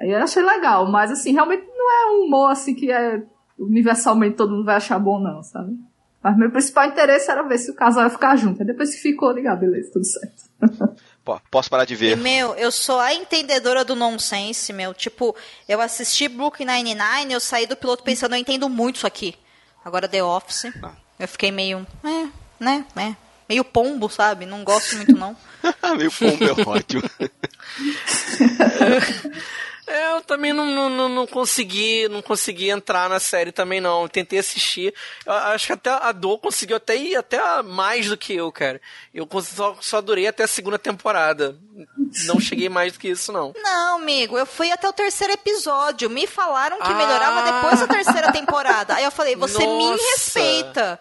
[SPEAKER 4] Aí eu achei legal, mas assim, realmente não é um humor assim que é universalmente todo mundo vai achar bom, não, sabe? Mas meu principal interesse era ver se o casal ia ficar junto. Aí depois que ficou, ligado, beleza, tudo certo.
[SPEAKER 3] posso parar de ver.
[SPEAKER 1] E, meu, eu sou a entendedora do nonsense, meu. Tipo, eu assisti Brooklyn Nine-Nine, eu saí do piloto pensando, eu entendo muito isso aqui. Agora The Office, ah. eu fiquei meio, é, né, é. Meio pombo, sabe? Não gosto muito, não.
[SPEAKER 3] Meio pombo é ótimo.
[SPEAKER 2] É, eu também não, não, não consegui não consegui entrar na série também não. Eu tentei assistir. Eu acho que até a Dor conseguiu até ir até mais do que eu, cara. Eu só, só durei até a segunda temporada. Não cheguei mais do que isso, não.
[SPEAKER 1] Não, amigo, eu fui até o terceiro episódio. Me falaram que
[SPEAKER 2] Ah.
[SPEAKER 1] melhorava depois da terceira temporada. Aí eu falei, você me
[SPEAKER 2] Nossa.
[SPEAKER 1] respeita.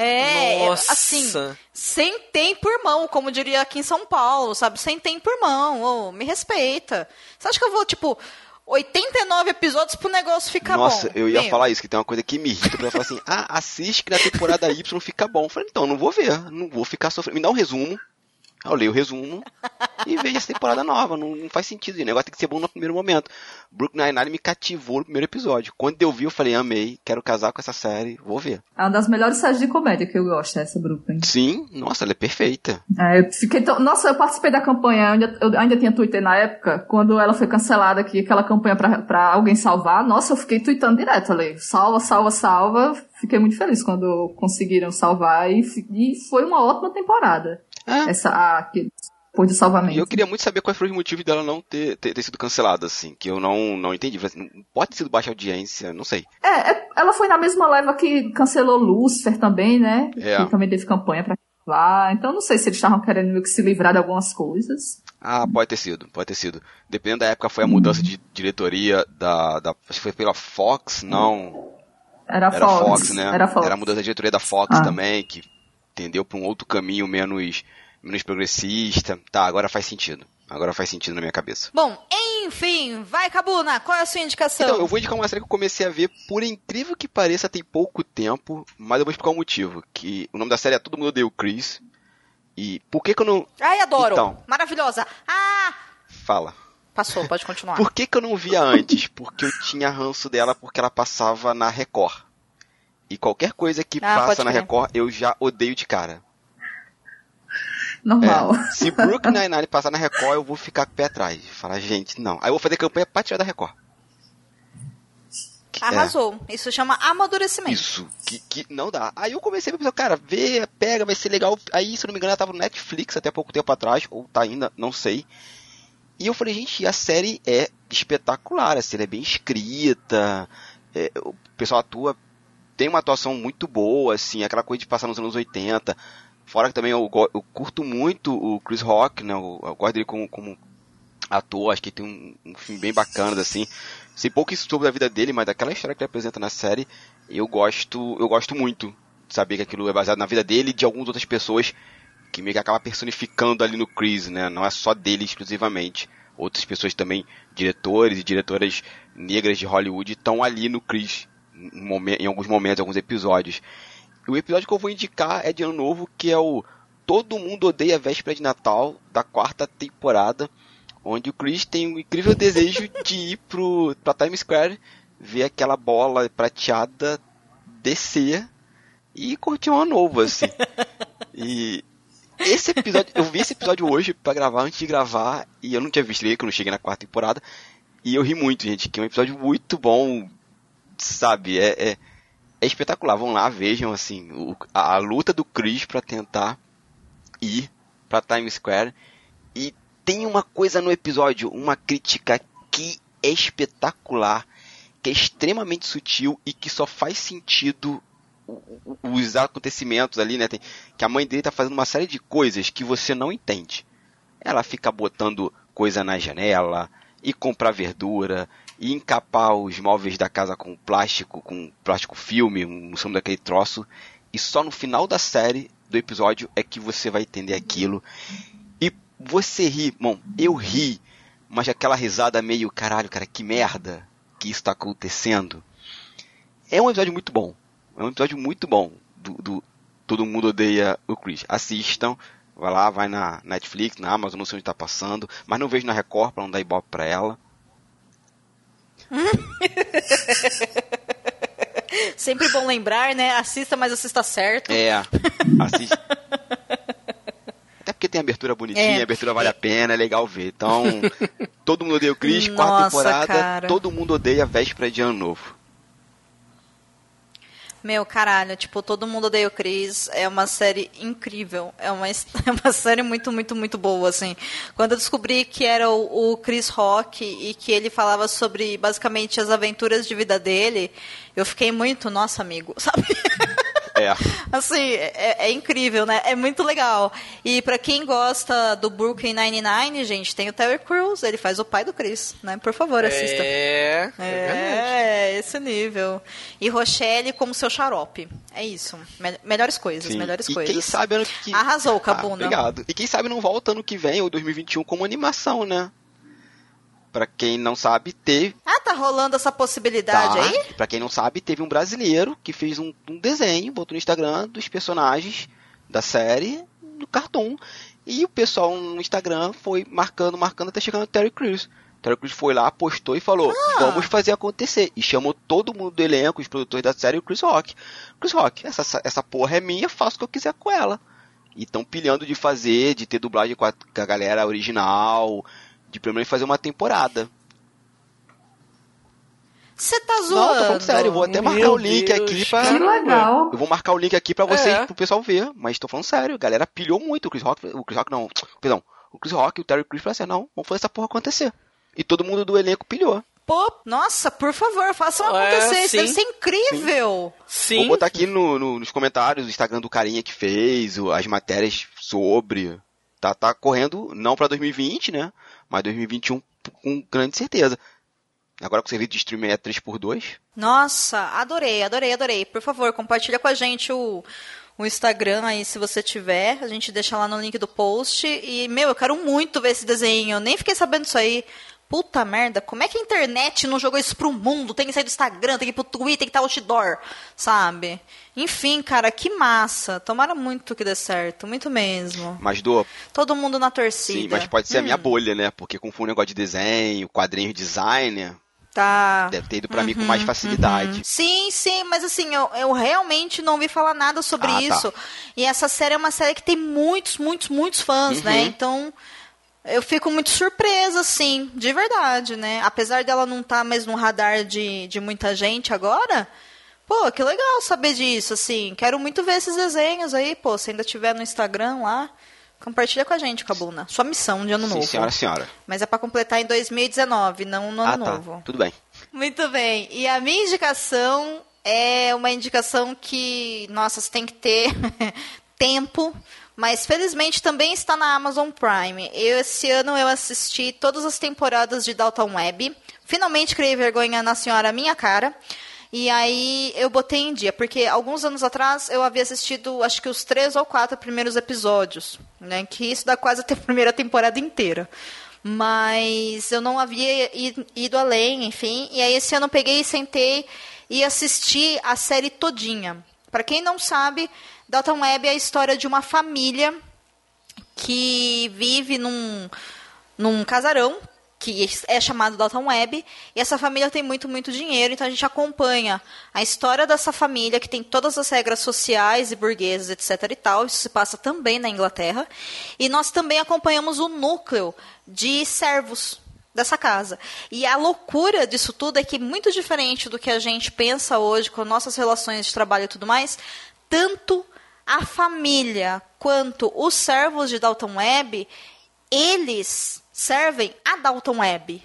[SPEAKER 1] É,
[SPEAKER 2] Nossa.
[SPEAKER 1] assim, sem tempo, irmão, como diria aqui em São Paulo, sabe? Sem tempo, irmão. Ô, me respeita. Você acha que eu vou, tipo, 89 episódios pro negócio ficar
[SPEAKER 3] Nossa,
[SPEAKER 1] bom?
[SPEAKER 3] eu ia
[SPEAKER 1] Meu,
[SPEAKER 3] falar isso, que tem uma coisa que me irrita, pra falar assim, ah, assiste que na temporada Y fica bom. Eu falei, então, não vou ver, não vou ficar sofrendo. Me dá um resumo, eu leio o resumo e vejo essa temporada nova. Não, não faz sentido. O negócio tem que ser bom no primeiro momento. Brooklyn Nine-Nine me cativou no primeiro episódio. Quando eu vi, eu falei, amei, quero casar com essa série, vou ver.
[SPEAKER 4] É uma das melhores séries de comédia que eu gosto, essa Brooklyn.
[SPEAKER 3] Sim, nossa, ela é perfeita.
[SPEAKER 4] É, eu fiquei tão... Nossa, eu participei da campanha, eu ainda, eu ainda tinha Twitter na época, quando ela foi cancelada aqui, aquela campanha pra, pra alguém salvar. Nossa, eu fiquei tweetando direto ali. Salva, salva, salva. Fiquei muito feliz quando conseguiram salvar e, e foi uma ótima temporada.
[SPEAKER 3] É.
[SPEAKER 4] Essa, a, que, depois do salvamento.
[SPEAKER 3] E eu queria muito saber quais foram os motivos dela não ter, ter, ter sido cancelada, assim, que eu não, não entendi. Pode ter sido baixa audiência, não sei.
[SPEAKER 4] É, é, ela foi na mesma leva que cancelou Lucifer também, né?
[SPEAKER 3] É.
[SPEAKER 4] Que também teve campanha pra lá. Então não sei se eles estavam querendo meio que se livrar de algumas coisas.
[SPEAKER 3] Ah, pode ter sido, pode ter sido. Dependendo da época, foi a mudança de diretoria da, da. Acho que foi pela Fox, não.
[SPEAKER 4] Era,
[SPEAKER 3] Era
[SPEAKER 4] Fox.
[SPEAKER 3] Fox, né?
[SPEAKER 4] Era Fox.
[SPEAKER 3] a mudança da diretoria da Fox
[SPEAKER 4] Ah.
[SPEAKER 3] também, que tendeu pra um outro caminho menos, menos progressista. Tá, agora faz sentido. Agora faz sentido na minha cabeça.
[SPEAKER 1] Bom, enfim, vai, Cabuna, qual é a sua indicação?
[SPEAKER 3] Então, eu vou indicar uma série que eu comecei a ver, por incrível que pareça, tem pouco tempo, mas eu vou explicar o motivo. Que o nome da série é Todo Mundo Odeia o Chris. E por que que eu não...
[SPEAKER 1] Ai, adoro.
[SPEAKER 3] Então.
[SPEAKER 1] Maravilhosa. Ah,
[SPEAKER 3] Fala.
[SPEAKER 1] passou, pode continuar.
[SPEAKER 3] Por que, que eu não via antes? Porque eu tinha ranço dela porque ela passava na Record. E qualquer coisa que
[SPEAKER 1] Ah,
[SPEAKER 3] passa na. Record, eu já odeio de cara.
[SPEAKER 4] Normal.
[SPEAKER 3] É, se Brooklyn Nine-Nine passar na Record, eu vou ficar com o pé atrás. Falar, gente, não. Aí eu vou fazer campanha pra tirar da Record. Que- é,
[SPEAKER 1] Arrasou. Isso chama amadurecimento.
[SPEAKER 3] isso, que, que não dá. Aí eu comecei a pensar, cara, vê, pega, vai ser legal. Aí, se não me engano, ela tava no Netflix até pouco tempo atrás, ou tá ainda, não sei. E eu falei, gente, a série é espetacular, a série é bem escrita, é, o pessoal atua, tem uma atuação muito boa, assim, aquela coisa de passar nos anos 80. Fora que também eu, eu curto muito o Chris Rock, né, eu, eu gosto dele como, como ator, acho que tem um, um filme bem bacana, assim. Sei pouco sobre a vida dele, mas daquela história que ele apresenta na série, eu gosto, eu gosto muito de saber que aquilo é baseado na vida dele e de algumas outras pessoas que meio que acaba personificando ali no Chris, né? Não é só dele exclusivamente. Outras pessoas também, diretores e diretoras negras de Hollywood, estão ali no Chris em, alguns momentos, alguns episódios. O episódio que eu vou indicar é de ano novo, que é o Todo Mundo Odeia a Véspera de Natal, da quarta temporada, onde o Chris tem o incrível desejo de ir pro, pra Times Square, ver aquela bola prateada descer e curtir um ano novo, assim. E esse episódio, eu vi esse episódio hoje pra gravar, antes de gravar, e eu não tinha visto ele, que eu não cheguei na quarta temporada, e eu ri muito, gente, que é um episódio muito bom, sabe, é, é, é espetacular, vão lá, vejam, assim, o- a, a luta do Chris pra tentar ir pra Times Square, e tem uma coisa no episódio, uma crítica que é espetacular, que é extremamente sutil e que só faz sentido os acontecimentos ali, né? Tem, que a mãe dele tá fazendo uma série de coisas que você não entende. Ela fica botando coisa na janela, e comprar verdura, e encapar os móveis da casa com plástico, com plástico filme, um som daquele troço. E só no final da série, do episódio, é que você vai entender aquilo. E você ri, bom, eu ri, mas aquela risada meio, caralho, cara, que merda que isso tá acontecendo. É um episódio muito bom. É um episódio muito bom do, do Todo Mundo Odeia o Chris. Assistam, vai lá, vai na Netflix, na Amazon, não sei onde tá passando, mas não vejo na Record pra não dar ibope pra ela.
[SPEAKER 1] Sempre bom lembrar, né? Assista, mas assista certo.
[SPEAKER 3] É, assiste. Até porque tem abertura bonitinha,
[SPEAKER 1] É.
[SPEAKER 3] a abertura vale a pena, é legal ver. Então, Todo Mundo Odeia o Chris, quarta
[SPEAKER 1] Nossa,
[SPEAKER 3] temporada,
[SPEAKER 1] cara.
[SPEAKER 3] Todo Mundo Odeia Véspera de Ano Novo.
[SPEAKER 1] Meu, caralho, tipo, todo mundo odeia o Chris. É uma série incrível. É uma, é uma série muito, muito, muito boa, assim. Quando eu descobri que era o, o Chris Rock e que ele falava sobre, basicamente, as aventuras de vida dele, eu fiquei muito, nosso amigo, sabe?
[SPEAKER 3] É.
[SPEAKER 1] Assim, é, é incrível, né? É muito legal. E pra quem gosta do Brooklyn Nine-Nine, gente, tem o Terry Crews, ele faz o pai do Chris, né? Por favor, assista.
[SPEAKER 2] É, é,
[SPEAKER 1] É, esse nível. E Rochelle como seu xarope. É isso. Me- melhores coisas,
[SPEAKER 3] Sim.
[SPEAKER 1] melhores
[SPEAKER 3] e
[SPEAKER 1] coisas.
[SPEAKER 3] quem sabe ano que...
[SPEAKER 1] Arrasou,
[SPEAKER 3] Ah,
[SPEAKER 1] Cabuna.
[SPEAKER 3] obrigado. E quem sabe não volta ano que vem, ou 2021, como animação, né? Pra quem não sabe, teve...
[SPEAKER 1] Ah, tá rolando essa possibilidade
[SPEAKER 3] Tá.
[SPEAKER 1] aí?
[SPEAKER 3] Pra quem não sabe, teve um brasileiro que fez um, um desenho, botou no Instagram, dos personagens da série, do cartoon. E o pessoal no Instagram foi marcando, marcando, até chegando no Terry Crews. Terry Crews foi lá, postou e falou,
[SPEAKER 1] Ah.
[SPEAKER 3] vamos fazer acontecer. E chamou todo mundo do elenco, os produtores da série, o Chris Rock. Chris Rock, essa, essa porra é minha, faço o que eu quiser com ela. E estão pilhando de fazer, de ter dublagem com a, com a galera original, de pelo menos fazer uma temporada.
[SPEAKER 1] Você tá zoando?
[SPEAKER 3] Não, tô falando sério, eu vou até marcar
[SPEAKER 2] Meu
[SPEAKER 3] o link
[SPEAKER 2] Deus,
[SPEAKER 3] aqui pra.
[SPEAKER 4] Que legal.
[SPEAKER 3] Eu vou marcar o link aqui pra vocês,
[SPEAKER 2] É.
[SPEAKER 3] pro pessoal ver. Mas tô falando sério, a galera pilhou muito o Chris Rock. O Chris Rock não, perdão. O Chris Rock e o Terry Crews falaram assim: não, vamos fazer essa porra acontecer. E todo mundo do elenco pilhou.
[SPEAKER 1] Pô, nossa, por favor, façam
[SPEAKER 2] É,
[SPEAKER 1] acontecer. Isso
[SPEAKER 2] sim.
[SPEAKER 1] deve ser incrível.
[SPEAKER 2] Sim.
[SPEAKER 3] Vou botar aqui no- no- nos comentários o Instagram do carinha que fez, as matérias sobre. Tá, tá correndo, não pra 2020, né? Mas 2021 com grande certeza. Agora com o serviço de streaming é 3x2.
[SPEAKER 1] Nossa, adorei, adorei, adorei. Por favor, compartilha com a gente o, o Instagram aí, se você tiver. A gente deixa lá no link do post. E, meu, eu quero muito ver esse desenho. Eu nem fiquei sabendo disso aí. Puta merda, como é que a internet não jogou isso pro mundo? Tem que sair do Instagram, tem que ir pro Twitter, tem que estar outdoor, sabe? Enfim, cara, que massa. Tomara muito que dê certo, muito mesmo.
[SPEAKER 3] Mas do
[SPEAKER 1] Todo mundo na torcida.
[SPEAKER 3] Sim, mas pode ser a minha bolha, né? Porque com um negócio de desenho, quadrinho designer,
[SPEAKER 1] Tá.
[SPEAKER 3] deve ter ido pra mim com mais facilidade.
[SPEAKER 1] Sim, sim, mas assim, eu, eu realmente não ouvi falar nada sobre
[SPEAKER 3] Ah, tá.
[SPEAKER 1] isso. E essa série é uma série que tem muitos, muitos, muitos fãs,
[SPEAKER 3] Uhum.
[SPEAKER 1] né? Então, eu fico muito surpresa, assim, de verdade, né? Apesar dela não estar mais no radar de, de muita gente agora. Pô, que legal saber disso, assim. Quero muito ver esses desenhos aí, pô. Se ainda tiver no Instagram lá, compartilha com a gente, Cabuna. Sua missão de ano
[SPEAKER 3] Sim,
[SPEAKER 1] novo.
[SPEAKER 3] senhora, senhora.
[SPEAKER 1] Mas é pra completar em 2019, não no
[SPEAKER 3] ah,
[SPEAKER 1] ano
[SPEAKER 3] tá.
[SPEAKER 1] novo.
[SPEAKER 3] Tudo bem.
[SPEAKER 1] Muito bem. E a minha indicação é uma indicação que, nossa, você tem que ter tempo, mas felizmente também está na Amazon Prime. Eu, esse ano eu assisti todas as temporadas de Dalton Web. Finalmente criei vergonha na senhora minha cara. E aí eu botei em dia, porque alguns anos atrás eu havia assistido, acho que os três ou quatro primeiros episódios, né? Que isso dá quase a primeira temporada inteira. Mas eu não havia ido além, enfim. E aí esse ano eu peguei e sentei e assisti a série todinha. Para quem não sabe, Dalton Web é a história de uma família que vive num, num casarão que é chamado Dalton Web, e essa família tem muito, muito dinheiro, então a gente acompanha a história dessa família, que tem todas as regras sociais e burguesas, etc e tal, isso se passa também na Inglaterra, e nós também acompanhamos o núcleo de servos dessa casa. E a loucura disso tudo é que, muito diferente do que a gente pensa hoje com nossas relações de trabalho e tudo mais, tanto a família quanto os servos de Dalton Web, eles servem a Dalton Web,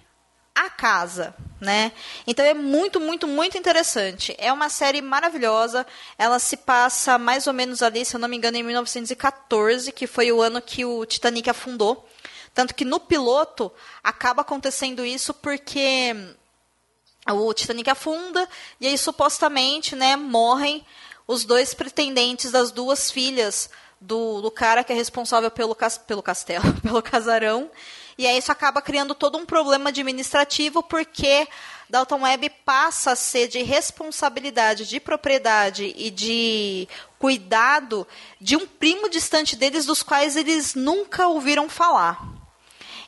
[SPEAKER 1] a casa, né? Então é muito, muito, muito interessante. É uma série maravilhosa. Ela se passa mais ou menos ali, se eu não me engano, em 1914, que foi o ano que o Titanic afundou. Tanto que no piloto acaba acontecendo isso porque o Titanic afunda e aí supostamente, né, morrem os dois pretendentes das duas filhas do, do cara que é responsável pelo, cas- pelo castelo, pelo casarão. E aí isso acaba criando todo um problema administrativo porque Dalton Web passa a ser de responsabilidade, de propriedade e de cuidado de um primo distante deles dos quais eles nunca ouviram falar.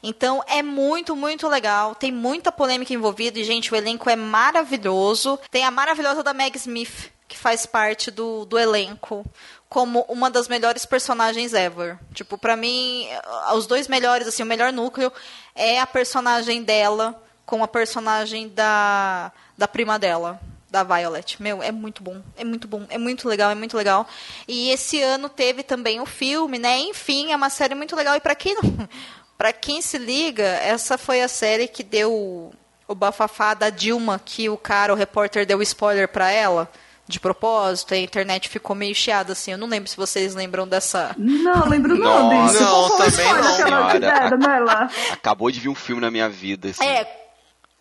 [SPEAKER 1] Então é muito, muito legal. Tem muita polêmica envolvida e, gente, o elenco é maravilhoso. Tem a maravilhosa da Meg Smith, que faz parte do, do elenco, como uma das melhores personagens ever. Tipo, pra mim, os dois melhores, assim, o melhor núcleo é a personagem dela com a personagem da, da prima dela. da Violet. Meu, é muito bom, é muito bom, é muito legal, é muito legal. E esse ano teve também o filme, né? Enfim, é uma série muito legal. E para quem para quem se liga, essa foi a série que deu o bafafá da Dilma, que o cara, o repórter, deu spoiler para ela de propósito, a internet ficou meio chiada, assim. Eu não lembro se vocês lembram dessa.
[SPEAKER 4] Não, lembro não
[SPEAKER 3] Nossa,
[SPEAKER 4] disso.
[SPEAKER 2] não,
[SPEAKER 4] Qual foi o
[SPEAKER 2] também não,
[SPEAKER 3] senhora. Acabou de vir um filme na minha vida, assim,
[SPEAKER 1] É,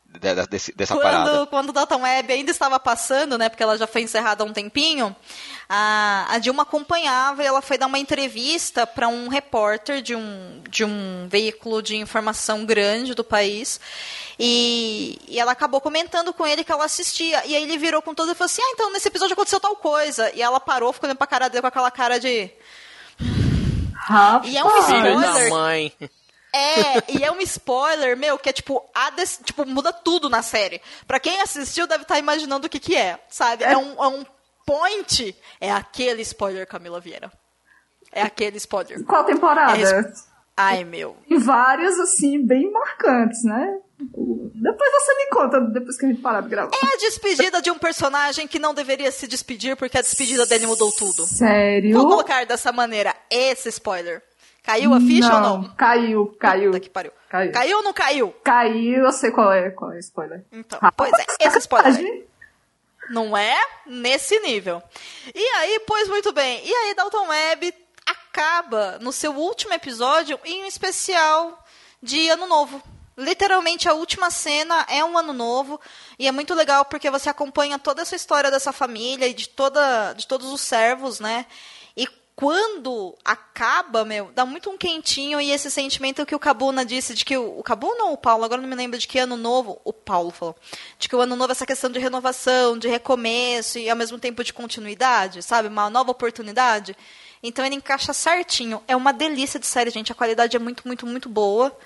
[SPEAKER 3] de- de- desse- dessa parada.
[SPEAKER 1] quando, quando o Dalton Web ainda estava passando, né, porque ela já foi encerrada há um tempinho, a, a Dilma acompanhava e ela foi dar uma entrevista para um repórter de um, de um veículo de informação grande do país. E, e ela acabou comentando com ele que ela assistia. E aí ele virou com todo e falou assim: Ah, então nesse episódio aconteceu tal coisa. E ela parou, ficou olhando pra cara dele com aquela cara de.
[SPEAKER 4] Rapaz.
[SPEAKER 1] E é um spoiler.
[SPEAKER 2] mãe.
[SPEAKER 1] É, e é um spoiler, meu, que é tipo, a des- tipo, muda tudo na série. Pra quem assistiu, deve estar imaginando o que que é, sabe? É um, é um point, é aquele spoiler, Camila Vieira. É aquele spoiler.
[SPEAKER 4] Qual temporada?
[SPEAKER 1] É Ai, meu.
[SPEAKER 4] Tem vários, assim, bem marcantes, né? Depois você me conta, depois que a gente parar de gravar.
[SPEAKER 1] É a despedida de um personagem que não deveria se despedir, porque a despedida dele mudou tudo.
[SPEAKER 4] Sério?
[SPEAKER 1] Vou colocar dessa maneira, esse spoiler. Caiu a ficha ou não?
[SPEAKER 4] Caiu, caiu.
[SPEAKER 1] Puta que pariu.
[SPEAKER 4] Caiu.
[SPEAKER 1] Caiu ou não caiu?
[SPEAKER 4] Caiu, eu sei qual é, qual é o spoiler.
[SPEAKER 1] Então,
[SPEAKER 4] Rapaz,
[SPEAKER 1] pois é, esse spoiler. Não é? Nesse nível. E aí, pois muito bem. E aí, Dalton Web acaba no seu último episódio em um especial de Ano Novo. Literalmente, a última cena é um ano novo. E é muito legal porque você acompanha toda essa história dessa família e de, toda, de todos os servos, né? Quando acaba, meu, dá muito um quentinho e esse sentimento que o Cabuna disse de que o, o Cabuna ou o Paulo, agora não me lembro de que ano novo, o Paulo falou, de que o ano novo é essa questão de renovação, de recomeço e ao mesmo tempo de continuidade, sabe? Uma nova oportunidade. Então ele encaixa certinho. É uma delícia de série, gente. A qualidade é muito, muito, muito boa.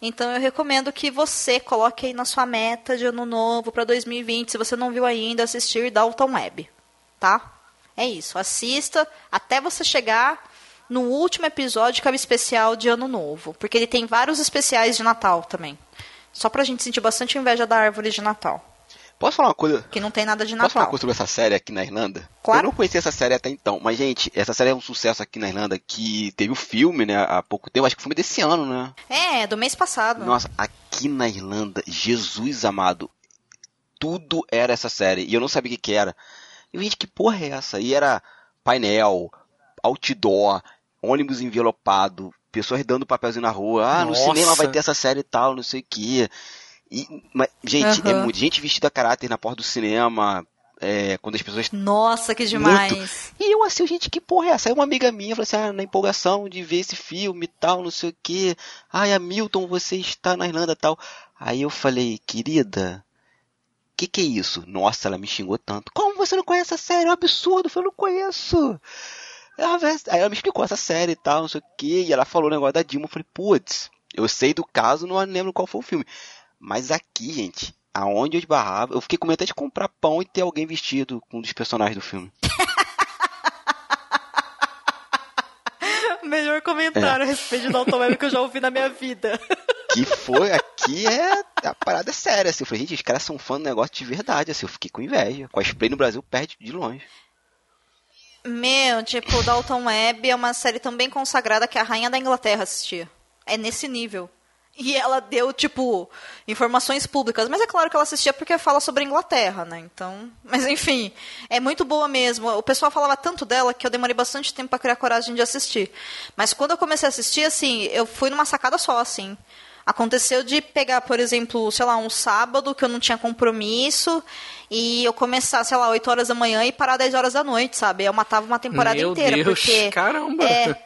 [SPEAKER 1] Então eu recomendo que você coloque aí na sua meta de ano novo para 2020, se você não viu ainda, assistir Dalton Web, tá? É isso, assista até você chegar no último episódio, que é o especial de Ano Novo. Porque ele tem vários especiais de Natal também. Só pra gente sentir bastante inveja da árvore de Natal.
[SPEAKER 3] Posso falar uma coisa?
[SPEAKER 1] Que não tem nada de
[SPEAKER 3] Posso falar uma
[SPEAKER 1] Natal.
[SPEAKER 3] coisa sobre essa série aqui na Irlanda?
[SPEAKER 1] Claro.
[SPEAKER 3] Eu não conhecia essa série até então, mas gente, essa série é um sucesso aqui na Irlanda que teve o filme, né, há pouco tempo, acho que o filme é desse ano, né?
[SPEAKER 1] É, do mês passado.
[SPEAKER 3] Nossa, aqui na Irlanda, Jesus amado, tudo era essa série e eu não sabia o que, que era. E gente, que porra é essa? E era painel, outdoor, ônibus envelopado, pessoas dando papelzinho na rua. Ah, no
[SPEAKER 2] Nossa.
[SPEAKER 3] cinema vai ter essa série e tal, não sei o que. E, mas, gente, é
[SPEAKER 1] Aham.
[SPEAKER 3] muito, gente vestida a caráter na porta do cinema, é, quando as pessoas
[SPEAKER 1] Nossa, que demais.
[SPEAKER 3] e eu assim, gente, que porra é essa? Aí uma amiga minha falou assim, ah, na empolgação de ver esse filme e tal, não sei o que. Ai, Hamilton, você está na Irlanda e tal. Aí eu falei, querida, que que é isso? Nossa, ela me xingou tanto. Como você não conhece a série? É um absurdo, eu falei, não conheço. Aí ela me explicou essa série e tal, não sei o que. E ela falou o negócio da Dilma. Eu falei, putz, eu sei do caso, não lembro qual foi o filme. Mas aqui, gente, aonde eu esbarrava, eu fiquei com medo até de comprar pão e ter alguém vestido com um dos personagens do filme.
[SPEAKER 1] Melhor comentário a respeito Dalton Web que eu já ouvi na minha vida.
[SPEAKER 3] Que foi, aqui é. A parada é séria, assim. Eu falei, gente, os caras são fã do negócio de verdade, assim. Eu fiquei com inveja. Cosplay no Brasil perde de longe.
[SPEAKER 1] Meu, tipo, Dalton Web é uma série tão bem consagrada que a rainha da Inglaterra assistia. É nesse nível. E ela deu, tipo, informações públicas. Mas é claro que ela assistia porque fala sobre a Inglaterra, né? Então. Mas enfim, é muito boa mesmo. O pessoal falava tanto dela que eu demorei bastante tempo pra criar coragem de assistir. Mas quando eu comecei a assistir, assim, eu fui numa sacada só, assim. Aconteceu de pegar, por exemplo, sei lá, um sábado que eu não tinha compromisso e eu começar, sei lá, 8 horas da manhã e parar 10 horas da noite, sabe? Eu matava uma temporada
[SPEAKER 2] Meu
[SPEAKER 1] inteira,
[SPEAKER 2] Deus,
[SPEAKER 1] porque
[SPEAKER 2] caramba.
[SPEAKER 1] é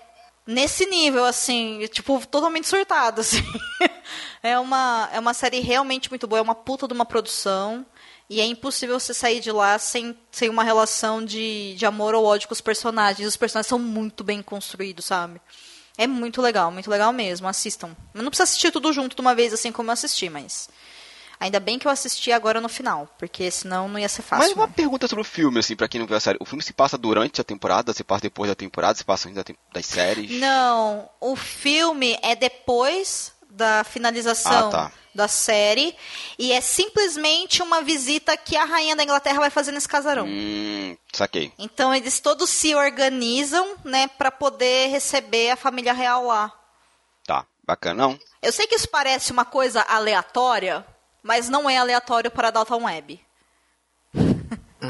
[SPEAKER 1] nesse nível assim, tipo, totalmente surtado assim. é uma é uma série realmente muito boa, é uma puta de uma produção. E é impossível você sair de lá sem, sem uma relação de, de amor ou ódio com os personagens. Os personagens são muito bem construídos, sabe? É muito legal, muito legal mesmo. Assistam. Não precisa assistir tudo junto de uma vez, assim como eu assisti, mas. Ainda bem que eu assisti agora no final, porque senão não ia ser fácil.
[SPEAKER 3] Mas uma
[SPEAKER 1] não.
[SPEAKER 3] pergunta sobre o filme, assim, pra quem não viu a série. O filme se passa durante a temporada, se passa depois da temporada, se passa antes das séries.
[SPEAKER 1] Não, o filme é depois da finalização
[SPEAKER 3] Ah, tá.
[SPEAKER 1] da série. E é simplesmente uma visita que a rainha da Inglaterra vai fazer nesse casarão.
[SPEAKER 3] Hum, saquei.
[SPEAKER 1] Então eles todos se organizam, né, para poder receber a família real lá.
[SPEAKER 3] Tá, bacana. Não,
[SPEAKER 1] Eu sei que isso parece uma coisa aleatória, mas não é aleatório para a Dalton Web.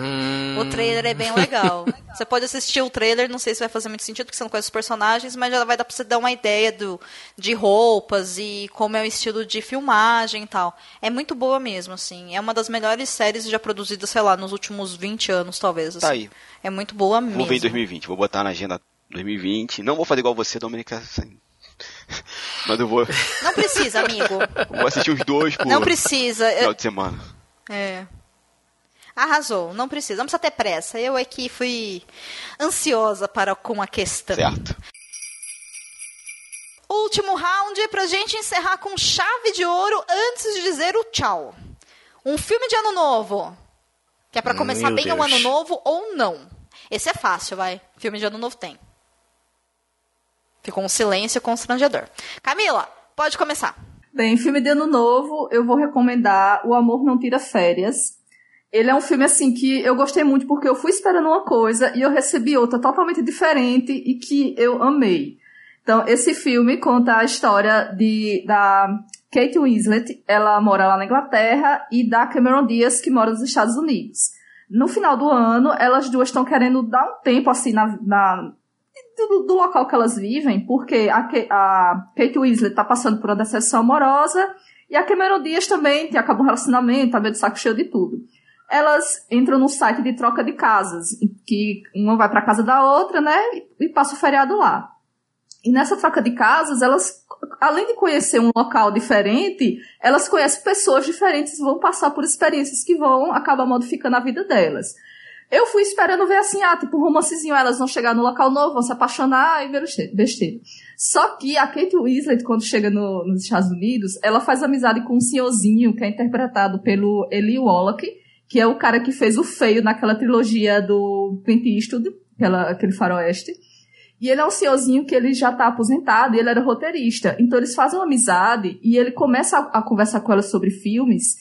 [SPEAKER 1] O trailer é bem legal. Você pode assistir o trailer, não sei se vai fazer muito sentido, porque você não conhece os personagens, mas já vai dar pra você dar uma ideia do, de roupas e como é o estilo de filmagem e tal. É muito boa mesmo, assim. É uma das melhores séries já produzidas, sei lá, nos últimos 20 anos, talvez.
[SPEAKER 3] Tá
[SPEAKER 1] assim.
[SPEAKER 3] aí.
[SPEAKER 1] É muito boa mesmo.
[SPEAKER 3] Vou ver em 2020. Vou botar na agenda 2020. Não vou fazer igual você, Dominica. assim. Mas eu vou,
[SPEAKER 1] Não precisa, amigo.
[SPEAKER 3] vou assistir os dois por
[SPEAKER 1] Não precisa.
[SPEAKER 3] Final de semana.
[SPEAKER 1] É. Arrasou, não precisa, não precisa ter pressa. Eu é que fui ansiosa para com a questão.
[SPEAKER 3] Certo.
[SPEAKER 1] Último round pra gente encerrar com chave de ouro antes de dizer o tchau. Um filme de ano novo. Que é pra começar
[SPEAKER 2] Meu
[SPEAKER 1] bem o
[SPEAKER 2] Deus.
[SPEAKER 1] ano novo ou não. Esse é fácil, vai. Filme de ano novo tem. Ficou um silêncio constrangedor. Camila, pode começar.
[SPEAKER 4] Bem, filme de ano novo, eu vou recomendar O Amor Não Tira Férias. Ele é um filme assim que eu gostei muito porque eu fui esperando uma coisa e eu recebi outra totalmente diferente e que eu amei. Então, esse filme conta a história de da Kate Winslet, ela mora lá na Inglaterra, e da Cameron Diaz, que mora nos Estados Unidos. No final do ano, elas duas estão querendo dar um tempo assim na, na do, do local que elas vivem, porque a, a Kate Weasley está passando por uma decepção amorosa e a Cameron Diaz também tem, acabou um relacionamento, tá meio de saco cheio de tudo. Elas entram num site de troca de casas, que uma vai para casa da outra, né, e, passa o feriado lá. E nessa troca de casas, elas, além de conhecer um local diferente, elas conhecem pessoas diferentes vão passar por experiências que vão acabar modificando a vida delas. Eu fui esperando ver assim, ah, tipo um romancezinho, elas vão chegar no local novo, vão se apaixonar e ver beste- besteira. Só que a Kate Winslet, quando chega no- nos Estados Unidos, ela faz amizade com um senhorzinho que é interpretado pelo Eli Wallach, que é o cara que fez o feio naquela trilogia do Clint Eastwood, aquela, aquele faroeste. E ele é um senhorzinho que ele já tá aposentado e ele era roteirista. Então eles fazem uma amizade e ele começa a, a conversar com ela sobre filmes.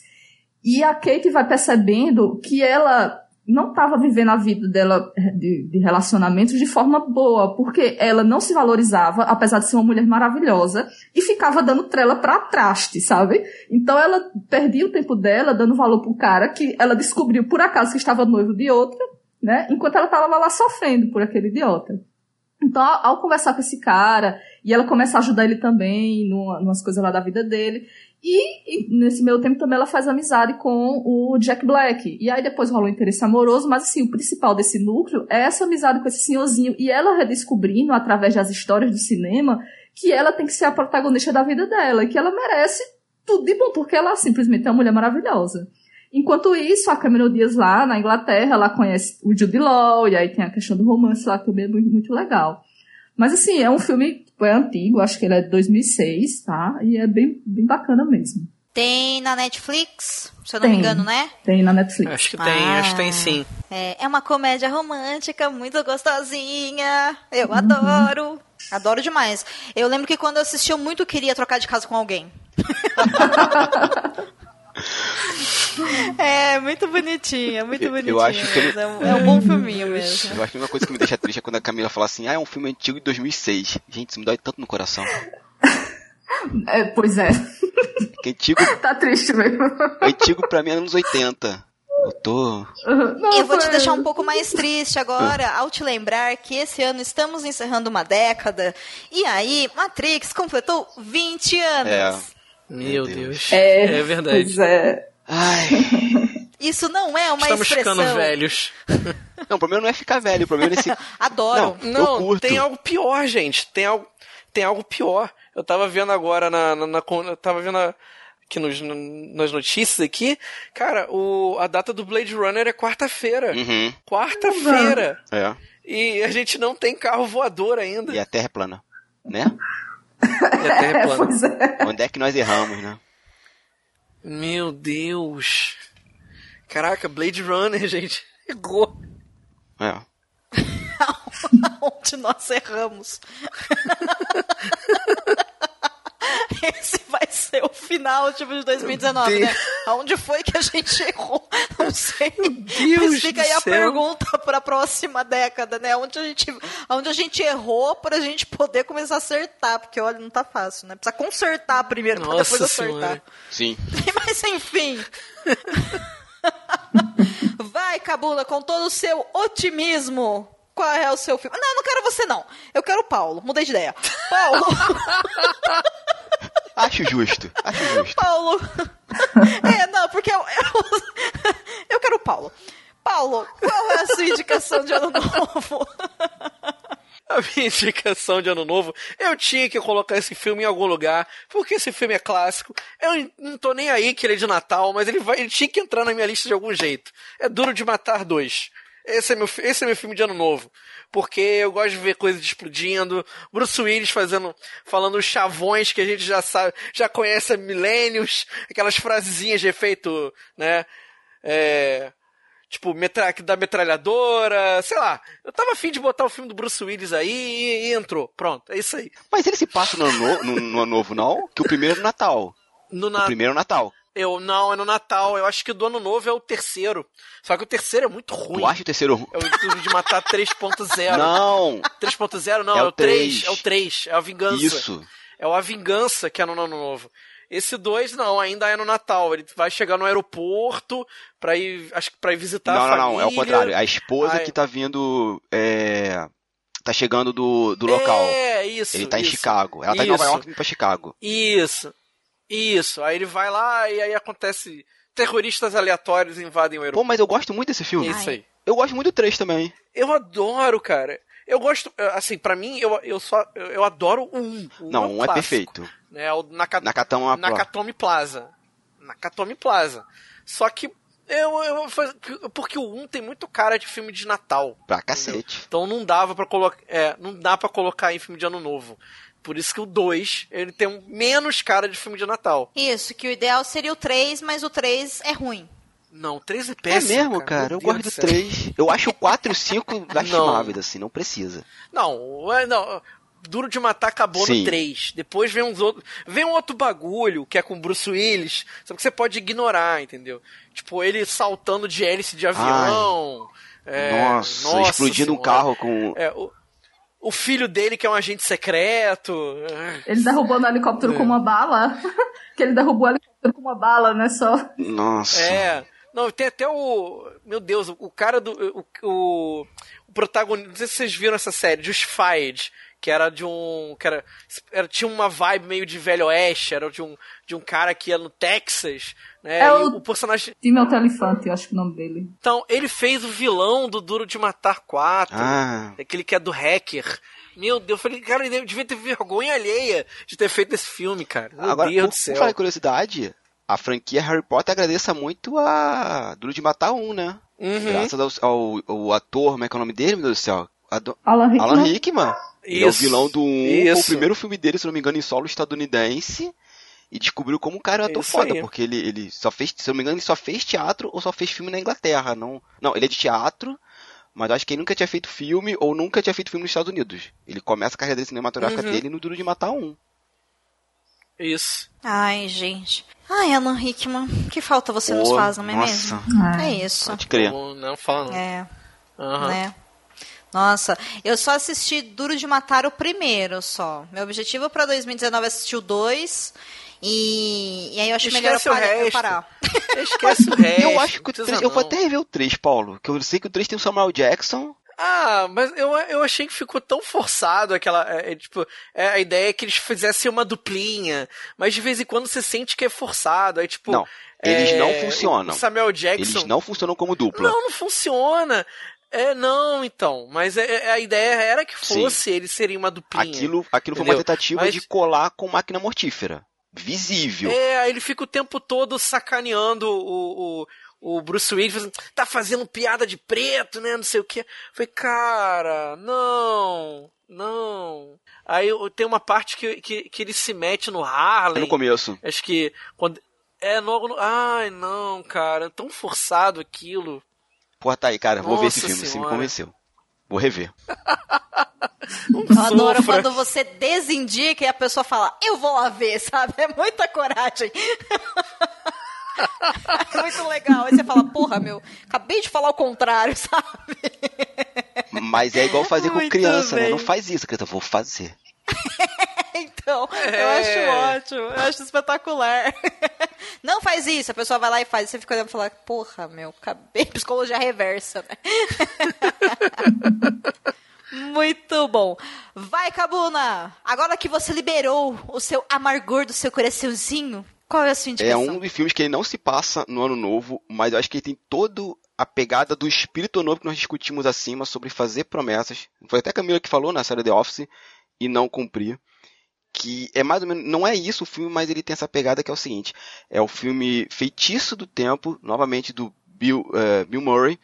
[SPEAKER 4] E a Kate vai percebendo que ela não estava vivendo a vida dela eh, de, de relacionamentos de forma boa, porque ela não se valorizava, apesar de ser uma mulher maravilhosa, e ficava dando trela pra traste, sabe? Então ela perdia o tempo dela dando valor pro cara que ela descobriu por acaso que estava noivo de outra, né? Enquanto ela estava lá sofrendo por aquele idiota. Então, ao, ao conversar com esse cara, e ela começa a ajudar ele também, numa, numas coisas lá da vida dele, e, e nesse meio tempo também ela faz amizade com o Jack Black. E aí depois rola um interesse amoroso, mas assim, o principal desse núcleo é essa amizade com esse senhorzinho. E ela redescobrindo, através das histórias do cinema, que ela tem que ser a protagonista da vida dela, e que ela merece tudo de bom, porque ela simplesmente é uma mulher maravilhosa. Enquanto isso, a Cameron Diaz lá na Inglaterra, ela conhece o Jude Law, e aí tem a questão do romance lá, também é muito, muito legal. Mas assim, é um filme, tipo, é antigo, acho que ele é de 2006, tá? E é bem, bem bacana mesmo.
[SPEAKER 1] Tem na Netflix, se eu não
[SPEAKER 4] Tem.
[SPEAKER 1] me engano, né?
[SPEAKER 4] Tem na Netflix.
[SPEAKER 2] Acho que tem,
[SPEAKER 1] Ah.
[SPEAKER 2] acho que tem sim.
[SPEAKER 1] É, é uma comédia romântica muito gostosinha. Eu
[SPEAKER 4] Uhum.
[SPEAKER 1] adoro. Adoro demais. Eu lembro que quando eu assisti, eu muito queria trocar de casa com alguém. é, muito bonitinha, muito
[SPEAKER 3] Eu- eu
[SPEAKER 1] bonitinha.
[SPEAKER 3] acho que
[SPEAKER 1] mesmo. É, um, é um bom filminho mesmo.
[SPEAKER 3] Eu acho que uma coisa que me deixa triste é quando a Camila fala assim, ah, é um filme antigo de 2006. Gente, isso me dói tanto no coração.
[SPEAKER 4] É, pois é.
[SPEAKER 3] Porque antigo,
[SPEAKER 4] tá triste mesmo.
[SPEAKER 3] antigo pra mim é anos 80. Eu tô...
[SPEAKER 4] Não,
[SPEAKER 1] Eu vou te deixar um pouco mais triste agora, ao te lembrar que esse ano estamos encerrando uma década. E aí, Matrix completou 20 anos.
[SPEAKER 3] É.
[SPEAKER 2] Meu
[SPEAKER 3] Deus.
[SPEAKER 2] Deus.
[SPEAKER 4] É,
[SPEAKER 2] É verdade.
[SPEAKER 4] Pois é.
[SPEAKER 3] Ai...
[SPEAKER 1] Isso não é uma
[SPEAKER 2] Estamos
[SPEAKER 1] expressão.
[SPEAKER 2] ficando velhos.
[SPEAKER 3] Não, o problema não é ficar velho, o problema é esse...
[SPEAKER 1] Adoro.
[SPEAKER 3] Não.
[SPEAKER 2] Não, tem algo pior, gente. Tem algo, tem algo pior. Eu tava vendo agora na, na, na- eu tava vendo a- aqui nos, nas notícias aqui, cara, o, a data do Blade Runner é quarta-feira.
[SPEAKER 3] Uhum,
[SPEAKER 2] Quarta-feira.
[SPEAKER 3] é.
[SPEAKER 2] E a gente não tem carro voador ainda.
[SPEAKER 3] E a Terra é plana, né?
[SPEAKER 2] E a Terra é plana.
[SPEAKER 4] Pois é.
[SPEAKER 3] Onde é que nós erramos, né?
[SPEAKER 2] Meu Deus. Caraca, Blade Runner, gente. Errou.
[SPEAKER 3] É.
[SPEAKER 1] Onde nós erramos. Esse vai final, tipo, de 2019, né? Aonde foi que a gente errou? Não sei.
[SPEAKER 2] Deus
[SPEAKER 1] Mas fica aí a
[SPEAKER 2] céu.
[SPEAKER 1] pergunta para a próxima década, né? Onde a gente, onde a gente errou pra gente poder começar a acertar, porque olha, não tá fácil, né? Precisa consertar primeiro pra depois acertar.
[SPEAKER 2] senhora.
[SPEAKER 3] Sim.
[SPEAKER 1] Mas enfim. Vai, Cabula, com todo o seu otimismo. Qual é o seu filme? Não, não quero você, não. Eu quero o Paulo. Mudei de ideia. Paulo.
[SPEAKER 3] Acho justo. Acho justo.
[SPEAKER 1] Paulo. É, não, porque eu, eu, eu quero o Paulo. Paulo, qual é a sua indicação de ano novo?
[SPEAKER 2] A minha indicação de ano novo, eu tinha que colocar esse filme em algum lugar, porque esse filme é clássico. Eu não tô nem aí que ele é de Natal, mas ele vai, ele tinha que entrar na minha lista de algum jeito. É Duro de Matar 2. Esse é meu, esse é meu filme de ano novo. Porque eu gosto de ver coisas explodindo, Bruce Willis fazendo, falando os chavões que a gente já sabe, já conhece há milênios, aquelas frasezinhas de efeito, né? É, tipo, metra da metralhadora, sei lá. Eu tava afim de botar o filme do Bruce Willis aí e, e entrou. Pronto, é isso aí.
[SPEAKER 3] Mas ele se passa no ano, no, no- no ano novo, não? Que o primeiro é no Natal.
[SPEAKER 2] No
[SPEAKER 3] O
[SPEAKER 2] na...
[SPEAKER 3] primeiro é o Natal.
[SPEAKER 2] Eu, não, é no Natal. Eu acho que o do ano novo é o terceiro. Só que o terceiro é muito ruim.
[SPEAKER 3] Tu acha o terceiro...
[SPEAKER 2] É o de Matar 3.0.
[SPEAKER 3] Não!
[SPEAKER 2] 3.0 não,
[SPEAKER 3] É
[SPEAKER 2] é,
[SPEAKER 3] o
[SPEAKER 2] o 3.
[SPEAKER 3] três.
[SPEAKER 2] É o 3. É a vingança.
[SPEAKER 3] Isso.
[SPEAKER 2] É A Vingança que é no ano novo. Esse 2 não, ainda é no Natal. Ele vai chegar no aeroporto pra ir, acho que pra ir visitar
[SPEAKER 3] não,
[SPEAKER 2] a
[SPEAKER 3] não,
[SPEAKER 2] família.
[SPEAKER 3] não. É o contrário. A esposa
[SPEAKER 2] Ai.
[SPEAKER 3] que tá vindo... É... Tá chegando do, do local.
[SPEAKER 2] É, isso.
[SPEAKER 3] Ele tá em
[SPEAKER 2] isso.
[SPEAKER 3] Chicago. Ela tá em Nova
[SPEAKER 2] Isso.
[SPEAKER 3] York pra Chicago.
[SPEAKER 2] Isso. Isso. Aí ele vai lá e aí acontece. Terroristas aleatórios invadem o
[SPEAKER 3] Pô,
[SPEAKER 2] aeroporto.
[SPEAKER 3] mas eu gosto muito desse filme.
[SPEAKER 2] Isso aí.
[SPEAKER 3] Eu gosto muito do 3 também.
[SPEAKER 2] Eu adoro, cara. Eu gosto, assim, pra mim, eu, eu só. Eu, adoro o 1. O
[SPEAKER 3] não,
[SPEAKER 2] é
[SPEAKER 3] um é perfeito.
[SPEAKER 2] Né, é o Naka,
[SPEAKER 3] Nakatama
[SPEAKER 2] Nakatomi Plaza. Nakatomi Plaza. Só que. Eu, eu, porque o 1 tem muito cara de filme de Natal.
[SPEAKER 3] Pra cacete.
[SPEAKER 2] Então não dava para colocar, é, não dá para colocar em filme de ano novo. Por isso que o 2, ele tem um menos cara de filme de Natal.
[SPEAKER 1] Isso, que o ideal seria o 3, mas o 3 é ruim.
[SPEAKER 2] Não, o 3 é
[SPEAKER 3] É
[SPEAKER 2] péssimo.
[SPEAKER 3] mesmo, cara.
[SPEAKER 2] Meu
[SPEAKER 3] Eu
[SPEAKER 2] Deus
[SPEAKER 3] gosto
[SPEAKER 2] do
[SPEAKER 3] do
[SPEAKER 2] céu.
[SPEAKER 3] 3. Eu acho o 4 e o 5 lastimáveis, assim. Não precisa.
[SPEAKER 2] Não, é, não. Duro de Matar acabou
[SPEAKER 3] Sim.
[SPEAKER 2] no 3. Depois vem uns outros. Vem um outro bagulho, que é com Bruce Willis. Só que você pode ignorar, entendeu? Tipo, ele saltando de hélice de avião. É,
[SPEAKER 3] nossa, explodindo um
[SPEAKER 2] senhora.
[SPEAKER 3] carro com...
[SPEAKER 2] É, o, o filho dele, que é um agente secreto. É.
[SPEAKER 4] Ele derrubando o helicóptero com uma bala. que ele derrubou o helicóptero com uma bala, né? Só.
[SPEAKER 3] Nossa.
[SPEAKER 2] É. Não, tem até o. Meu Deus, o cara do. O, o, o protagonista. Não sei se vocês viram essa série, Justified. Que era de um. Que era, era, tinha uma vibe meio de velho oeste. Era de um, de um cara que ia no Texas. Né?
[SPEAKER 4] É
[SPEAKER 2] e
[SPEAKER 4] o-
[SPEAKER 2] o personagem.
[SPEAKER 4] Timothy Elefante, eu acho que é o nome dele.
[SPEAKER 2] Então, ele fez o vilão do Duro de Matar 4.
[SPEAKER 3] Ah,
[SPEAKER 2] Aquele que é do hacker. Meu Deus, eu falei, cara, ele devia ter vergonha alheia de ter feito esse filme, cara. Meu
[SPEAKER 3] agora,
[SPEAKER 2] Deus
[SPEAKER 3] por,
[SPEAKER 2] do
[SPEAKER 3] por
[SPEAKER 2] céu.
[SPEAKER 3] falar em curiosidade, a franquia Harry Potter agradeça muito a Duro de Matar 1, né?
[SPEAKER 2] Uhum.
[SPEAKER 3] Graças ao, ao, ao ator, como é que é o nome dele, meu Deus do céu? Ado-
[SPEAKER 4] Alan Rickman.
[SPEAKER 3] Alan Rickman. Ele é o
[SPEAKER 2] Isso,
[SPEAKER 3] vilão do 1, foi o
[SPEAKER 2] isso.
[SPEAKER 3] primeiro filme dele, se não me engano, em solo estadunidense. E descobriu como o cara é um ator
[SPEAKER 2] Isso
[SPEAKER 3] foda,
[SPEAKER 2] aí.
[SPEAKER 3] porque ele, ele só fez, se eu não me engano, ele só fez teatro ou só fez filme na Inglaterra. Não, não ele é de teatro, mas acho que ele nunca tinha feito filme ou nunca tinha feito filme nos Estados Unidos. Ele começa a carreira cinematográfica
[SPEAKER 2] Uhum.
[SPEAKER 3] dele no Duro de Matar 1.
[SPEAKER 2] Isso.
[SPEAKER 1] Ai, gente. Ai, Alan Rickman, que falta você nos faz, não é
[SPEAKER 3] nossa.
[SPEAKER 1] mesmo?
[SPEAKER 4] Ah,
[SPEAKER 1] É isso.
[SPEAKER 3] Pode crer.
[SPEAKER 2] Não, não fala não.
[SPEAKER 1] É,
[SPEAKER 2] Aham.
[SPEAKER 1] né? Nossa, eu só assisti Duro de Matar o primeiro só. Meu objetivo para 2019 é assistir o 2. E, e aí eu acho melhor eu
[SPEAKER 2] Esquece
[SPEAKER 1] parar. eu
[SPEAKER 2] resto.
[SPEAKER 1] parar.
[SPEAKER 2] Esquece o resto.
[SPEAKER 3] Eu acho que o
[SPEAKER 2] não precisa
[SPEAKER 3] 3, eu vou até rever o 3, Paulo, que eu sei que o 3 tem o Samuel Jackson.
[SPEAKER 2] Ah, mas eu, eu achei que ficou tão forçado aquela. É, é, tipo, é, a ideia é que eles fizessem uma duplinha. Mas de vez em quando você sente que é forçado. Aí, tipo.
[SPEAKER 3] Não, eles
[SPEAKER 2] é,
[SPEAKER 3] não funcionam.
[SPEAKER 2] Samuel Jackson.
[SPEAKER 3] Eles não funcionam como dupla.
[SPEAKER 2] Não, não funciona. É, não, então. Mas é- é- a ideia era que
[SPEAKER 3] Sim.
[SPEAKER 2] fosse eles serem uma duplinha.
[SPEAKER 3] Aquilo, aquilo foi uma tentativa
[SPEAKER 2] Mas-
[SPEAKER 3] de colar com máquina mortífera. Visível.
[SPEAKER 2] É, aí ele fica o tempo todo sacaneando o, o, o Bruce Willis, fazendo, tá fazendo piada de preto, né? Não sei o quê. Falei, cara, não, não. Aí tem uma parte que, que, que ele se mete no
[SPEAKER 3] É
[SPEAKER 2] Harlem.
[SPEAKER 3] no começo.
[SPEAKER 2] Acho que. Quando, é logo no. Ai, não, cara, é tão forçado aquilo.
[SPEAKER 3] Porra, tá aí, cara. Vou ver esse
[SPEAKER 2] Nossa
[SPEAKER 3] filme. Você me
[SPEAKER 2] Senhora.
[SPEAKER 3] convenceu. Vou rever.
[SPEAKER 1] Um eu adoro quando você desindica e a pessoa fala, eu vou lá ver, sabe? É muita coragem. é muito legal. Aí você fala, porra, meu, acabei de falar o contrário, sabe?
[SPEAKER 3] Mas é igual fazer muito com criança, bem. né? Não faz isso, criança, vou fazer.
[SPEAKER 1] então, é... eu acho ótimo, eu acho espetacular. Não faz isso, a pessoa vai lá e faz, você fica olhando e fala, porra, meu, acabei psicologia reversa, né? Muito bom. Vai, Cabuna! Agora que você liberou o seu amargor do seu coraçãozinho, qual é a sua indicação?
[SPEAKER 3] É um dos filmes que ele não se passa no ano novo, mas eu acho que ele tem todo a pegada do espírito novo que nós discutimos acima sobre fazer promessas. Foi até a Camila que falou na série The Office e não cumprir. Que é mais ou menos. Não é isso o filme, mas ele tem essa pegada que é o seguinte: é o filme Feitiço do Tempo, novamente do Bill, uh, Bill Murray.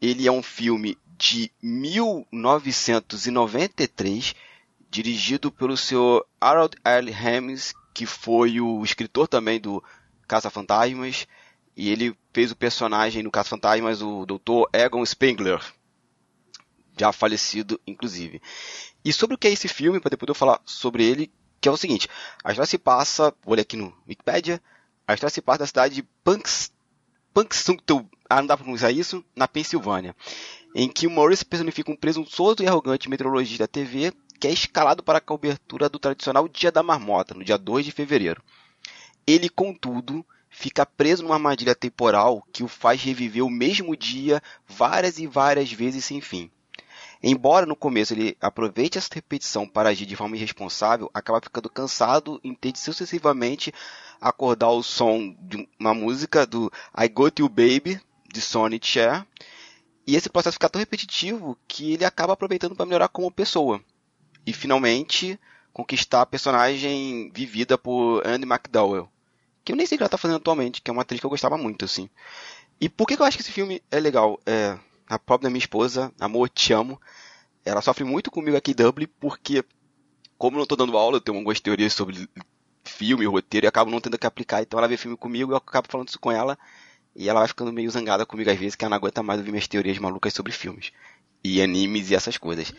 [SPEAKER 3] Ele é um filme de 1993, dirigido pelo senhor Harold L. Hames, que foi o escritor também do Caça Fantasmas, e ele fez o personagem no Caça Fantasmas, o Dr. Egon Spengler, já falecido, inclusive. E sobre o que é esse filme, para depois eu falar sobre ele, que é o seguinte: a história se passa, ler aqui no Wikipedia, a história se passa da cidade de Punks, Punxsutawney, ah, não dá para pronunciar isso, na Pensilvânia em que o Morris personifica um presunçoso e arrogante meteorologista da TV que é escalado para a cobertura do tradicional Dia da Marmota, no dia 2 de fevereiro. Ele, contudo, fica preso numa armadilha temporal que o faz reviver o mesmo dia várias e várias vezes sem fim. Embora no começo ele aproveite essa repetição para agir de forma irresponsável, acaba ficando cansado em ter de sucessivamente acordar o som de uma música do I Got You Baby, de Sonny Cher, e esse processo fica tão repetitivo que ele acaba aproveitando para melhorar como pessoa. E finalmente conquistar a personagem vivida por Andy McDowell. Que eu nem sei o que ela tá fazendo atualmente, que é uma atriz que eu gostava muito, assim. E por que, eu acho que esse filme é legal? É, a própria minha esposa, amor, te amo, ela sofre muito comigo aqui em Dublin, porque, como eu não tô dando aula, eu tenho algumas teorias sobre filme, roteiro, e acabo não tendo que aplicar, então ela vê filme comigo e eu acabo falando isso com ela. E ela vai ficando meio zangada comigo às vezes, que ela não aguenta mais ouvir minhas teorias malucas sobre filmes. E animes e essas coisas.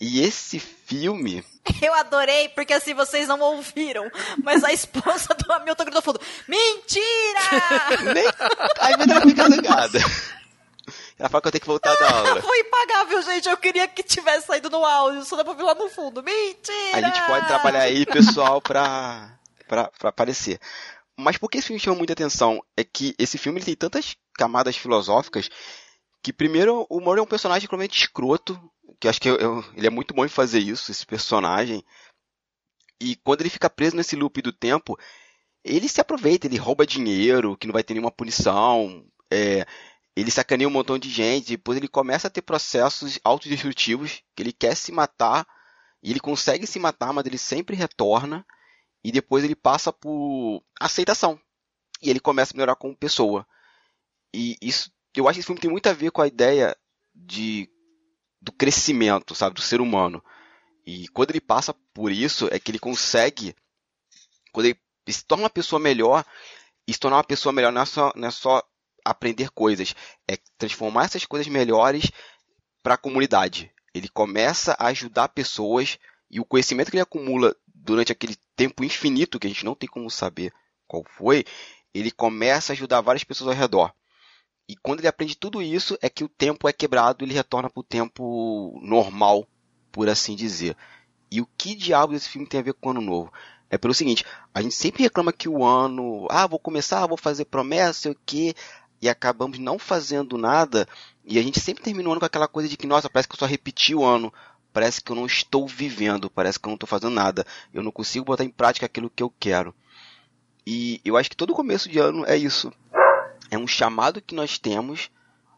[SPEAKER 3] E esse filme.
[SPEAKER 1] Eu adorei, porque assim vocês não ouviram. Mas a esposa do Hamilton gritou fundo: Mentira!
[SPEAKER 3] Nem... Aí ela fica zangada. Ela fala que eu tenho que voltar da aula.
[SPEAKER 1] Foi impagável, gente. Eu queria que tivesse saído no áudio, só dá pra ouvir lá no fundo. Mentira!
[SPEAKER 3] A gente pode trabalhar aí, pessoal, pra, pra, pra aparecer. Mas por que esse filme chama muita atenção? É que esse filme tem tantas camadas filosóficas que, primeiro, o Murray é um personagem realmente escroto, que eu acho que eu, eu, ele é muito bom em fazer isso, esse personagem. E quando ele fica preso nesse loop do tempo, ele se aproveita, ele rouba dinheiro, que não vai ter nenhuma punição, é, ele sacaneia um montão de gente, depois ele começa a ter processos autodestrutivos, que ele quer se matar, e ele consegue se matar, mas ele sempre retorna e depois ele passa por aceitação. E ele começa a melhorar como pessoa. E isso, eu acho que esse filme tem muito a ver com a ideia de do crescimento, sabe, do ser humano. E quando ele passa por isso, é que ele consegue quando ele se torna uma pessoa melhor, e se tornar uma pessoa melhor não é só, não é só aprender coisas, é transformar essas coisas melhores para a comunidade. Ele começa a ajudar pessoas e o conhecimento que ele acumula durante aquele tempo infinito, que a gente não tem como saber qual foi, ele começa a ajudar várias pessoas ao redor. E quando ele aprende tudo isso, é que o tempo é quebrado e ele retorna para o tempo normal, por assim dizer. E o que diabo esse filme tem a ver com o Ano Novo? É pelo seguinte, a gente sempre reclama que o ano, ah, vou começar, vou fazer promessa, sei o quê, e acabamos não fazendo nada, e a gente sempre termina o ano com aquela coisa de que, nossa, parece que eu só repeti o ano parece que eu não estou vivendo, parece que eu não estou fazendo nada, eu não consigo botar em prática aquilo que eu quero. E eu acho que todo começo de ano é isso. É um chamado que nós temos,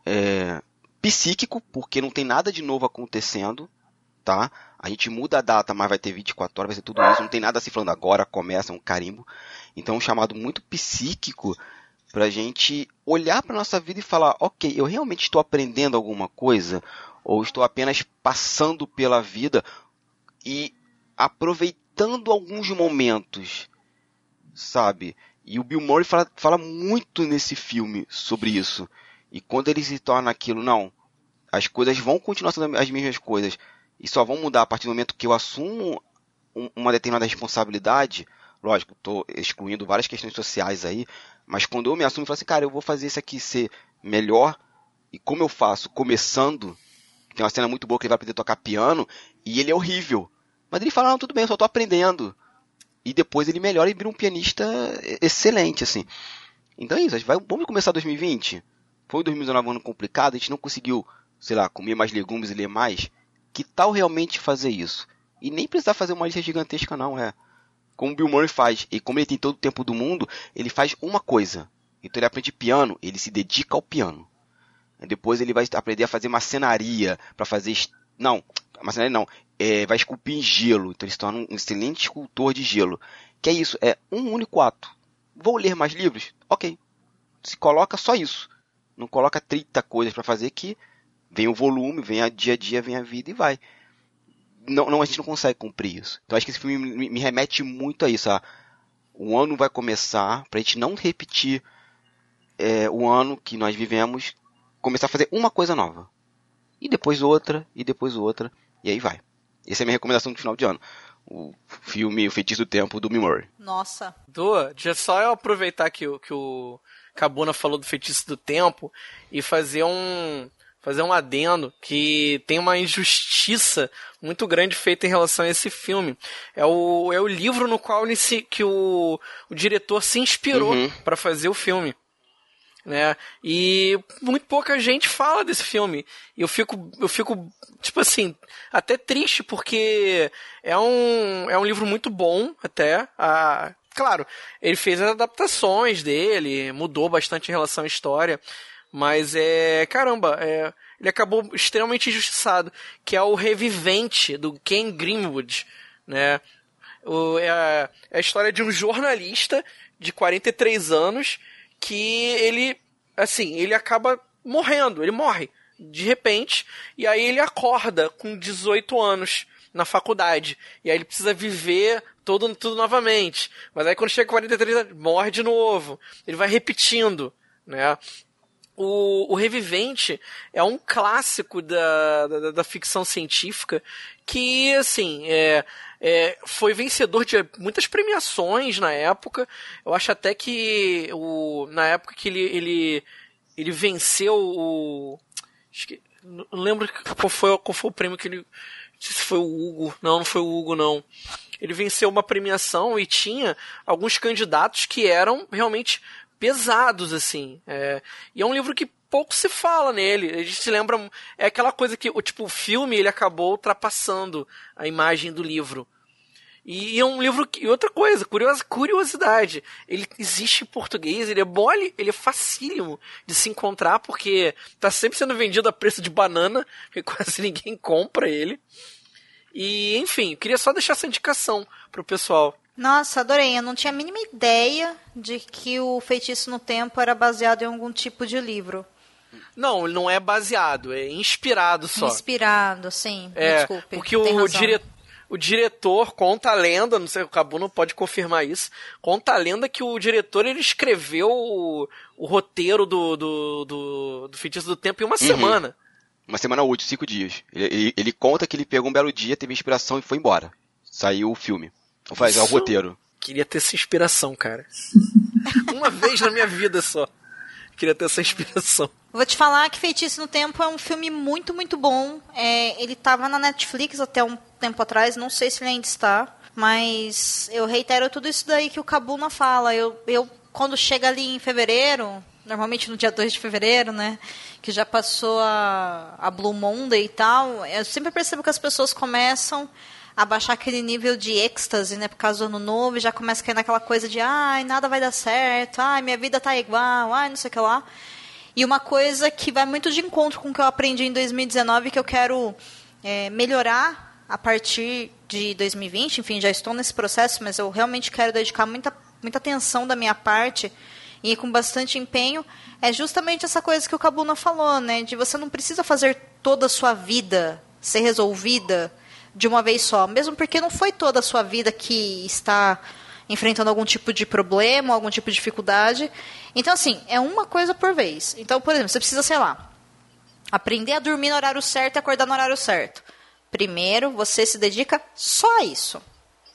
[SPEAKER 3] é, psíquico, porque não tem nada de novo acontecendo, tá? A gente muda a data, mas vai ter 24 horas, vai ser tudo isso, não tem nada se falando agora, começa, um carimbo. Então é um chamado muito psíquico para a gente olhar para nossa vida e falar, ok, eu realmente estou aprendendo alguma coisa? ou estou apenas passando pela vida e aproveitando alguns momentos, sabe? E o Bill Murray fala, fala muito nesse filme sobre isso. E quando ele se torna aquilo, não, as coisas vão continuar sendo as mesmas coisas e só vão mudar a partir do momento que eu assumo uma determinada responsabilidade. Lógico, estou excluindo várias questões sociais aí, mas quando eu me assumo e falo assim, cara, eu vou fazer isso aqui ser melhor, e como eu faço? Começando, tem uma cena muito boa que ele vai aprender a tocar piano, e ele é horrível. Mas ele fala, não, tudo bem, eu só estou aprendendo. E depois ele melhora e vira um pianista excelente, assim. Então é isso, vai, vamos começar 2020? Foi 2019 um ano complicado, a gente não conseguiu, sei lá, comer mais legumes e ler mais. Que tal realmente fazer isso? E nem precisar fazer uma lista gigantesca, não, é. Como o Bill Murray faz, e como ele tem todo o tempo do mundo, ele faz uma coisa. Então ele aprende piano, ele se dedica ao piano. Depois ele vai aprender a fazer macenaria, para fazer. Não, macenaria não. É, vai esculpir em gelo. Então ele se torna um excelente escultor de gelo. Que é isso, é um único ato. Vou ler mais livros? Ok. Se coloca só isso. Não coloca 30 coisas para fazer que vem o volume, vem a dia a dia, vem a vida e vai. Não, não, a gente não consegue cumprir isso. Então acho que esse filme me, me remete muito a isso. A, o ano vai começar, pra gente não repetir é, o ano que nós vivemos, começar a fazer uma coisa nova. E depois outra, e depois outra, e aí vai. Essa é a minha recomendação do final de ano. O filme O Feitiço do Tempo, do Mimori.
[SPEAKER 1] Nossa.
[SPEAKER 2] Dua, deixa só eu aproveitar que, que o Cabuna falou do Feitiço do Tempo e fazer um fazer um adendo que tem uma injustiça muito grande feita em relação a esse filme. É o, é o livro no qual ele se, que o, o diretor se inspirou
[SPEAKER 3] Uhum.
[SPEAKER 2] para fazer o filme. Né? E muito pouca gente fala desse filme. E eu fico, eu fico, tipo assim, até triste, porque é um, é um livro muito bom, até. Ah, claro, ele fez as adaptações dele, mudou bastante em relação à história. Mas é. Caramba, é, ele acabou extremamente injustiçado. Que é o Revivente, do Ken Greenwood. Né? O, é, a, é a história de um jornalista de 43 anos que ele, assim, ele acaba morrendo, ele morre de repente, e aí ele acorda com 18 anos na faculdade, e aí ele precisa viver todo, tudo novamente, mas aí quando chega com 43 anos, morre de novo, ele vai repetindo, né? O, o Revivente é um clássico da, da, da ficção científica que, assim, é, é, foi vencedor de muitas premiações na época. Eu acho até que o, na época que ele, ele, ele venceu o. que- Não lembro qual foi, qual foi o prêmio que ele. Não sei se foi o Hugo. Não, não foi o Hugo, não. Ele venceu uma premiação e tinha alguns candidatos que eram realmente pesados, assim. É, e é um livro que pouco se fala nele. A gente se lembra. É aquela coisa que tipo, o filme ele acabou ultrapassando a imagem do livro. E é um livro que. E outra coisa, curiosa, curiosidade. Ele existe em português, ele é mole, ele é facílimo de se encontrar, porque tá sempre sendo vendido a preço de banana, porque quase ninguém compra ele. E, enfim, queria só deixar essa indicação pro pessoal.
[SPEAKER 1] Nossa, adorei. Eu não tinha a mínima ideia de que o Feitiço no Tempo era baseado em algum tipo de livro.
[SPEAKER 2] Não, ele não é baseado, é inspirado só.
[SPEAKER 1] Inspirado, sim.
[SPEAKER 2] É,
[SPEAKER 1] Desculpe.
[SPEAKER 2] porque
[SPEAKER 1] tem
[SPEAKER 2] o,
[SPEAKER 1] razão.
[SPEAKER 2] dire... o diretor conta a lenda, não sei, o Cabu não pode confirmar isso, conta a lenda que o diretor ele escreveu o, o roteiro do, do, do, do Feitiço do Tempo em uma semana.
[SPEAKER 3] Uma semana útil, cinco dias. Ele, ele- ele conta que ele pegou um belo dia, teve inspiração e foi embora. Saiu o filme. Ou faz, é o roteiro.
[SPEAKER 2] Queria ter essa inspiração, cara. uma vez na minha vida só. Queria ter essa inspiração.
[SPEAKER 1] Vou te falar que Feitiço no Tempo é um filme muito, muito bom. É, ele estava na Netflix até um tempo atrás, não sei se ele ainda está. Mas eu reitero tudo isso daí que o Cabuna fala. Eu, eu quando chega ali em fevereiro, normalmente no dia 2 de fevereiro, né? Que já passou a, a Blue Monday e tal, eu sempre percebo que as pessoas começam a baixar aquele nível de êxtase, né? Por causa do ano novo, e já começa a cair naquela coisa de ai, nada vai dar certo, ai, minha vida tá igual, ai, não sei o que lá. E uma coisa que vai muito de encontro com o que eu aprendi em 2019, que eu quero é, melhorar a partir de 2020. Enfim, já estou nesse processo, mas eu realmente quero dedicar muita, muita atenção da minha parte e com bastante empenho. É justamente essa coisa que o Cabuna falou, né? De você não precisa fazer toda a sua vida ser resolvida de uma vez só. Mesmo porque não foi toda a sua vida que está enfrentando algum tipo de problema, algum tipo de dificuldade. Então, assim, é uma coisa por vez. Então, por exemplo, você precisa, sei lá, Aprender a dormir no horário certo e acordar no horário certo. Primeiro, você se dedica só a isso.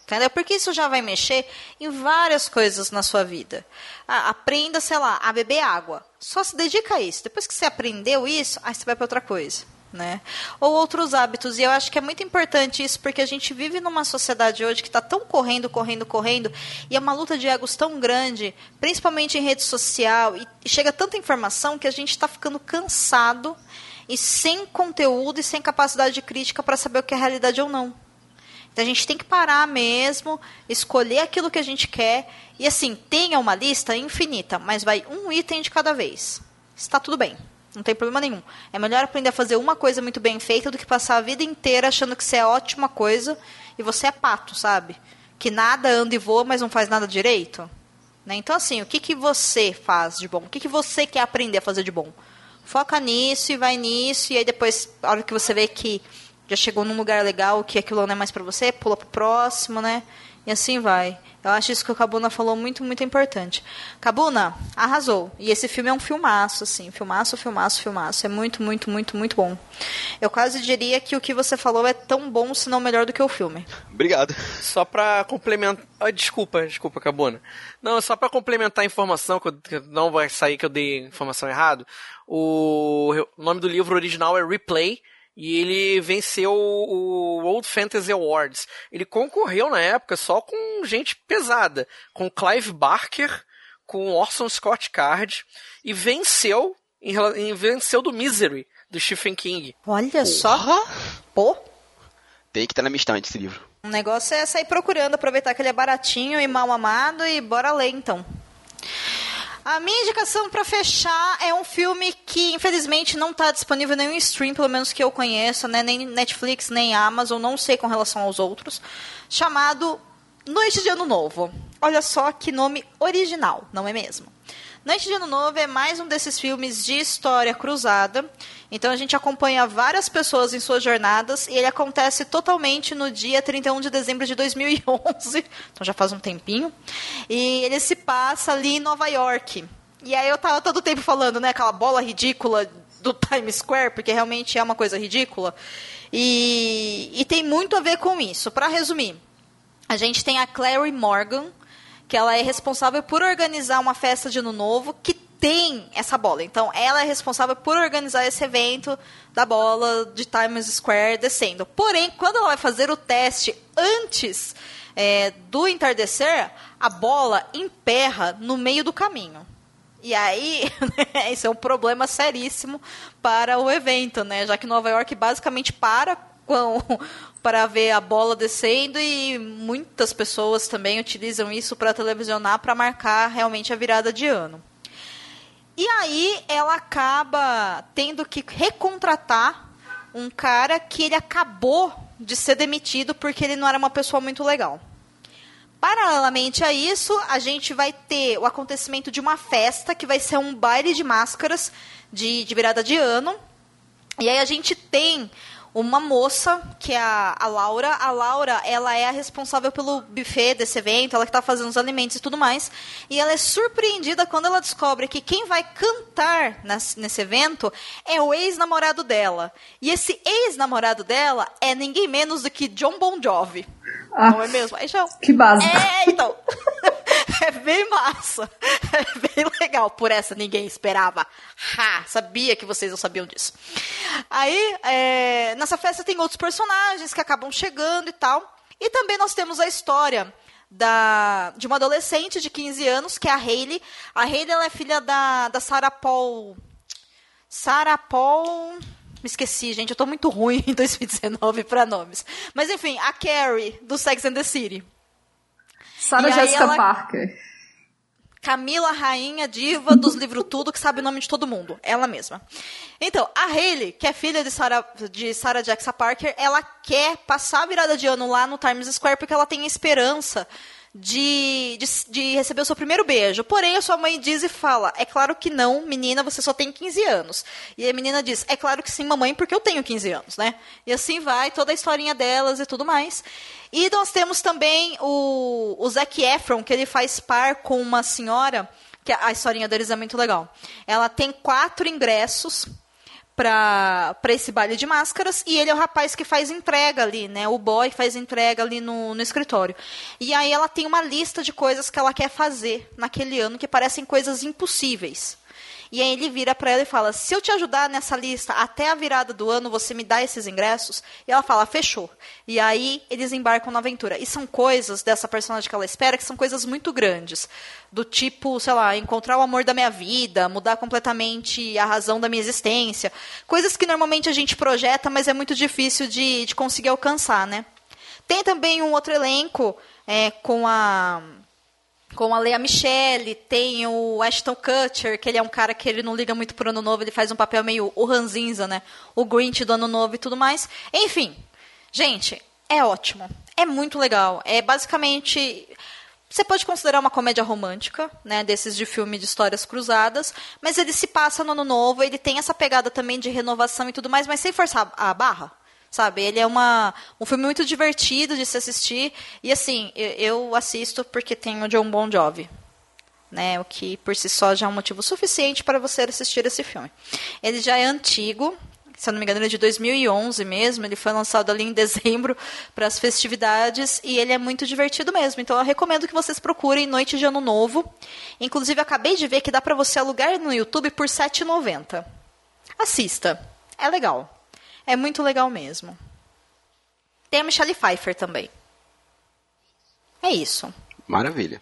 [SPEAKER 1] Entendeu? Porque isso já vai mexer em várias coisas na sua vida. Ah, aprenda, sei lá, a beber água. Só se dedica a isso. Depois que você aprendeu isso, aí você vai para outra coisa. Né? Ou outros hábitos. E eu acho que é muito importante isso, porque a gente vive numa sociedade hoje que está tão correndo, correndo, correndo, e é uma luta de egos tão grande, principalmente em rede social, e chega tanta informação que a gente está ficando cansado e sem conteúdo e sem capacidade de crítica para saber o que é realidade ou não. Então a gente tem que parar mesmo, escolher aquilo que a gente quer. E assim, tenha uma lista infinita, mas vai um item de cada vez. Está tudo bem. Não tem problema nenhum. É melhor aprender a fazer uma coisa muito bem feita do que passar a vida inteira achando que você é ótima coisa e você é pato, sabe? Que nada anda e voa, mas não faz nada direito. Né? Então, assim, o que, que você faz de bom? O que, que você quer aprender a fazer de bom? Foca nisso e vai nisso, e aí depois, a hora que você vê que já chegou num lugar legal que aquilo não é mais para você, pula pro próximo, né? E assim vai. Eu acho isso que o Cabuna falou muito, muito importante. Cabuna, arrasou. E esse filme é um filmaço, assim. Filmaço, filmaço, filmaço. É muito, muito, muito, muito bom. Eu quase diria que o que você falou é tão bom, se não melhor do que o filme.
[SPEAKER 3] Obrigado.
[SPEAKER 2] Só pra complementar. Ah, desculpa, desculpa, Cabuna. Não, só pra complementar a informação, que, eu, que não vai sair que eu dei informação errado. O, o nome do livro original é Replay e ele venceu o World Fantasy Awards. Ele concorreu na época só com gente pesada, com Clive Barker, com Orson Scott Card e venceu e venceu do Misery do Stephen King.
[SPEAKER 1] Olha Porra. só, pô.
[SPEAKER 3] Tem que estar tá na minha estante esse livro.
[SPEAKER 1] O negócio é sair procurando, aproveitar que ele é baratinho e mal amado e bora ler então. A minha indicação para fechar é um filme que infelizmente não está disponível em nenhum stream, pelo menos que eu conheça, né? nem Netflix, nem Amazon, não sei com relação aos outros, chamado Noite de Ano Novo. Olha só que nome original, não é mesmo? Noite de Ano Novo é mais um desses filmes de história cruzada. Então a gente acompanha várias pessoas em suas jornadas e ele acontece totalmente no dia 31 de dezembro de 2011. Então já faz um tempinho. E ele se passa ali em Nova York. E aí eu tava todo tempo falando, né, aquela bola ridícula do Times Square, porque realmente é uma coisa ridícula. E, e tem muito a ver com isso. Para resumir, a gente tem a Clary Morgan, que ela é responsável por organizar uma festa de ano novo que tem essa bola. Então, ela é responsável por organizar esse evento da bola de Times Square descendo. Porém, quando ela vai fazer o teste antes é, do entardecer, a bola emperra no meio do caminho. E aí, isso é um problema seríssimo para o evento, né? Já que Nova York basicamente para com para ver a bola descendo e muitas pessoas também utilizam isso para televisionar para marcar realmente a virada de ano. E aí ela acaba tendo que recontratar um cara que ele acabou de ser demitido porque ele não era uma pessoa muito legal. Paralelamente a isso, a gente vai ter o acontecimento de uma festa que vai ser um baile de máscaras de, de virada de ano. E aí a gente tem uma moça, que é a, a, Laura. A Laura, ela é a responsável pelo buffet desse evento, ela que está fazendo os alimentos e tudo mais. E ela é surpreendida quando ela descobre que quem vai cantar nesse, nesse evento é o ex-namorado dela. E esse ex-namorado dela é ninguém menos do que John Bon Jovi. Ah, não é mesmo? Aí já...
[SPEAKER 4] Que básico.
[SPEAKER 1] É, então. é bem massa. É bem legal. Por essa ninguém esperava. Ha! Sabia que vocês não sabiam disso. Aí, é, nessa festa tem outros personagens que acabam chegando e tal. E também nós temos a história da, de uma adolescente de 15 anos, que é a Hayley. A Hayley ela é filha da, da Sarah Paul. Sarah Paul. Me esqueci, gente. Eu tô muito ruim em 2019 para nomes. Mas enfim, a Carrie, do Sex and the City.
[SPEAKER 4] Sarah Jessica ela... Parker.
[SPEAKER 1] Camila, rainha, diva dos livros tudo, que sabe o nome de todo mundo. Ela mesma. Então, a Hayley, que é filha de Sarah, de Sarah Jessica Parker, ela quer passar a virada de ano lá no Times Square porque ela tem esperança de, de, de, receber o seu primeiro beijo. Porém, a sua mãe diz e fala: É claro que não, menina, você só tem 15 anos. E a menina diz: É claro que sim, mamãe, porque eu tenho 15 anos, né? E assim vai, toda a historinha delas e tudo mais. E nós temos também o, o Zac Efron, que ele faz par com uma senhora, que a historinha deles é muito legal. Ela tem quatro ingressos pra, pra esse baile de máscaras e ele é o rapaz que faz entrega ali, né? O boy faz entrega ali no, no escritório. E aí ela tem uma lista de coisas que ela quer fazer naquele ano que parecem coisas impossíveis. E aí ele vira para ela e fala: "Se eu te ajudar nessa lista até a virada do ano, você me dá esses ingressos?" E ela fala: "Fechou". E aí eles embarcam na aventura. E são coisas dessa personagem que ela espera que são coisas muito grandes, do tipo, sei lá, encontrar o amor da minha vida, mudar completamente a razão da minha existência, coisas que normalmente a gente projeta, mas é muito difícil de, de conseguir alcançar, né? Tem também um outro elenco é, com a com a Lea Michele, tem o Ashton Kutcher, que ele é um cara que ele não liga muito pro ano novo, ele faz um papel meio o Ranzinza, né? O Grinch do ano novo e tudo mais. Enfim, gente, é ótimo. É muito legal. É basicamente você pode considerar uma comédia romântica, né, desses de filme de histórias cruzadas, mas ele se passa no ano novo, ele tem essa pegada também de renovação e tudo mais, mas sem forçar a barra sabe? Ele é uma, um filme muito divertido de se assistir. E assim, eu, eu assisto porque tem o John Bon Jovi. Né, o que por si só já é um motivo suficiente para você assistir esse filme. Ele já é antigo, se eu não me engano, ele é de 2011 mesmo. Ele foi lançado ali em dezembro para as festividades e ele é muito divertido mesmo. Então eu recomendo que vocês procurem Noite de Ano Novo. Inclusive, acabei de ver que dá para você alugar no YouTube por R$ 7,90. Assista, é legal. É muito legal mesmo. Tem a Michelle Pfeiffer também. É isso.
[SPEAKER 3] Maravilha.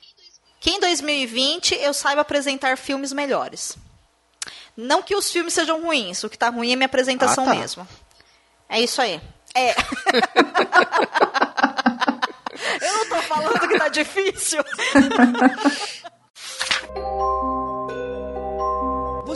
[SPEAKER 1] Que em 2020 eu saiba apresentar filmes melhores. Não que os filmes sejam ruins, o que tá ruim é minha apresentação ah, tá. mesmo. É isso aí. É. eu não tô falando que tá difícil.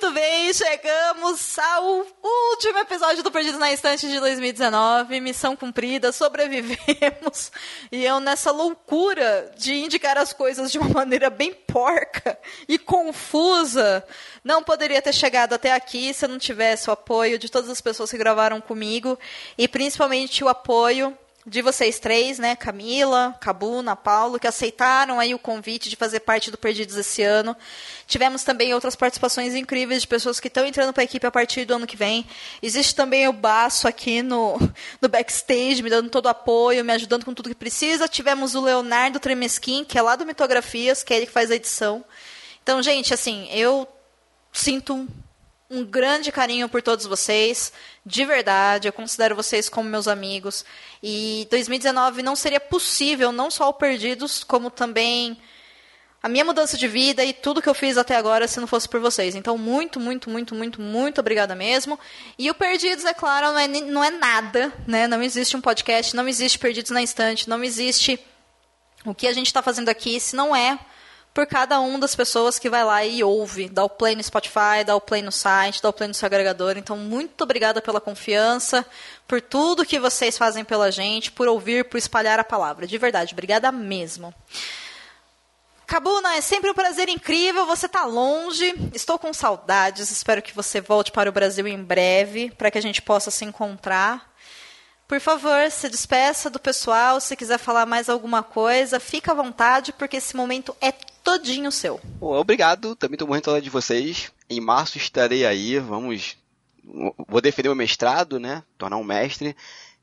[SPEAKER 1] Muito bem, chegamos ao último episódio do Perdidos na Estante de 2019. Missão cumprida, sobrevivemos. E eu, nessa loucura de indicar as coisas de uma maneira bem porca e confusa, não poderia ter chegado até aqui se eu não tivesse o apoio de todas as pessoas que gravaram comigo e principalmente o apoio de vocês três, né, Camila, Cabuna, Paulo, que aceitaram aí o convite de fazer parte do Perdidos esse ano. Tivemos também outras participações incríveis de pessoas que estão entrando para a equipe a partir do ano que vem. Existe também o Baço aqui no, no backstage, me dando todo o apoio, me ajudando com tudo que precisa. Tivemos o Leonardo Tremesquim, que é lá do Mitografias, que é ele que faz a edição. Então, gente, assim, eu sinto um grande carinho por todos vocês, de verdade, eu considero vocês como meus amigos. E 2019 não seria possível, não só o Perdidos, como também a minha mudança de vida e tudo que eu fiz até agora se não fosse por vocês. Então, muito, muito, muito, muito, muito obrigada mesmo. E o Perdidos, é claro, não é, não é nada, né? Não existe um podcast, não existe Perdidos na Instante, não existe o que a gente está fazendo aqui se não é por cada uma das pessoas que vai lá e ouve, dá o play no Spotify, dá o play no site, dá o play no seu agregador. Então, muito obrigada pela confiança, por tudo que vocês fazem pela gente, por ouvir, por espalhar a palavra. De verdade, obrigada mesmo. Cabuna, é sempre um prazer incrível. Você está longe, estou com saudades. Espero que você volte para o Brasil em breve, para que a gente possa se encontrar. Por favor, se despeça do pessoal. Se quiser falar mais alguma coisa, fica à vontade, porque esse momento é todinho seu.
[SPEAKER 3] Bom, obrigado. Também estou muito saudade de vocês. Em março estarei aí. Vamos. Vou defender o mestrado, né? Tornar um mestre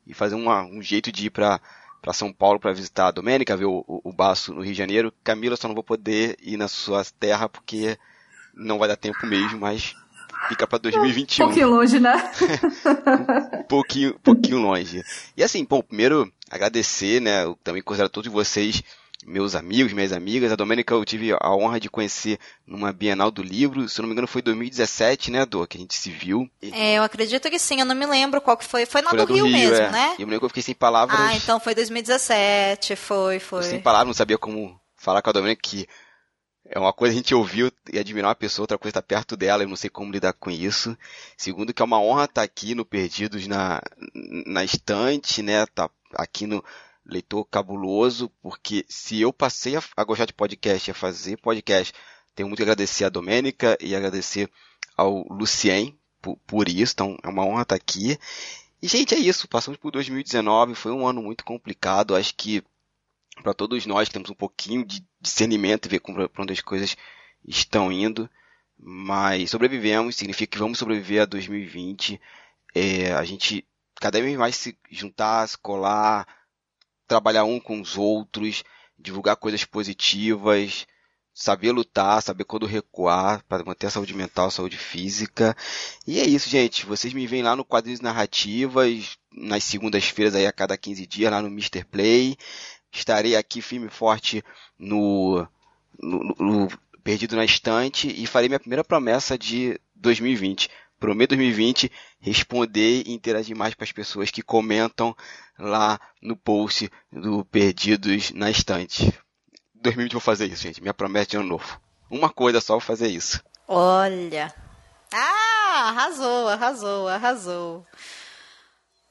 [SPEAKER 3] e fazer uma, um jeito de ir para para São Paulo para visitar a Domênica, ver o, o, o Baço no Rio de Janeiro. Camila, só não vou poder ir na sua terra porque não vai dar tempo mesmo, mas fica para 2021.
[SPEAKER 4] Um pouquinho longe, né?
[SPEAKER 3] um pouquinho, pouquinho longe. E assim, bom, primeiro agradecer, né? Eu também considero todos vocês meus amigos, minhas amigas. A Domênica eu tive a honra de conhecer numa Bienal do Livro, se eu não me engano foi 2017, né, Dor, que a gente se viu.
[SPEAKER 1] É, eu acredito que sim, eu não me lembro qual que foi. Foi na foi do, do, Rio, Rio mesmo, é. né?
[SPEAKER 3] E eu me lembro que eu fiquei sem palavras.
[SPEAKER 1] Ah, então foi 2017, foi, foi.
[SPEAKER 3] Sem palavras, não sabia como falar com a Domênica que é uma coisa a gente ouviu e admirar uma pessoa, outra coisa estar tá perto dela, eu não sei como lidar com isso. Segundo, que é uma honra estar aqui no Perdidos na, na estante, né? Tá aqui no Leitor Cabuloso, porque se eu passei a, a gostar de podcast, a fazer podcast, tenho muito a agradecer a Domênica e agradecer ao Lucien por, por isso, então é uma honra estar aqui. E, gente, é isso. Passamos por 2019. Foi um ano muito complicado. Acho que para todos nós que temos um pouquinho de discernimento e ver para onde as coisas estão indo. Mas sobrevivemos, significa que vamos sobreviver a 2020. É, a gente cada vez mais se juntar, se colar, trabalhar um com os outros, divulgar coisas positivas, saber lutar, saber quando recuar para manter a saúde mental, a saúde física. E é isso, gente. Vocês me veem lá no Quadrinhos Narrativas, nas segundas-feiras aí a cada 15 dias, lá no Mr. Play. Estarei aqui firme e forte no, no, no Perdido na Estante e farei minha primeira promessa de 2020. Prometo 2020 responder e interagir mais com as pessoas que comentam lá no post do Perdidos na Estante. 2020 vou fazer isso, gente. Minha promessa de ano novo. Uma coisa só vou fazer isso.
[SPEAKER 1] Olha. Ah, arrasou, arrasou, arrasou.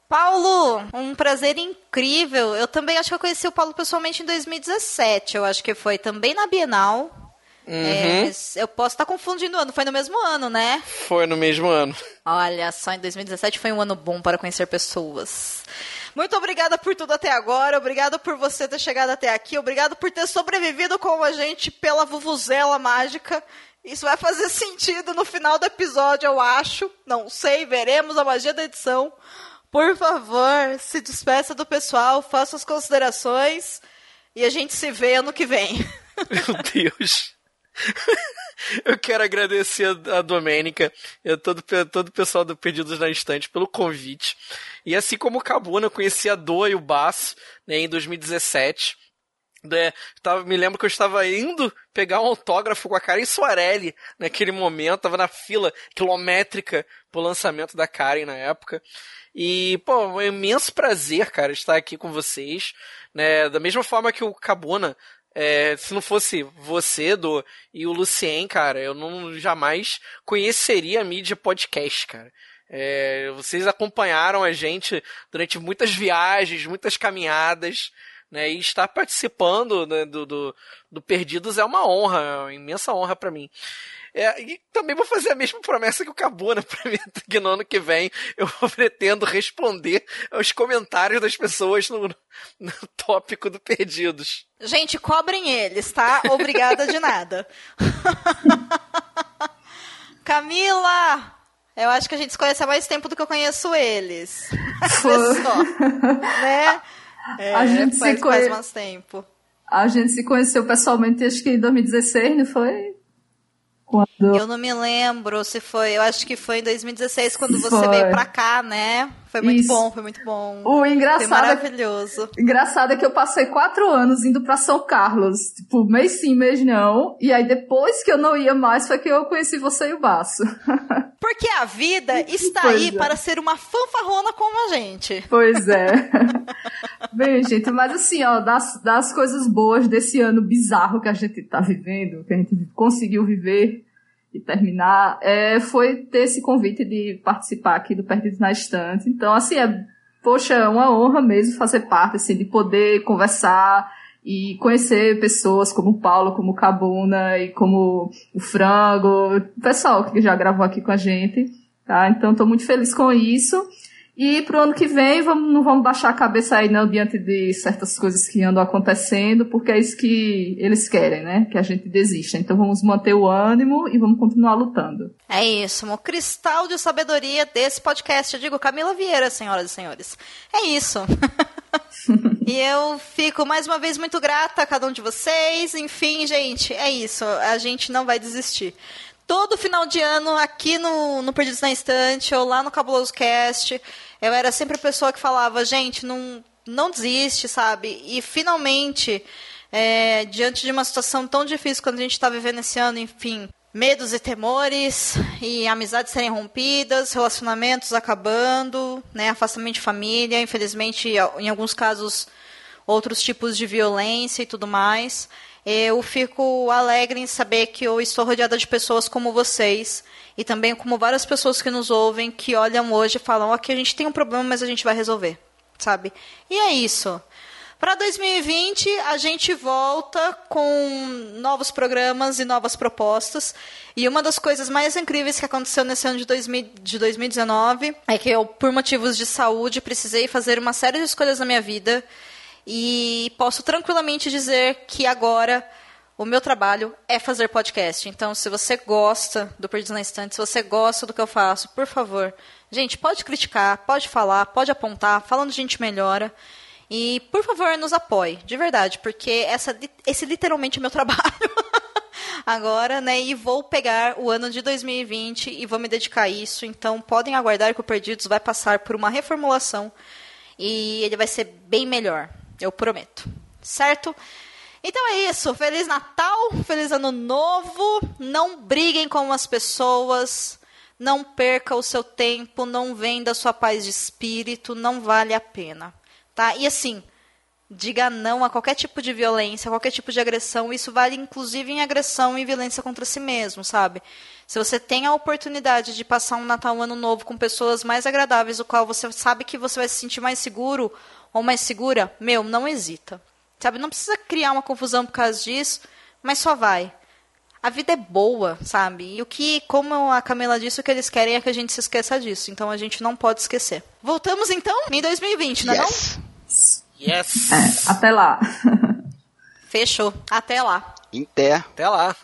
[SPEAKER 1] Paulo, um prazer incrível. Eu também acho que eu conheci o Paulo pessoalmente em 2017. Eu acho que foi também na Bienal. Uhum. É, eu posso estar confundindo o ano. Foi no mesmo ano, né?
[SPEAKER 2] Foi no mesmo ano.
[SPEAKER 1] Olha só, em 2017 foi um ano bom para conhecer pessoas. Muito obrigada por tudo até agora. Obrigado por você ter chegado até aqui. Obrigado por ter sobrevivido com a gente pela vuvuzela mágica. Isso vai fazer sentido no final do episódio, eu acho. Não sei, veremos a magia da edição. Por favor, se despeça do pessoal, faça as considerações e a gente se vê ano que vem.
[SPEAKER 2] Meu Deus. Eu quero agradecer a Domênica e a todo, todo o pessoal do Perdidos na Estante pelo convite. E assim como o Cabuna, eu conheci a Doa e o Baço né, em 2017. É, tava, me lembro que eu estava indo pegar um autógrafo com a Karen Soarelli naquele momento, tava na fila quilométrica pro lançamento da Karen na época. E, pô, é um imenso prazer, cara, estar aqui com vocês. Né? Da mesma forma que o Cabuna é, se não fosse você, do e o Lucien, cara, eu não jamais conheceria a mídia podcast, cara. É, vocês acompanharam a gente durante muitas viagens, muitas caminhadas, né? E estar participando né, do, do, do Perdidos é uma honra, uma imensa honra para mim. É, e também vou fazer a mesma promessa que o Cabuna para mim, que no ano que vem eu pretendo responder aos comentários das pessoas no, no tópico do Perdidos.
[SPEAKER 1] Gente, cobrem eles, tá? Obrigada de nada. Camila! Eu acho que a gente se conhece há mais tempo do que eu conheço eles. Só, né? É, a gente faz, se conhe... faz mais tempo.
[SPEAKER 4] A gente se conheceu pessoalmente, acho que em 2016, não foi?
[SPEAKER 1] Quando... Eu não me lembro se foi, eu acho que foi em 2016 quando você foi. veio pra cá, né? Foi muito Isso. bom, foi muito bom.
[SPEAKER 4] O engraçado. Foi
[SPEAKER 1] maravilhoso.
[SPEAKER 4] É, engraçado é que eu passei quatro anos indo pra São Carlos, tipo, mês sim, mês não. E aí depois que eu não ia mais foi que eu conheci você e o Baço.
[SPEAKER 1] Porque a vida está pois aí é. para ser uma fanfarrona como a gente.
[SPEAKER 4] Pois é. Bem, gente, mas assim, ó, das, das coisas boas desse ano bizarro que a gente tá vivendo, que a gente conseguiu viver, e terminar, é, foi ter esse convite de participar aqui do Perdidos na Estante. Então, assim, é, poxa, é uma honra mesmo fazer parte, assim, de poder conversar e conhecer pessoas como o Paulo, como o Cabuna e como o Frango, o pessoal que já gravou aqui com a gente, tá? Então, estou muito feliz com isso. E pro ano que vem, vamos, não vamos baixar a cabeça aí não diante de certas coisas que andam acontecendo, porque é isso que eles querem, né? Que a gente desista. Então vamos manter o ânimo e vamos continuar lutando.
[SPEAKER 1] É isso, o cristal de sabedoria desse podcast. Eu digo Camila Vieira, senhoras e senhores. É isso. e eu fico mais uma vez muito grata a cada um de vocês. Enfim, gente, é isso. A gente não vai desistir todo final de ano aqui no, no Perdidos na Estante ou lá no Cabuloso Cast. Eu era sempre a pessoa que falava, gente, não, não desiste, sabe? E finalmente, é, diante de uma situação tão difícil quando a gente está vivendo esse ano, enfim, medos e temores, e amizades serem rompidas, relacionamentos acabando, né, afastamento de família, infelizmente, em alguns casos, outros tipos de violência e tudo mais. Eu fico alegre em saber que eu estou rodeada de pessoas como vocês e também como várias pessoas que nos ouvem, que olham hoje e falam: ok, a gente tem um problema, mas a gente vai resolver, sabe? E é isso. Para 2020, a gente volta com novos programas e novas propostas. E uma das coisas mais incríveis que aconteceu nesse ano de, 2000, de 2019 é que eu, por motivos de saúde, precisei fazer uma série de escolhas na minha vida. E posso tranquilamente dizer que agora o meu trabalho é fazer podcast. Então, se você gosta do Perdidos na Estante, se você gosta do que eu faço, por favor, gente, pode criticar, pode falar, pode apontar, falando a gente melhora. E, por favor, nos apoie, de verdade, porque essa, esse literalmente é meu trabalho. Agora, né? E vou pegar o ano de 2020 e vou me dedicar a isso. Então, podem aguardar que o Perdidos vai passar por uma reformulação e ele vai ser bem melhor, eu prometo. Certo? Então é isso. Feliz Natal, feliz Ano Novo. Não briguem com as pessoas. Não perca o seu tempo, não venda sua paz de espírito, não vale a pena tá? E assim, diga não a qualquer tipo de violência, a qualquer tipo de agressão. Isso vale inclusive em agressão e violência contra si mesmo, sabe? Se você tem a oportunidade de passar um Natal, um Ano Novo com pessoas mais agradáveis, o qual você sabe que você vai se sentir mais seguro ou mais segura, meu, não hesita. Sabe, não precisa criar uma confusão por causa disso, mas só vai. A vida é boa, sabe? E o que, como a Camila disse, o que eles querem é que a gente se esqueça disso. Então a gente não pode esquecer. Voltamos então em 2020, não é
[SPEAKER 3] Yes.
[SPEAKER 1] não?
[SPEAKER 2] Yes!
[SPEAKER 4] É, até lá.
[SPEAKER 1] Fechou. Até lá.
[SPEAKER 3] Em té.
[SPEAKER 2] Até lá.